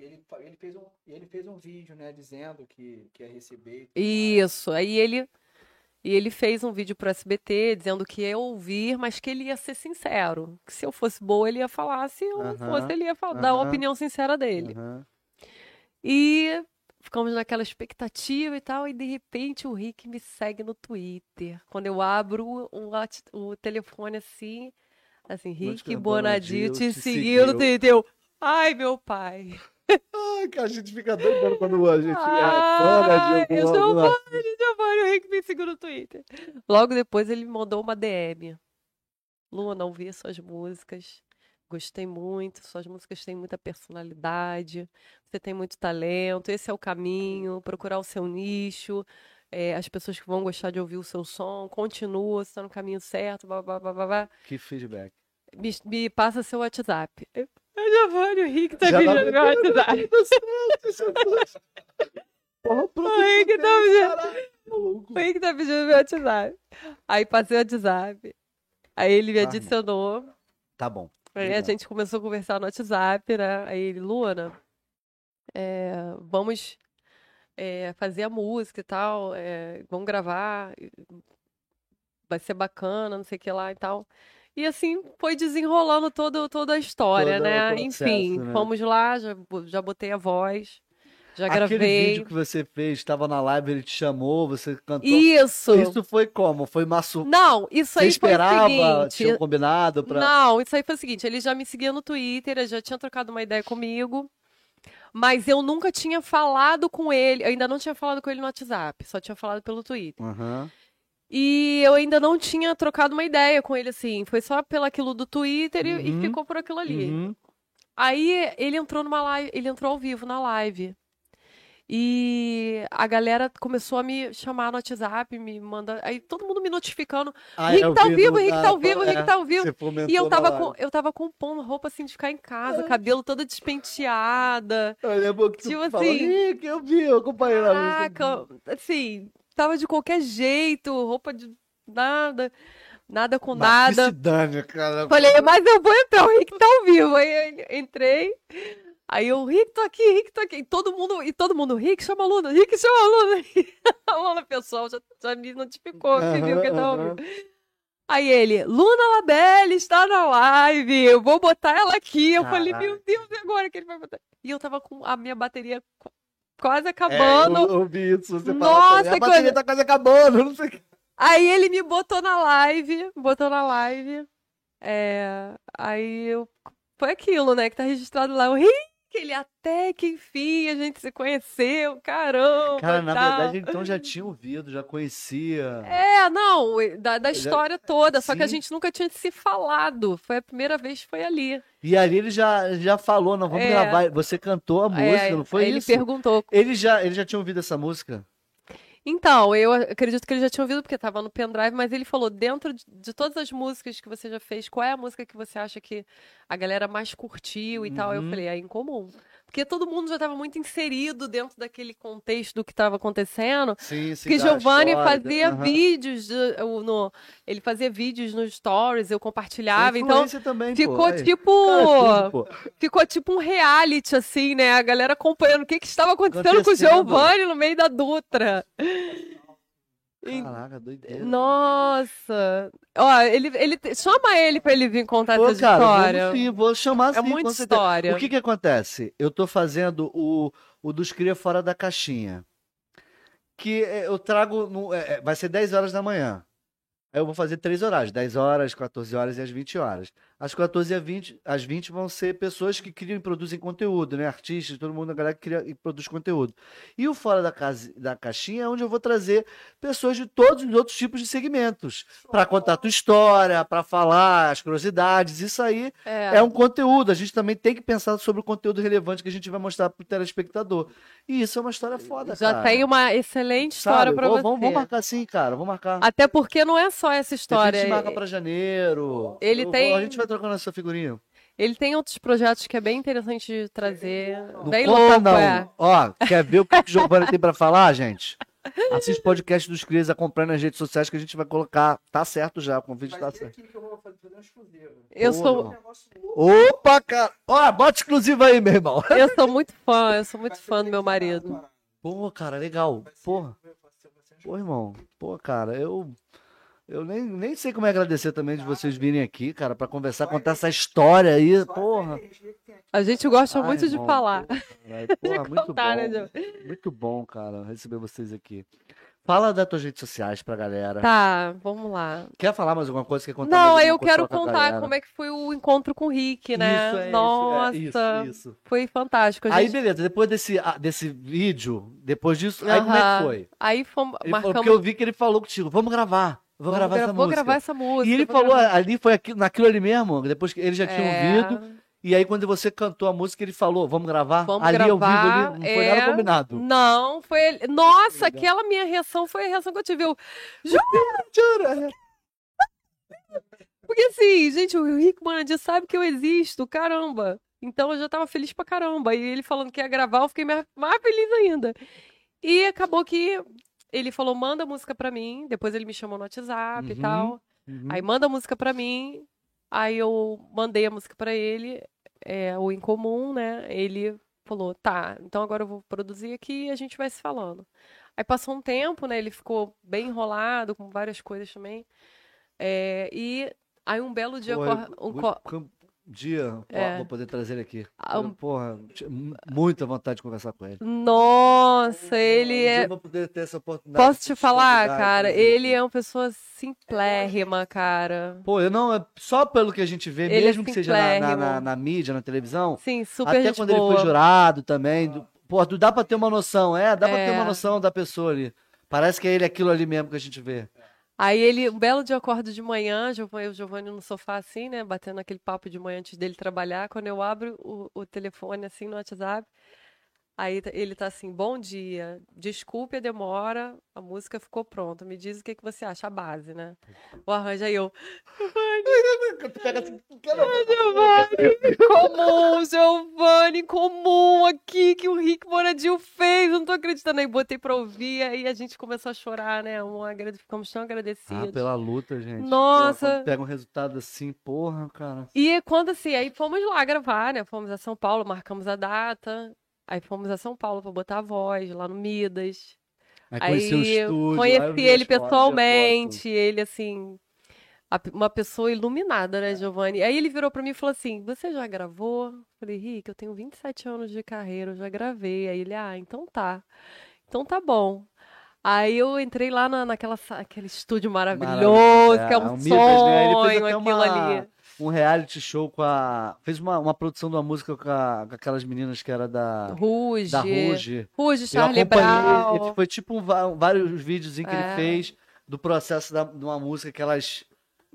E ele, ele, fez um, ele fez um vídeo, né, dizendo que, que ia receber. Isso. Aí ele. E ele fez um vídeo pro SBT dizendo que ia ouvir, mas que ele ia ser sincero. Que se eu fosse boa, ele ia falar. Se eu não Aham, fosse, ele ia fa- dar a aham. opinião sincera dele. Aham. E ficamos naquela expectativa e tal, e de repente o Rick me segue no Twitter. Quando eu abro o, o telefone assim, assim, Rick Bonadio Bonadio te te seguiu no. Twitter. Eu, Ai, meu pai. Ai, que a gente fica doidando quando a gente Ai, é fã de eu sou fã de Giovanni, o Rick me seguiu no Twitter. Logo depois ele me mandou uma DM. Luna, ouvi suas músicas. Gostei muito, suas músicas têm muita personalidade, você tem muito talento, esse é o caminho, procurar o seu nicho, é, as pessoas que vão gostar de ouvir o seu som, continua, você está no caminho certo, blá, blá, blá, blá. Que feedback. Me, me passa seu WhatsApp. Eu, Giovanni, o Rick tá Já pedindo tá- meu WhatsApp. Porra, O Rick tá pedindo, o Rick tá pedindo meu WhatsApp. Aí passei o WhatsApp. Aí ele me Ah, adicionou. Tá bom. Aí a Obrigado. gente começou a conversar no WhatsApp, né? Aí ele, Luana, é, vamos é, fazer a música e tal, é, vamos gravar, vai ser bacana, não sei o que lá e tal. E assim foi desenrolando todo, toda a história, Todo né? processo, Enfim, né? fomos lá, já, já botei a voz, já Aquele gravei. vídeo que você fez, estava na live, ele te chamou, você cantou. Isso! Isso foi como? Foi uma sur... Não, isso Você aí foi o esperava? seguinte. Tinham combinado pra. Não, isso aí foi o seguinte, ele já me seguia no Twitter, ele já tinha trocado uma ideia comigo, mas eu nunca tinha falado com ele, eu ainda não tinha falado com ele no WhatsApp, só tinha falado pelo Twitter. Aham. E eu ainda não tinha trocado uma ideia com ele, assim, foi só pelo aquilo do Twitter e, e Uhum. ficou por aquilo ali. Uhum. Aí ele entrou numa live, ele entrou ao vivo na live. E a galera começou a me chamar no WhatsApp, me manda, aí todo mundo me notificando. Ah, Rick eu tá ao vi vivo, Rick ah, tá ao vivo, Rick é, tá ao vivo. E eu tava, com, eu tava compondo roupa assim de ficar em casa, cabelo toda despenteada. Eu lembro que tu Tipo falou, assim, Rick, eu vi, eu acompanhei na Caraca, assim, tava de qualquer jeito, roupa de nada, nada com Mas que nada. se dane, cara. Falei, mas eu vou entrar, o Rick tá ao vivo. Aí eu entrei. Aí eu, Rick, tô aqui, Rick, tô aqui. E todo mundo, e todo mundo, Rick, chama a Luna, Rick, chama a Luna. [LAUGHS] A Luna, pessoal, já, já me notificou que viu que tava vivo. Aí ele, Luna Labelle está na live, eu vou botar ela aqui. Eu falei, meu Deus, e agora que ele vai botar? E eu tava com a minha bateria quase É, acabando. eu, eu vi isso. Você Nossa, falando, a que bateria coisa- tá quase acabando, não sei o que. Aí ele me botou na live, botou na live. É, aí eu, foi aquilo, né, que tá registrado lá. O Rick, ele até que enfim a gente se conheceu, caramba. Cara, na tal. verdade, então já tinha ouvido, já conhecia. É, não, da, da Já- história toda, só que a Sim. gente nunca tinha se falado. Foi a primeira vez que foi ali. E ali ele já, já falou, não, vamos É. gravar. Você cantou a música, É, não foi ele isso? perguntou. Ele já, ele já tinha ouvido essa música? Então, eu acredito que ele já tinha ouvido porque estava no pendrive, mas ele falou: dentro de, de todas as músicas que você já fez, qual é a música que você acha que a galera mais curtiu e tal? Eu Uhum. falei: é incomum. Porque todo mundo já estava muito inserido dentro daquele contexto do que estava acontecendo. Sim, sim. Porque da Giovanni fazia aham. vídeos no, ele fazia vídeos nos stories, eu compartilhava, então também, pô, ficou aí. tipo Cara, tudo, pô. ficou tipo um reality assim, né? A galera acompanhando o que que estava acontecendo com o Acontecendo. Giovanni no meio da Dutra. Caraca, doideira. Nossa! Ó, ele, ele chama ele pra ele vir contar Pô, essa cara, história. vamos sim, vou chamar É sim, muita história. O que que acontece? Eu tô fazendo o, o dos Cria Fora da Caixinha. Que é, eu trago, no, é, é, vai ser 10 horas da manhã. Aí eu vou fazer três horários, 10 horas, 14 horas e às 20 horas. Às 14 e às 20, às 20 vão ser pessoas que criam e produzem conteúdo, né? Artistas, todo mundo, a galera que cria e produz conteúdo. E o Fora da, Casa, da Caixinha é onde eu vou trazer pessoas de todos os outros tipos de segmentos. Para contar a tua história, para falar as curiosidades. Isso aí É. é um conteúdo. A gente também tem que pensar sobre o conteúdo relevante que a gente vai mostrar pro telespectador. E isso é uma história foda, Já cara. tem uma excelente história Vamos- você. Vamos, vamos marcar sim, cara. Vamos marcar. Até porque não é só essa história. a gente marca pra janeiro. Ele Eu- tem- A gente vai trocando essa figurinha. Ele tem outros projetos que é bem interessante de trazer. Não bem conta, louco, não. é. Ó, quer ver o que o Giovanni tem pra falar, gente? Assiste o podcast dos Crias, acompanha nas redes sociais que a gente vai colocar. Tá certo já, o convite tá certo. aqui que eu vou fazer um. Eu Pô, sou. Opa, cara! Ó, bota exclusivo aí, meu irmão. eu sou muito fã, eu sou muito fã do meu marido. Pô, cara, legal. Porra. Pô, irmão. Pô, cara, eu. Eu nem, nem sei como é agradecer também de vocês virem aqui, cara, pra conversar, contar essa história aí. Porra. A gente gosta Ai, muito de irmão, falar. pô, caralho, [LAUGHS] porra, muito contar, né, bom. Muito bom, cara, receber vocês aqui. Fala das tuas redes sociais pra galera. Tá, vamos lá. Quer falar mais alguma coisa? Quer contar Não, eu quero contar como é que foi o encontro com o Rick, né? Isso, é, isso, Nossa, é, isso, isso. foi fantástico. A Aí, gente... beleza, depois desse, ah, desse vídeo, depois disso, aí como é que foi? Aí fomos, marcamos. porque eu vi que ele falou contigo, vamos gravar. Vou gravar gra- essa vou música. gravar essa música. E ele vou falou, gravar. ali foi aqui, naquilo ali mesmo, depois que ele já tinha É, ouvido. E aí, quando você cantou a música, ele falou, vamos gravar? Vamos ali ao vivo, gravar. ali, não foi nada é. combinado. Não, foi ele. Nossa, aquela minha reação foi a reação que eu tive. Eu, Jura? [LAUGHS] Porque assim, gente, o Rick Bonadio sabe que eu existo, caramba. Então eu já tava feliz pra caramba. E ele falando que ia gravar, eu fiquei mais, mais feliz ainda. E acabou que ele falou: manda música pra mim. Depois ele me chamou no WhatsApp e Uhum. tal. Uhum. Aí manda a música pra mim. Aí eu mandei a música pra ele, é, o Incomum, né? Ele falou: tá, então agora eu vou produzir aqui e a gente vai se falando. Aí passou um tempo, né? Ele ficou bem enrolado com várias coisas também. É, e aí um belo dia. Pô, eu- um cam- dia, É. vou poder trazer ele aqui. Ah, Eu, um- porra, muita vontade de conversar com ele. Nossa, ele é. eu vou poder ter essa oportunidade. Posso te falar, cara? Ele é uma pessoa simplérrima, cara. Pô, eu não, é só pelo que a gente vê, Ele é mesmo que seja na, na, na- na mídia, na televisão, Sim, super até quando ele boa. foi jurado também, do- pô, dá pra ter uma noção, é, dá pra ter É. uma noção da pessoa ali. Parece que é ele aquilo ali mesmo que a gente vê. Aí ele, um belo dia eu acordo de manhã, Giovanni, o Giovanni no sofá assim, né, batendo aquele papo de manhã antes dele trabalhar. Quando eu abro o, o telefone assim no WhatsApp, aí tá- ele tá assim: "Bom dia, desculpe a demora, a música ficou pronta. Me diz o que que você acha a base, né?" O arranjo aí eu, Giovanni, comum, Giovanni, comum aqui que o Rick Bonadio fez, eu não tô acreditando. Aí botei pra ouvir, aí a gente começou a chorar, né? Um agrade... Ficamos tão Ah, agradecidos. pela luta, gente. Nossa. Quando pega um resultado assim, porra, cara. E quando assim, aí fomos lá gravar, né? Fomos a São Paulo, marcamos a data. Aí fomos a São Paulo pra botar a voz lá no Midas. Aí conheci estúdio. conheci ele a pessoalmente, ele assim, uma pessoa iluminada, né, Giovanni? Aí ele virou pra mim e falou assim: "Você já gravou?" Eu Falei: "Rick, eu tenho 27 anos de carreira, eu já gravei". Aí ele: "Ah, então tá. Então tá bom". Aí eu entrei lá na, naquela aquele estúdio maravilhoso, que é um, o Midas, né? Sonho até aquilo uma- ali. Um reality show com a. Fez uma, uma produção de uma música com, a- com aquelas meninas que era da. Ruge. Da Ruge. Ruge, Charlie Brown. foi tipo um vários vídeos que É. ele fez do processo da, de uma música que elas.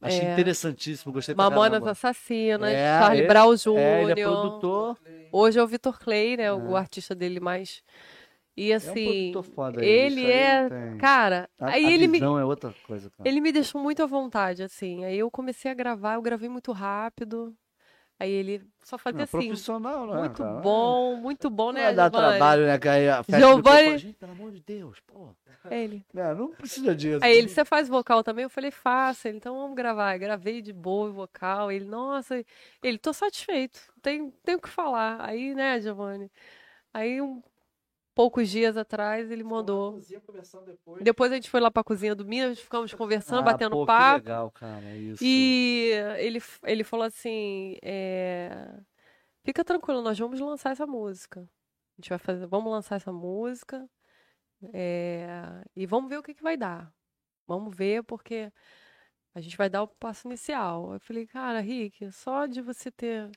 Achei É. interessantíssimo, gostei pra Mamonas caramba. Assassinas, É, Charlie ele- Brown É, ele é Jr. produtor. Hoje é o Vitor Clay, né? O É. artista dele mais. E É um assim, foda ele isso é. tem- Cara, A, aí a ele me, é outra coisa, cara. ele me deixou muito à vontade, assim. Aí eu comecei a gravar, eu gravei muito rápido. Aí ele só fazia Não, assim. profissional, né? Muito cara? bom, muito bom, né, vai dar Giovanni? trabalho, né? Que aí a festa Giovanni- Gente, pelo amor de Deus, pô. Ele. [LAUGHS] Não, não precisa disso. Aí ele, você faz vocal também? Eu falei. Ele, então vamos gravar. Aí gravei de boa o vocal. Ele, nossa, ele, tô satisfeito. Tem, tem o que falar. Aí, né, Giovanni? Aí, um, poucos dias atrás, ele mandou. Depois a gente foi lá pra cozinha do Minas, ficamos conversando, Ah, batendo pô, que papo. legal, cara, isso. E ele, ele falou assim: é, fica tranquilo, nós vamos lançar essa música. A gente vai fazer, vamos lançar essa música é, e vamos ver o que, que vai dar. Vamos ver, porque a gente vai dar o passo inicial. Eu falei, cara, Rick, só de você ter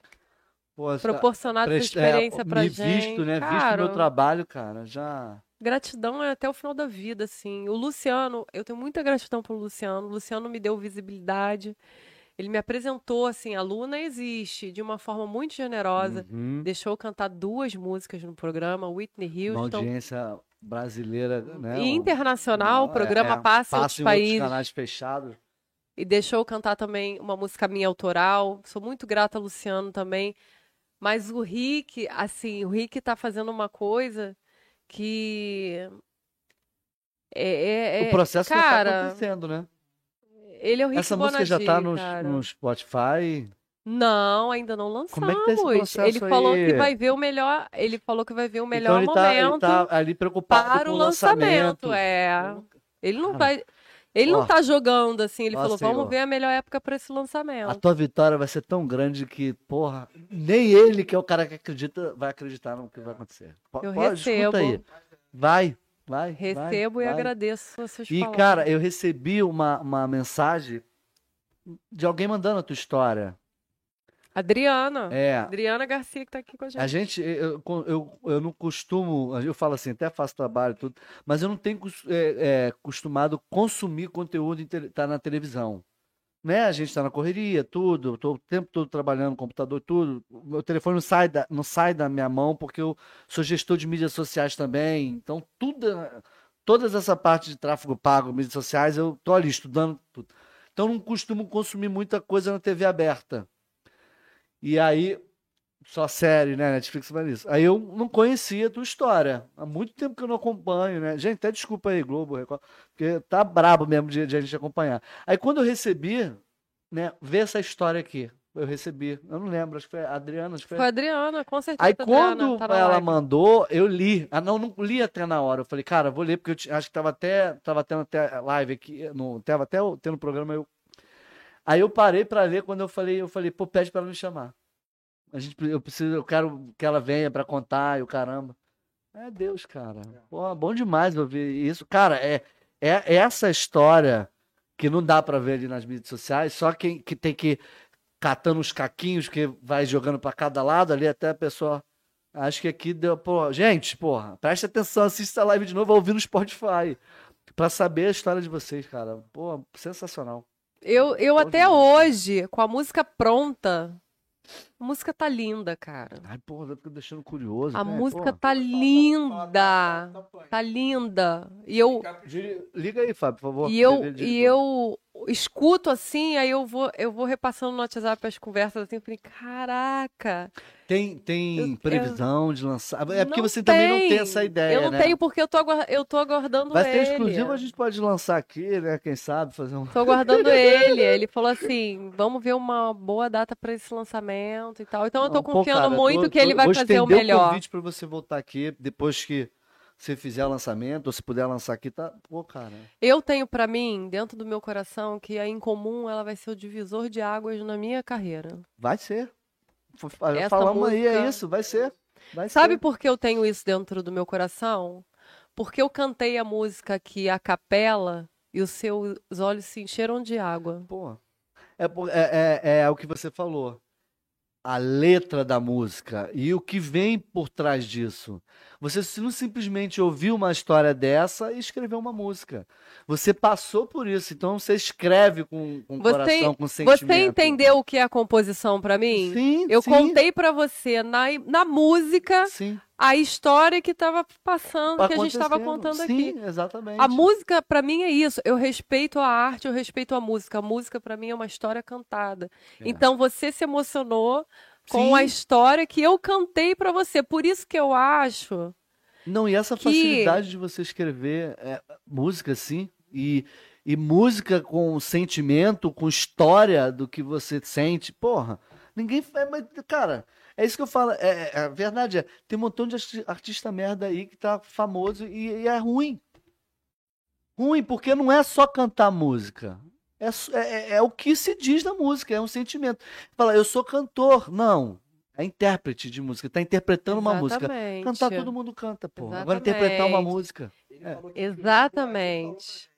Pô, proporcionado presta- é, experiência pra me gente. visto, né? Visto meu trabalho, cara, já... Gratidão é até o final da vida, assim. O Luciano, eu tenho muita gratidão pelo Luciano. O Luciano me deu visibilidade. Ele me apresentou, assim, a Luna existe, de uma forma muito generosa. Uhum. Deixou eu cantar duas músicas no programa, Whitney Uma Houston. audiência brasileira, né? E internacional, o é, programa é, passa em passa outros em países. outros canais fechados. E deixou eu cantar também uma música minha autoral. Sou muito grata a Luciano também. Mas o Rick, assim, o Rick tá fazendo uma coisa que. É, é- o processo já tá cara, acontecendo, né? Ele é o Rick Essa música já tá no, cara. no Spotify. Não, ainda não lançamos. Como é que tá esse processo ele falou aí? que vai ver o melhor. Ele falou que vai ver o melhor então ele tá, ele momento tá ali preocupado para com o lançamento. lançamento. É. Ele não Cara, vai. Ele ó. não tá jogando assim. Ele falou: Senhor. vamos ver a melhor época para esse A lançamento. tua vitória vai ser tão grande que, porra, nem ele, que é o cara que acredita, vai acreditar no que vai acontecer. Po- Eu pode, recebo. aí. Vai, vai. vai, Recebo e vai. agradeço as suas E, palavras. cara, eu recebi uma, uma mensagem de alguém mandando a tua história. Adriana. É. Adriana Garcia que tá aqui com a gente. A gente, eu, eu, eu, não costumo, eu falo assim, até faço trabalho e tudo, mas eu não tenho é, é, costumado consumir conteúdo que tá na televisão. Né? A gente está na correria, tudo, estou o tempo todo trabalhando no computador, tudo. O meu telefone não sai da, não sai da minha mão porque eu sou gestor de mídias sociais também. Então, tudo, todas essa parte de tráfego pago, mídias sociais, eu tô ali estudando tudo. Então, eu não costumo consumir muita coisa na TV aberta. E aí, só série, né? Netflix faz isso. Aí eu não conhecia a tua história. Há muito tempo que eu não acompanho, né? Gente, até desculpa aí, Globo, Record, porque tá brabo mesmo de, de a gente acompanhar. Aí quando eu recebi, né, ver essa história aqui, eu recebi. Eu não lembro, acho que foi a Adriana, acho que foi. Foi a Adriana, com certeza. Aí Adriana, quando tá ela live. mandou, eu li. Ah, não, não li até na hora. Eu falei, cara, vou ler, porque eu acho que tava até, tava tendo até live aqui, no, tava até o- tendo programa. Eu... Aí eu parei pra ler quando eu falei, eu falei, pô, pede pra ela me chamar. A gente, eu preciso, eu quero que ela venha pra contar e o caramba. É Deus, cara. Pô, bom demais ouvir isso. Cara, é, é essa história que não dá pra ver ali nas mídias sociais, só quem que tem que catando os caquinhos que vai jogando pra cada lado ali até a pessoa. Acho que aqui deu, pô, gente, porra, presta atenção, assista a live de novo, ouvir no Spotify pra saber a história de vocês, cara. Pô, sensacional. Eu, eu até hoje, com a música pronta, a música tá linda, cara. Ai, porra, eu fico deixando curioso. A né? música Pô, tá linda. Tá linda. E eu, Liga aí, Fábio, por favor. e eu, e eu escuto assim, aí eu vou, eu vou repassando no WhatsApp as conversas assim, eu falei, caraca. Tem, tem Eu- previsão de lançar. É porque você também não tem tem. essa ideia, Eu não né? tenho porque eu tô, eu tô aguardando Vai ter ele. exclusivo, a gente pode lançar aqui, né? Quem sabe, fazer um. Tô aguardando ele. Ele falou assim: vamos ver uma boa data pra esse lançamento e tal. Então eu tô Não, pô, confiando cara, muito tô- que ele vai fazer o melhor. convite pra você voltar aqui depois que você fizer o lançamento, ou se puder lançar aqui, tá. Pô, cara. Eu tenho pra mim, dentro do meu coração, que a Incomum ela vai ser o divisor de águas na minha carreira. Vai ser. Essa Falamos aí, é música- isso, vai ser. Vai Sabe ser. por que eu tenho isso dentro do meu coração? Porque eu cantei a música aqui a capela e os seus olhos se encheram de água. Pô. É, é, é, é o que você falou. A letra da música e o que vem por trás disso. Você não simplesmente ouviu uma história dessa e escreveu uma música. Você passou por isso, então você escreve com, com Você- coração, com sentimento. Você entendeu o que é a composição pra mim? Sim, Eu sim, contei pra você na, na música Sim. A história que estava passando, que a gente estava contando aqui. Sim, exatamente. A música, pra mim, é isso. Eu respeito a arte, eu respeito a música. A música, pra mim, é uma história cantada. É. Então, você se emocionou com a Sim. história que eu cantei pra você. Por isso que eu acho. Não, e essa que- facilidade de você escrever é, música assim, e, e música com sentimento, com história do que você sente, porra, ninguém. É, mas, cara, é isso que eu falo. É, é- a verdade é, tem um montão de arti- artista merda aí que tá famoso e, e é ruim. Ruim, porque não é só cantar música. É, é- é- é o que se diz na música, é um sentimento. Fala, eu sou cantor. Não. É intérprete de música, tá interpretando uma música. Exatamente. Cantar todo mundo canta, pô. Agora interpretar uma Exatamente. música. É. Exatamente.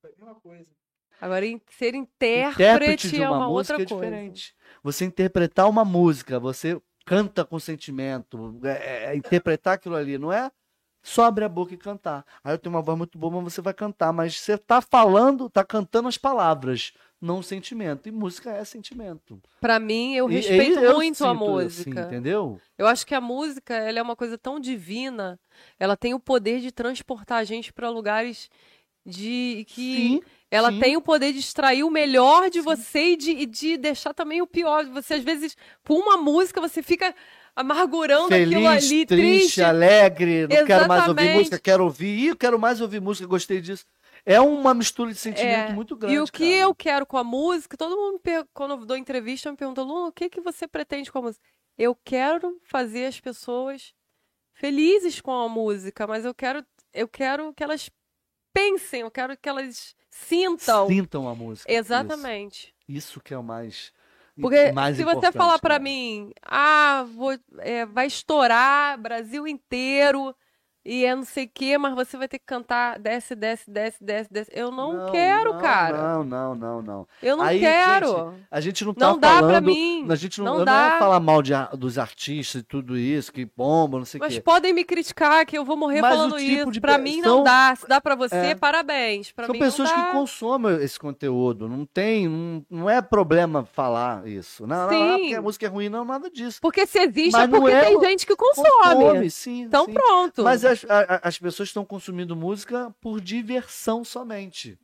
Foi a mesma coisa. Agora, ser Intérprete intérprete de é uma, uma música outra é coisa. diferente. Você interpretar uma música, você canta com sentimento, é, é- é interpretar aquilo ali, não é só abrir a boca e cantar. Aí eu tenho uma voz muito boa, mas você vai cantar. Mas você tá falando, tá cantando as palavras, não o sentimento. E música é sentimento. Pra mim, eu E- e respeito eu muito a assim, música. entendeu? Eu acho que a música, ela é uma coisa tão divina, ela tem o poder de transportar a gente para lugares de que Sim. ela sim. tem o poder de extrair o melhor de você e de, de deixar também o pior. Você às vezes, com uma música, você fica amargurando aquilo Feliz, ali, triste, triste. alegre, não quero mais ouvir Exatamente. música, quero ouvir, Ih, eu quero mais ouvir música, gostei disso. É uma mistura de sentimento É, muito grande. E o que cara. eu quero com a música, todo mundo, per- quando eu dou entrevista, me pergunta, Luna, o que, que você pretende com a música? Eu quero fazer as pessoas felizes com a música, mas eu quero, eu quero que elas pensem, eu quero que elas sintam. Sintam a música. Exatamente. Isso, Isso que é o mais. Porque mais se você falar pra cara. mim, ah, vou, é, vai estourar Brasil inteiro, e é não sei o quê, mas você vai ter que cantar desce, desce, desce, desce, desce. Eu não, quero, não, cara. Não, não, não, não. Eu não Aí, quero. A gente não tá Não dá falando. pra mim. A gente não, Não eu não é dá. falar mal de, dos artistas e tudo isso, que bomba, não sei o Mas quê. podem me criticar que eu vou morrer Mas o falando tipo isso. de Pra mim são- não dá. Se dá pra você, É. parabéns. Pra São mim pessoas não que dá. consomem esse conteúdo. Não tem. Não, não é problema falar isso. Não, não, Sim. não, porque a música é ruim, não, nada disso. Porque se existe Mas é não porque é tem gente que consome. sim. Então sim. pronto. Mas as, a- as pessoas estão consumindo música por diversão somente.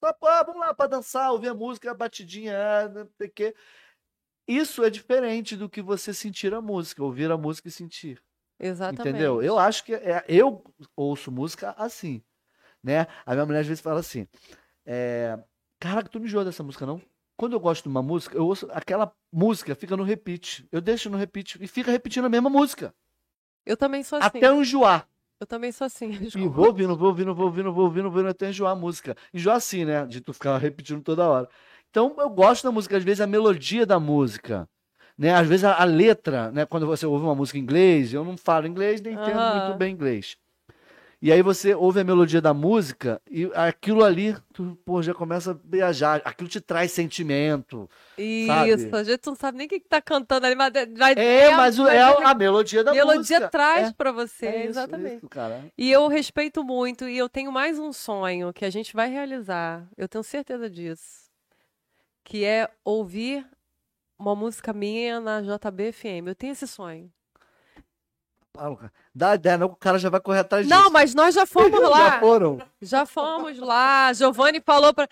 Pô, vamos lá pra dançar, ouvir a música, a batidinha, ah, não sei o quê. Isso é diferente do que você sentir a música, ouvir a música e sentir. Exatamente. Entendeu? Eu acho que é, eu ouço música assim, né? A minha mulher às vezes fala assim, é, caraca, tu não enjoa dessa música não? Quando eu gosto de uma música, eu ouço aquela música, fica no repeat. Eu deixo no repeat e fica repetindo a mesma música. Eu também sou assim. Até enjoar. Eu também sou assim. [LAUGHS] E vou ouvindo, vou ouvindo, vou ouvindo, vou ouvindo, vou ouvindo até enjoar a música. Enjoar assim, né? De tu ficar repetindo toda hora. Então eu gosto da música, às vezes a melodia da música. Né? Às vezes a, a letra, né? Quando você ouve uma música em inglês, eu não falo inglês, nem entendo Aham. muito bem inglês. E aí você ouve a melodia da música e aquilo ali, tu pô, já começa a viajar. Aquilo te traz sentimento. sabe? Isso, a gente não sabe nem o que, que tá cantando ali, mas vai É, mas o- é a melodia da melodia música. traz É, pra você, é isso, exatamente. isso, cara. E eu respeito muito, e eu tenho mais um sonho que a gente vai realizar, eu tenho certeza disso, que é ouvir uma música minha na JBFM. Eu tenho esse sonho. Dá ideia, não, o cara já vai correr atrás Não, disso. mas nós já fomos [LAUGHS] Já lá. foram. Já fomos lá. Giovanni falou para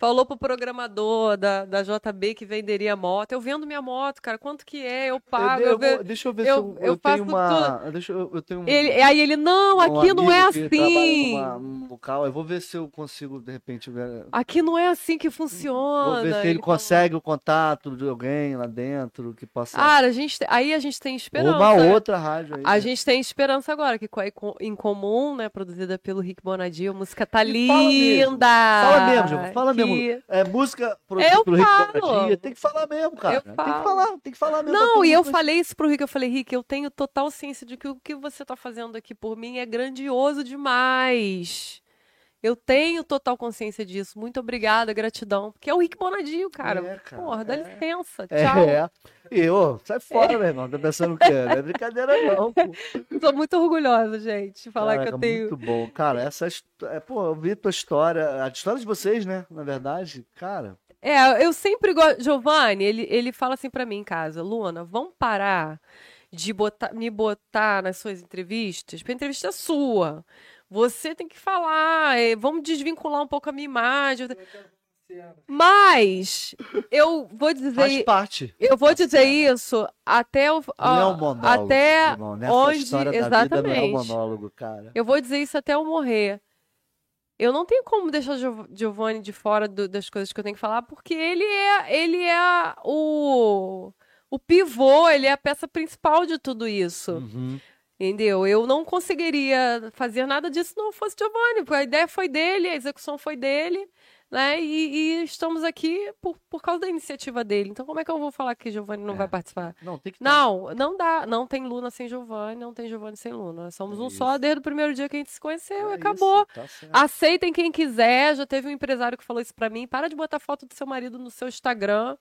falou pro programador da, da JB que venderia moto. Eu vendo minha moto, cara. Quanto que é? Eu pago. Eu- Eu eu deixa eu ver eu- se eu, eu eu tenho faço uma. Deixa eu, eu tenho um, Ele, aí ele, não, um aqui não é assim. numa- num local. Eu vou ver se eu consigo, de repente. ver- Aqui não é assim que funciona. Vou ver se ele falou. consegue o contato de alguém lá dentro que possa. Ah, a gente, te- aí a gente tem esperança. uma outra rádio aí. A né? gente tem esperança agora, que com a em comum, né, produzida pelo Rick Bonadio, a música tá E fala mesmo. linda. Fala mesmo, fala que- mesmo. É música pro, Eu pro Rick falo. Bonadio, Tem que falar mesmo, cara. Tem que falar, tem que falar mesmo. Não, e eu mundo falei isso pro Rick, eu falei, Rick, eu tenho total ciência de que o que você tá fazendo aqui por mim é grandioso demais. Eu tenho total consciência disso. Muito obrigada, gratidão. Porque é o Rick Bonadio, cara. É, cara, Porra, dá é. licença. É, Tchau. é. E, ô, sai fora, meu irmão. Tá pensando o quê? Não é brincadeira, não, pô. [LAUGHS] Tô muito orgulhosa, gente, de falar que Caraca, eu tenho. Muito bom. Cara, essa é, pô, eu vi tua história, a história de vocês, né? Na verdade, cara. É, eu sempre gosto. Giovanni, ele, ele fala assim pra mim em casa, Luna, vamos parar de botar, me botar nas suas entrevistas, porque a entrevista é sua. Você tem que falar, é, vamos desvincular um pouco a minha imagem. Mas eu vou Faz dizer, parte. eu vou dizer isso até o Não é um monólogo. até irmão. Nessa onde história da vida não é um exatamente. monólogo, cara. Eu vou dizer isso até eu morrer. Eu não tenho como deixar Giov- Giovanni de fora do- das coisas que eu tenho que falar, porque ele é, ele é o, o pivô, ele é a peça principal de tudo isso. Uhum. Entendeu? Eu não conseguiria fazer nada disso se não fosse Giovanni, porque a ideia foi dele, a execução foi dele, né? E, e estamos aqui por, por causa da iniciativa dele. Então, como é que eu vou falar que Giovanni não É. vai participar? Não, tem que Não, não dá. Não tem Luna sem Giovanni, não tem Giovanni sem Luna. Nós somos um só Isso. desde o primeiro dia que a gente se conheceu e É acabou. isso, tá. Aceitem quem quiser. Já teve um empresário que falou isso pra mim. Para de botar foto do seu marido no seu Instagram.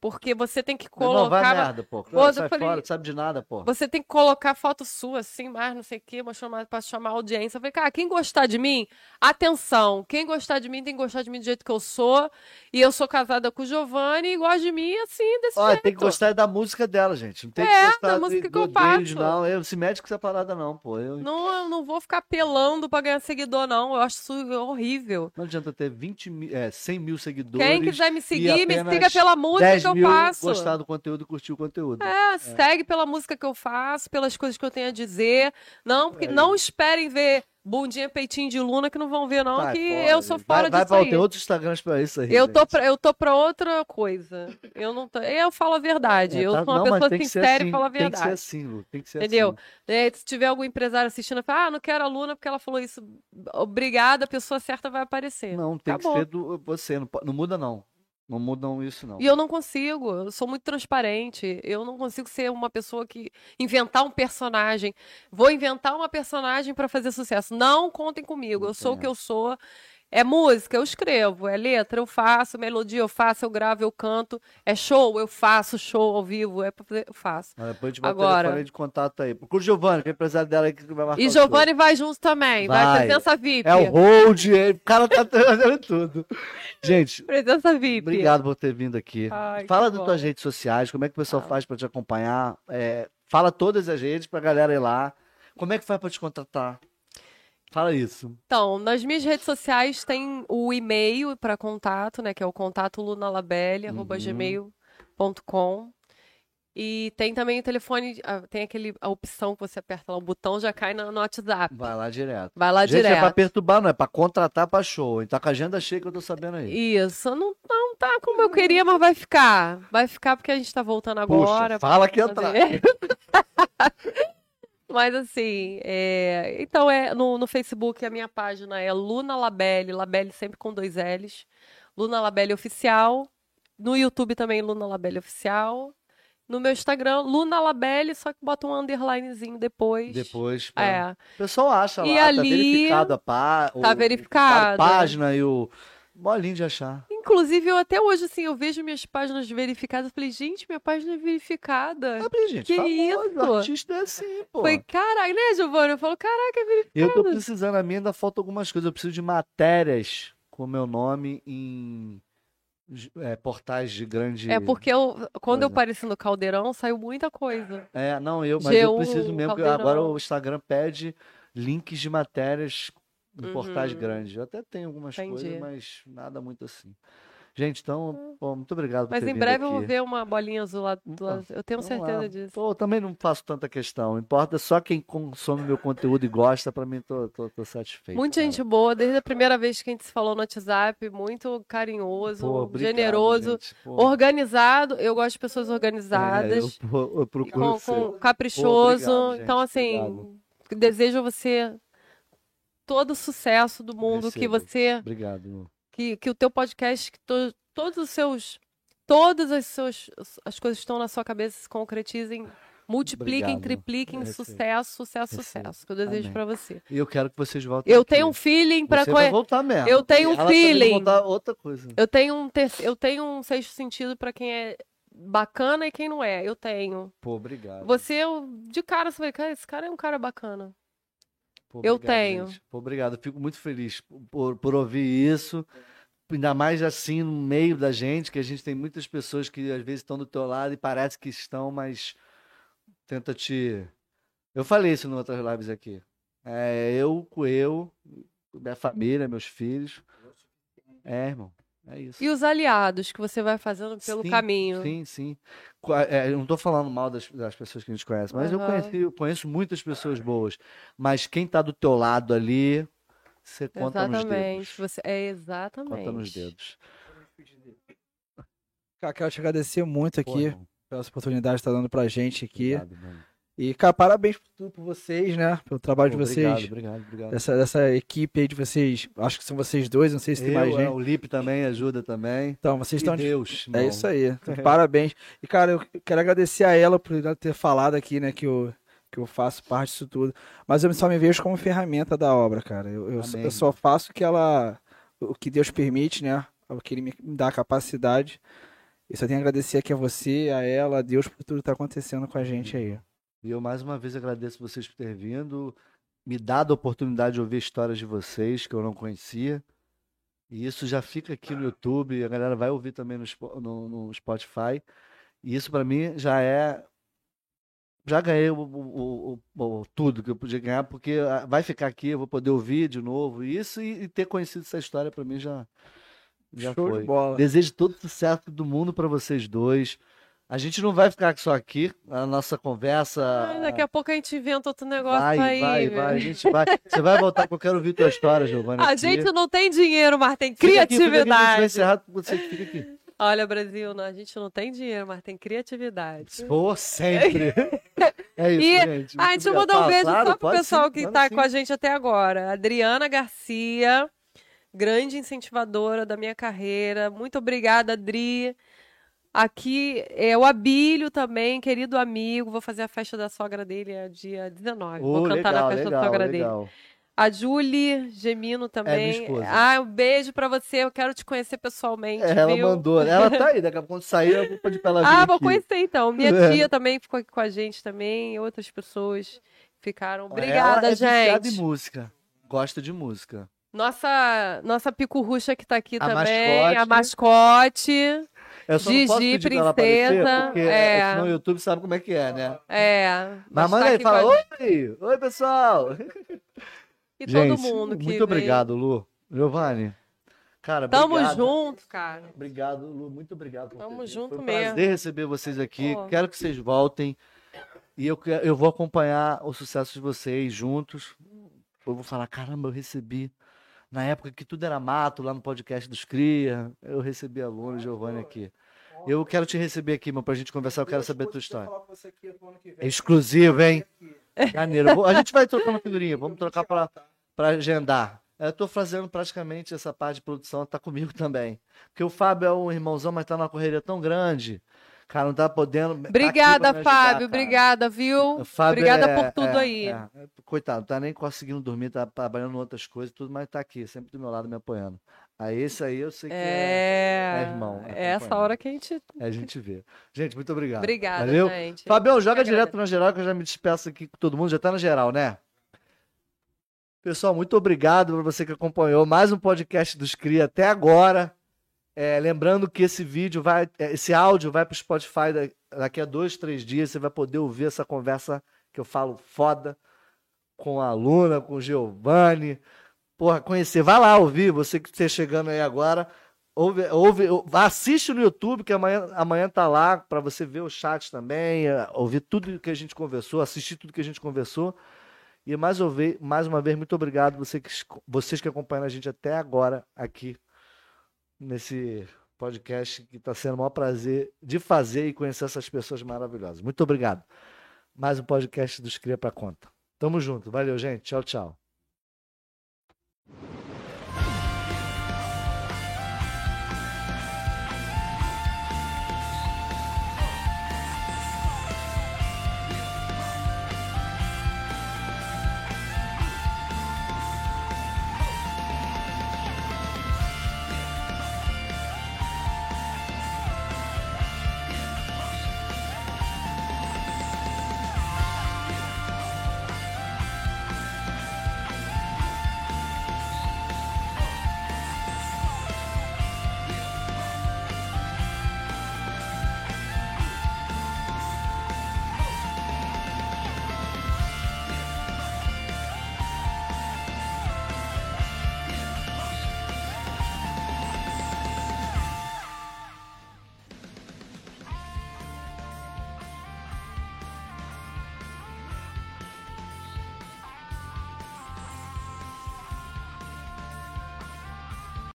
Porque você tem que Meu irmão, vai colocar. merda, pô. Pô, sai falei- fora, sabe de nada, pô. Você tem que colocar foto sua, assim, mais não sei o quê, pra chamar, pra chamar a audiência. Eu falei, cara, quem gostar de mim, atenção. Quem gostar de mim tem que gostar de mim do jeito que eu sou. E eu sou casada com o Giovanni e gosta de mim assim, desse Olha, jeito. tem que gostar da música dela, gente. Não tem É, que gostar da de- música que do eu deles, faço. não. Eu, se mete com essa parada, não, pô. Eu, Não, eu não vou ficar apelando pra ganhar seguidor, não. Eu acho isso horrível. Não adianta ter 20 mil, é, 100 mil seguidores. Quem quiser me seguir, me siga pela música 10 que eu faço. gostar do conteúdo e curtir o conteúdo. É, segue pela música que eu faço, pelas coisas que eu tenho a dizer. Não, porque É não esperem ver bundinha, peitinho de Luna que não vão ver, não, Sai que fora, eu sou fora vai, vai disso pra, aí. Tem outros Instagrams pra isso aí. Eu tô, pra, eu tô pra outra coisa. Eu não tô, eu falo a verdade. É, eu tá- sou uma não, pessoa sincera assim, e falo a Tem que ser verdade. assim, Lu. Tem que ser Entendeu? assim. É, se tiver algum empresário assistindo, fala, ah, não quero a Luna porque ela falou isso. Obrigada, a pessoa certa vai aparecer. Não, tem Acabou. que ser do você. Não, não muda, não. Não mudam isso, não. E eu não consigo, eu sou muito transparente. Eu não consigo ser uma pessoa que inventar um personagem. Vou inventar uma personagem para fazer sucesso. Não contem comigo. Eu sou o que eu sou. É música, eu escrevo. É letra, eu faço. Melodia, eu faço. Eu gravo, eu canto. É show, eu faço. Show ao vivo, é pra fazer, eu faço. Depois a gente Agora- o de contato aí. Procura o Giovanni, que é empresário dela aí que vai marcar E. Giovanni vai junto também. Vai, Vai. presença VIP. É o hold, é- o cara tá [LAUGHS] fazendo tudo. Gente, Presença VIP. obrigado por ter vindo aqui. Ai, Fala das tuas redes sociais, como é que o pessoal Fala. faz pra te acompanhar. É, fala todas as redes pra galera ir lá. Como é que faz pra te contratar? Fala isso. Então, nas minhas redes sociais tem o e-mail para contato, né? Que é o contato lunalabelle.gmail.com. E tem também o telefone, ah, tem aquele, a opção que você aperta lá, o botão já cai no, no WhatsApp. Vai lá direto. Vai lá Gente, é pra direto. perturbar, não é pra contratar pra show. Então com a agenda cheia que eu tô sabendo aí. Isso, não, não tá como eu queria, mas vai ficar. Vai ficar porque a gente tá voltando Puxa, agora. fala aqui pra atrás. fazer. [LAUGHS] Mas assim, é, então é no, no Facebook a minha página é Luna Labelle, Labelle sempre com dois L's. Luna Labelle Oficial. No YouTube também Luna Labelle Oficial. No meu Instagram, Luna Labelle, só que bota um underlinezinho depois. Depois. pra- É, O pessoal acha E lá, tá ali- verificado a pá, tá o- verificado. A página e o. Bolinho de achar. Inclusive, eu até hoje, assim, eu vejo minhas páginas verificadas. Eu falei, gente, minha página é verificada. Ah, mas, gente, Que famoso, isso? artista é assim, pô. Foi, caralho, né, Giovanni? Eu falo, caraca, é verificado. Eu tô precisando, a minha ainda falta algumas coisas. Eu preciso de matérias com meu nome em é, portais de grande. É porque eu, quando eu Coisa. apareci no Caldeirão, saiu muita coisa. É, não, eu, mas eu G1, preciso mesmo, Caldeirão. agora o Instagram pede links de matérias em portais Uhum. grandes. Eu até tenho algumas Entendi. coisas, mas nada muito assim. Gente, então, pô, muito obrigado por Mas em breve eu vou aqui. ver uma bolinha azul lá do Opa, lado. Eu tenho certeza lá. disso. Pô, eu também não faço tanta questão. Importa só quem consome meu conteúdo e gosta, pra mim tô, tô, tô satisfeito. Muita cara. gente boa, desde a primeira vez que a gente se falou no WhatsApp, muito carinhoso, Pô, obrigado, generoso, gente. Organizado. Eu gosto de pessoas é, organizadas, eu, pô, eu procuro com, ser. com- caprichoso. Pô, obrigado, então, assim, obrigado. desejo você todo o sucesso do mundo, que Recebo. você Obrigado. que, que o teu podcast, que to- todos os seus, todas as suas, as coisas que estão na sua cabeça se concretizem, multipliquem, Obrigado. tripliquem, Recebo. sucesso, sucesso, Recebo. sucesso, que eu desejo pra você. E eu quero que vocês voltem Eu aqui. tenho um feeling pra Você conhe- vai voltar mesmo. Eu tenho um feeling. outra coisa. eu tenho um ter... eu tenho um sexto sentido pra quem é bacana e quem não é. Eu tenho. Pô, obrigado. Você de cara você vai, cara, esse cara é um cara bacana. Pô, eu obrigado, tenho. Pô, obrigado. Fico muito feliz por, por ouvir isso. Ainda mais assim no meio da gente, que a gente tem muitas pessoas que às vezes estão do teu lado e parece que estão, mas tenta te. Eu falei isso em outras lives aqui. É, eu, eu, minha família, meus filhos. É, irmão. É isso. E os aliados que você vai fazendo pelo Sim, caminho. Sim, sim. É, eu não estou falando mal das, das pessoas que a gente conhece, mas eu, Aham. conheci, eu conheço muitas pessoas boas. Mas quem está do teu lado ali, você conta nos Exatamente. dedos. Você é exatamente. Conta nos dedos. Cara, quero te agradecer muito Pô, aqui irmão, pela oportunidade que tá dando pra gente aqui. Obrigado, mano. E, cara, parabéns por tudo, por vocês, né? Pelo trabalho Pô, de vocês. Obrigado, obrigado, obrigado. Dessa, dessa equipe aí de vocês. Acho que são vocês dois, não sei se tem Eu, mais é, gente. o Lipe também ajuda também. Então, vocês E estão de Deus, É irmão. isso aí. [LAUGHS] Então, Parabéns. E, cara, eu quero agradecer a ela por ter falado aqui, né, que eu, que eu faço parte disso tudo. Mas eu só me vejo como ferramenta da obra, cara. Eu, eu, Amém. eu só faço o que ela. O que Deus permite, né? O que ele me dá a capacidade. Eu só tenho a agradecer aqui a você, a ela, a Deus por tudo que tá acontecendo com a gente aí. E eu mais uma vez agradeço vocês por ter vindo, me dado a oportunidade de ouvir histórias de vocês que eu não conhecia. E isso já fica aqui no YouTube, a galera vai ouvir também no, no- no Spotify. E isso para mim já é. Já ganhei o, o- o- o- tudo que eu podia ganhar, porque ah, vai ficar aqui, eu vou poder ouvir de novo. Isso e, e ter conhecido essa história para mim já, já Show foi. de bola. Desejo todo o sucesso do mundo para vocês dois. A gente não vai ficar só aqui, a nossa conversa. Ai, daqui a pouco a gente inventa outro negócio Vai, ir. vai, meu. vai. A gente vai. Você vai voltar que eu quero ouvir tua história, Giovana. [LAUGHS] A aqui. gente não tem dinheiro, mas tem Fica aqui, fica aqui, a gente vai criatividade. encerrar, você fica aqui. Olha, Brasil, não, a gente não tem dinheiro, mas tem criatividade. Pô, sempre. [LAUGHS] É isso, E- gente. Ah, deixa eu mandar um beijo Claro, só pro pessoal sim, que manda tá sim. com a gente até agora. Adriana Garcia, grande incentivadora da minha carreira. Muito obrigada, Adri. Aqui é o Abílio também, querido amigo. Vou fazer a festa da sogra dele é dia 19. Ô, Vou cantar legal, na festa legal, da sogra dele. legal. A Julie Gemino também. É ah, um beijo pra você. Eu quero te conhecer pessoalmente. É, ela viu? mandou. Ela tá aí, daqui a pouco quando sair, eu vou pedir pra ela vir Ah, vou aqui. conhecer então. Minha [LAUGHS] É. tia também ficou aqui com a gente também. Outras pessoas ficaram. ela Obrigada, é viciada gente. em música. Gosta de música. Nossa, nossa pico-ruxa que tá aqui A também. A mascote. Eu só não posso Gigi, pedir pra ela aparecer, princesa, porque é. senão o YouTube sabe como é que é, né? É. Mas tá manda aí, fala, oi! Oi, pessoal! E Gente, todo mundo que muito obrigado, Lu. Giovanni, cara, Tamo obrigado. junto, cara. Obrigado, Lu. Muito obrigado Tamo junto Foi um mesmo. prazer receber vocês aqui. Quero que vocês voltem. E eu, eu vou acompanhar o sucesso de vocês juntos. Eu vou falar, caramba, eu recebi. Na época que tudo era mato, lá no podcast dos Cria, eu recebi a Luna e Giovanni aqui. Eu quero te receber aqui, meu, pra gente conversar. Eu quero saber a tua história. É exclusivo, hein? Janeiro. A gente vai trocando figurinha. [LAUGHS] Vamos trocar pra, pra agendar. Eu tô fazendo praticamente essa parte de produção, tá comigo também. Porque o Fábio é um irmãozão, mas tá numa correria tão grande. Cara, não tá podendo. tá Obrigada, ajudar, Fábio. Obrigada, viu? Fábio Obrigada é- por tudo é- aí. é. Coitado, não tá nem conseguindo dormir, tá trabalhando em outras coisas, tudo, mas tá aqui, sempre do meu lado me apoiando. Aí esse aí eu sei que é, É, é irmão, é É essa hora que a gente. é a gente vê. Gente, muito obrigado. Obrigada, Valeu? gente. Fabião, joga Eu direto na geral, que eu já me despeço aqui com todo mundo. Já tá na geral, né? Pessoal, muito obrigado para você que acompanhou mais um podcast dos Cria até agora. É, lembrando que esse vídeo vai, é, esse áudio vai para o Spotify da- daqui a dois, três dias. Você vai poder ouvir essa conversa que eu falo foda com a Luna, com o Giovanni. Porra, conhecer. Vai lá ouvir, você que está chegando aí agora. Ouve, ouve, ou- assiste no YouTube, que amanhã, amanhã tá lá para você ver o chat também, eh, ouvir tudo que a gente conversou, assistir tudo que a gente conversou. E mais, mais uma vez, muito obrigado você que, vocês que acompanham a gente até agora aqui nesse podcast que está sendo o maior prazer de fazer e conhecer essas pessoas maravilhosas. Muito obrigado. Mais um podcast dos Cria para Conta. Tamo junto. Valeu, gente. Tchau, tchau.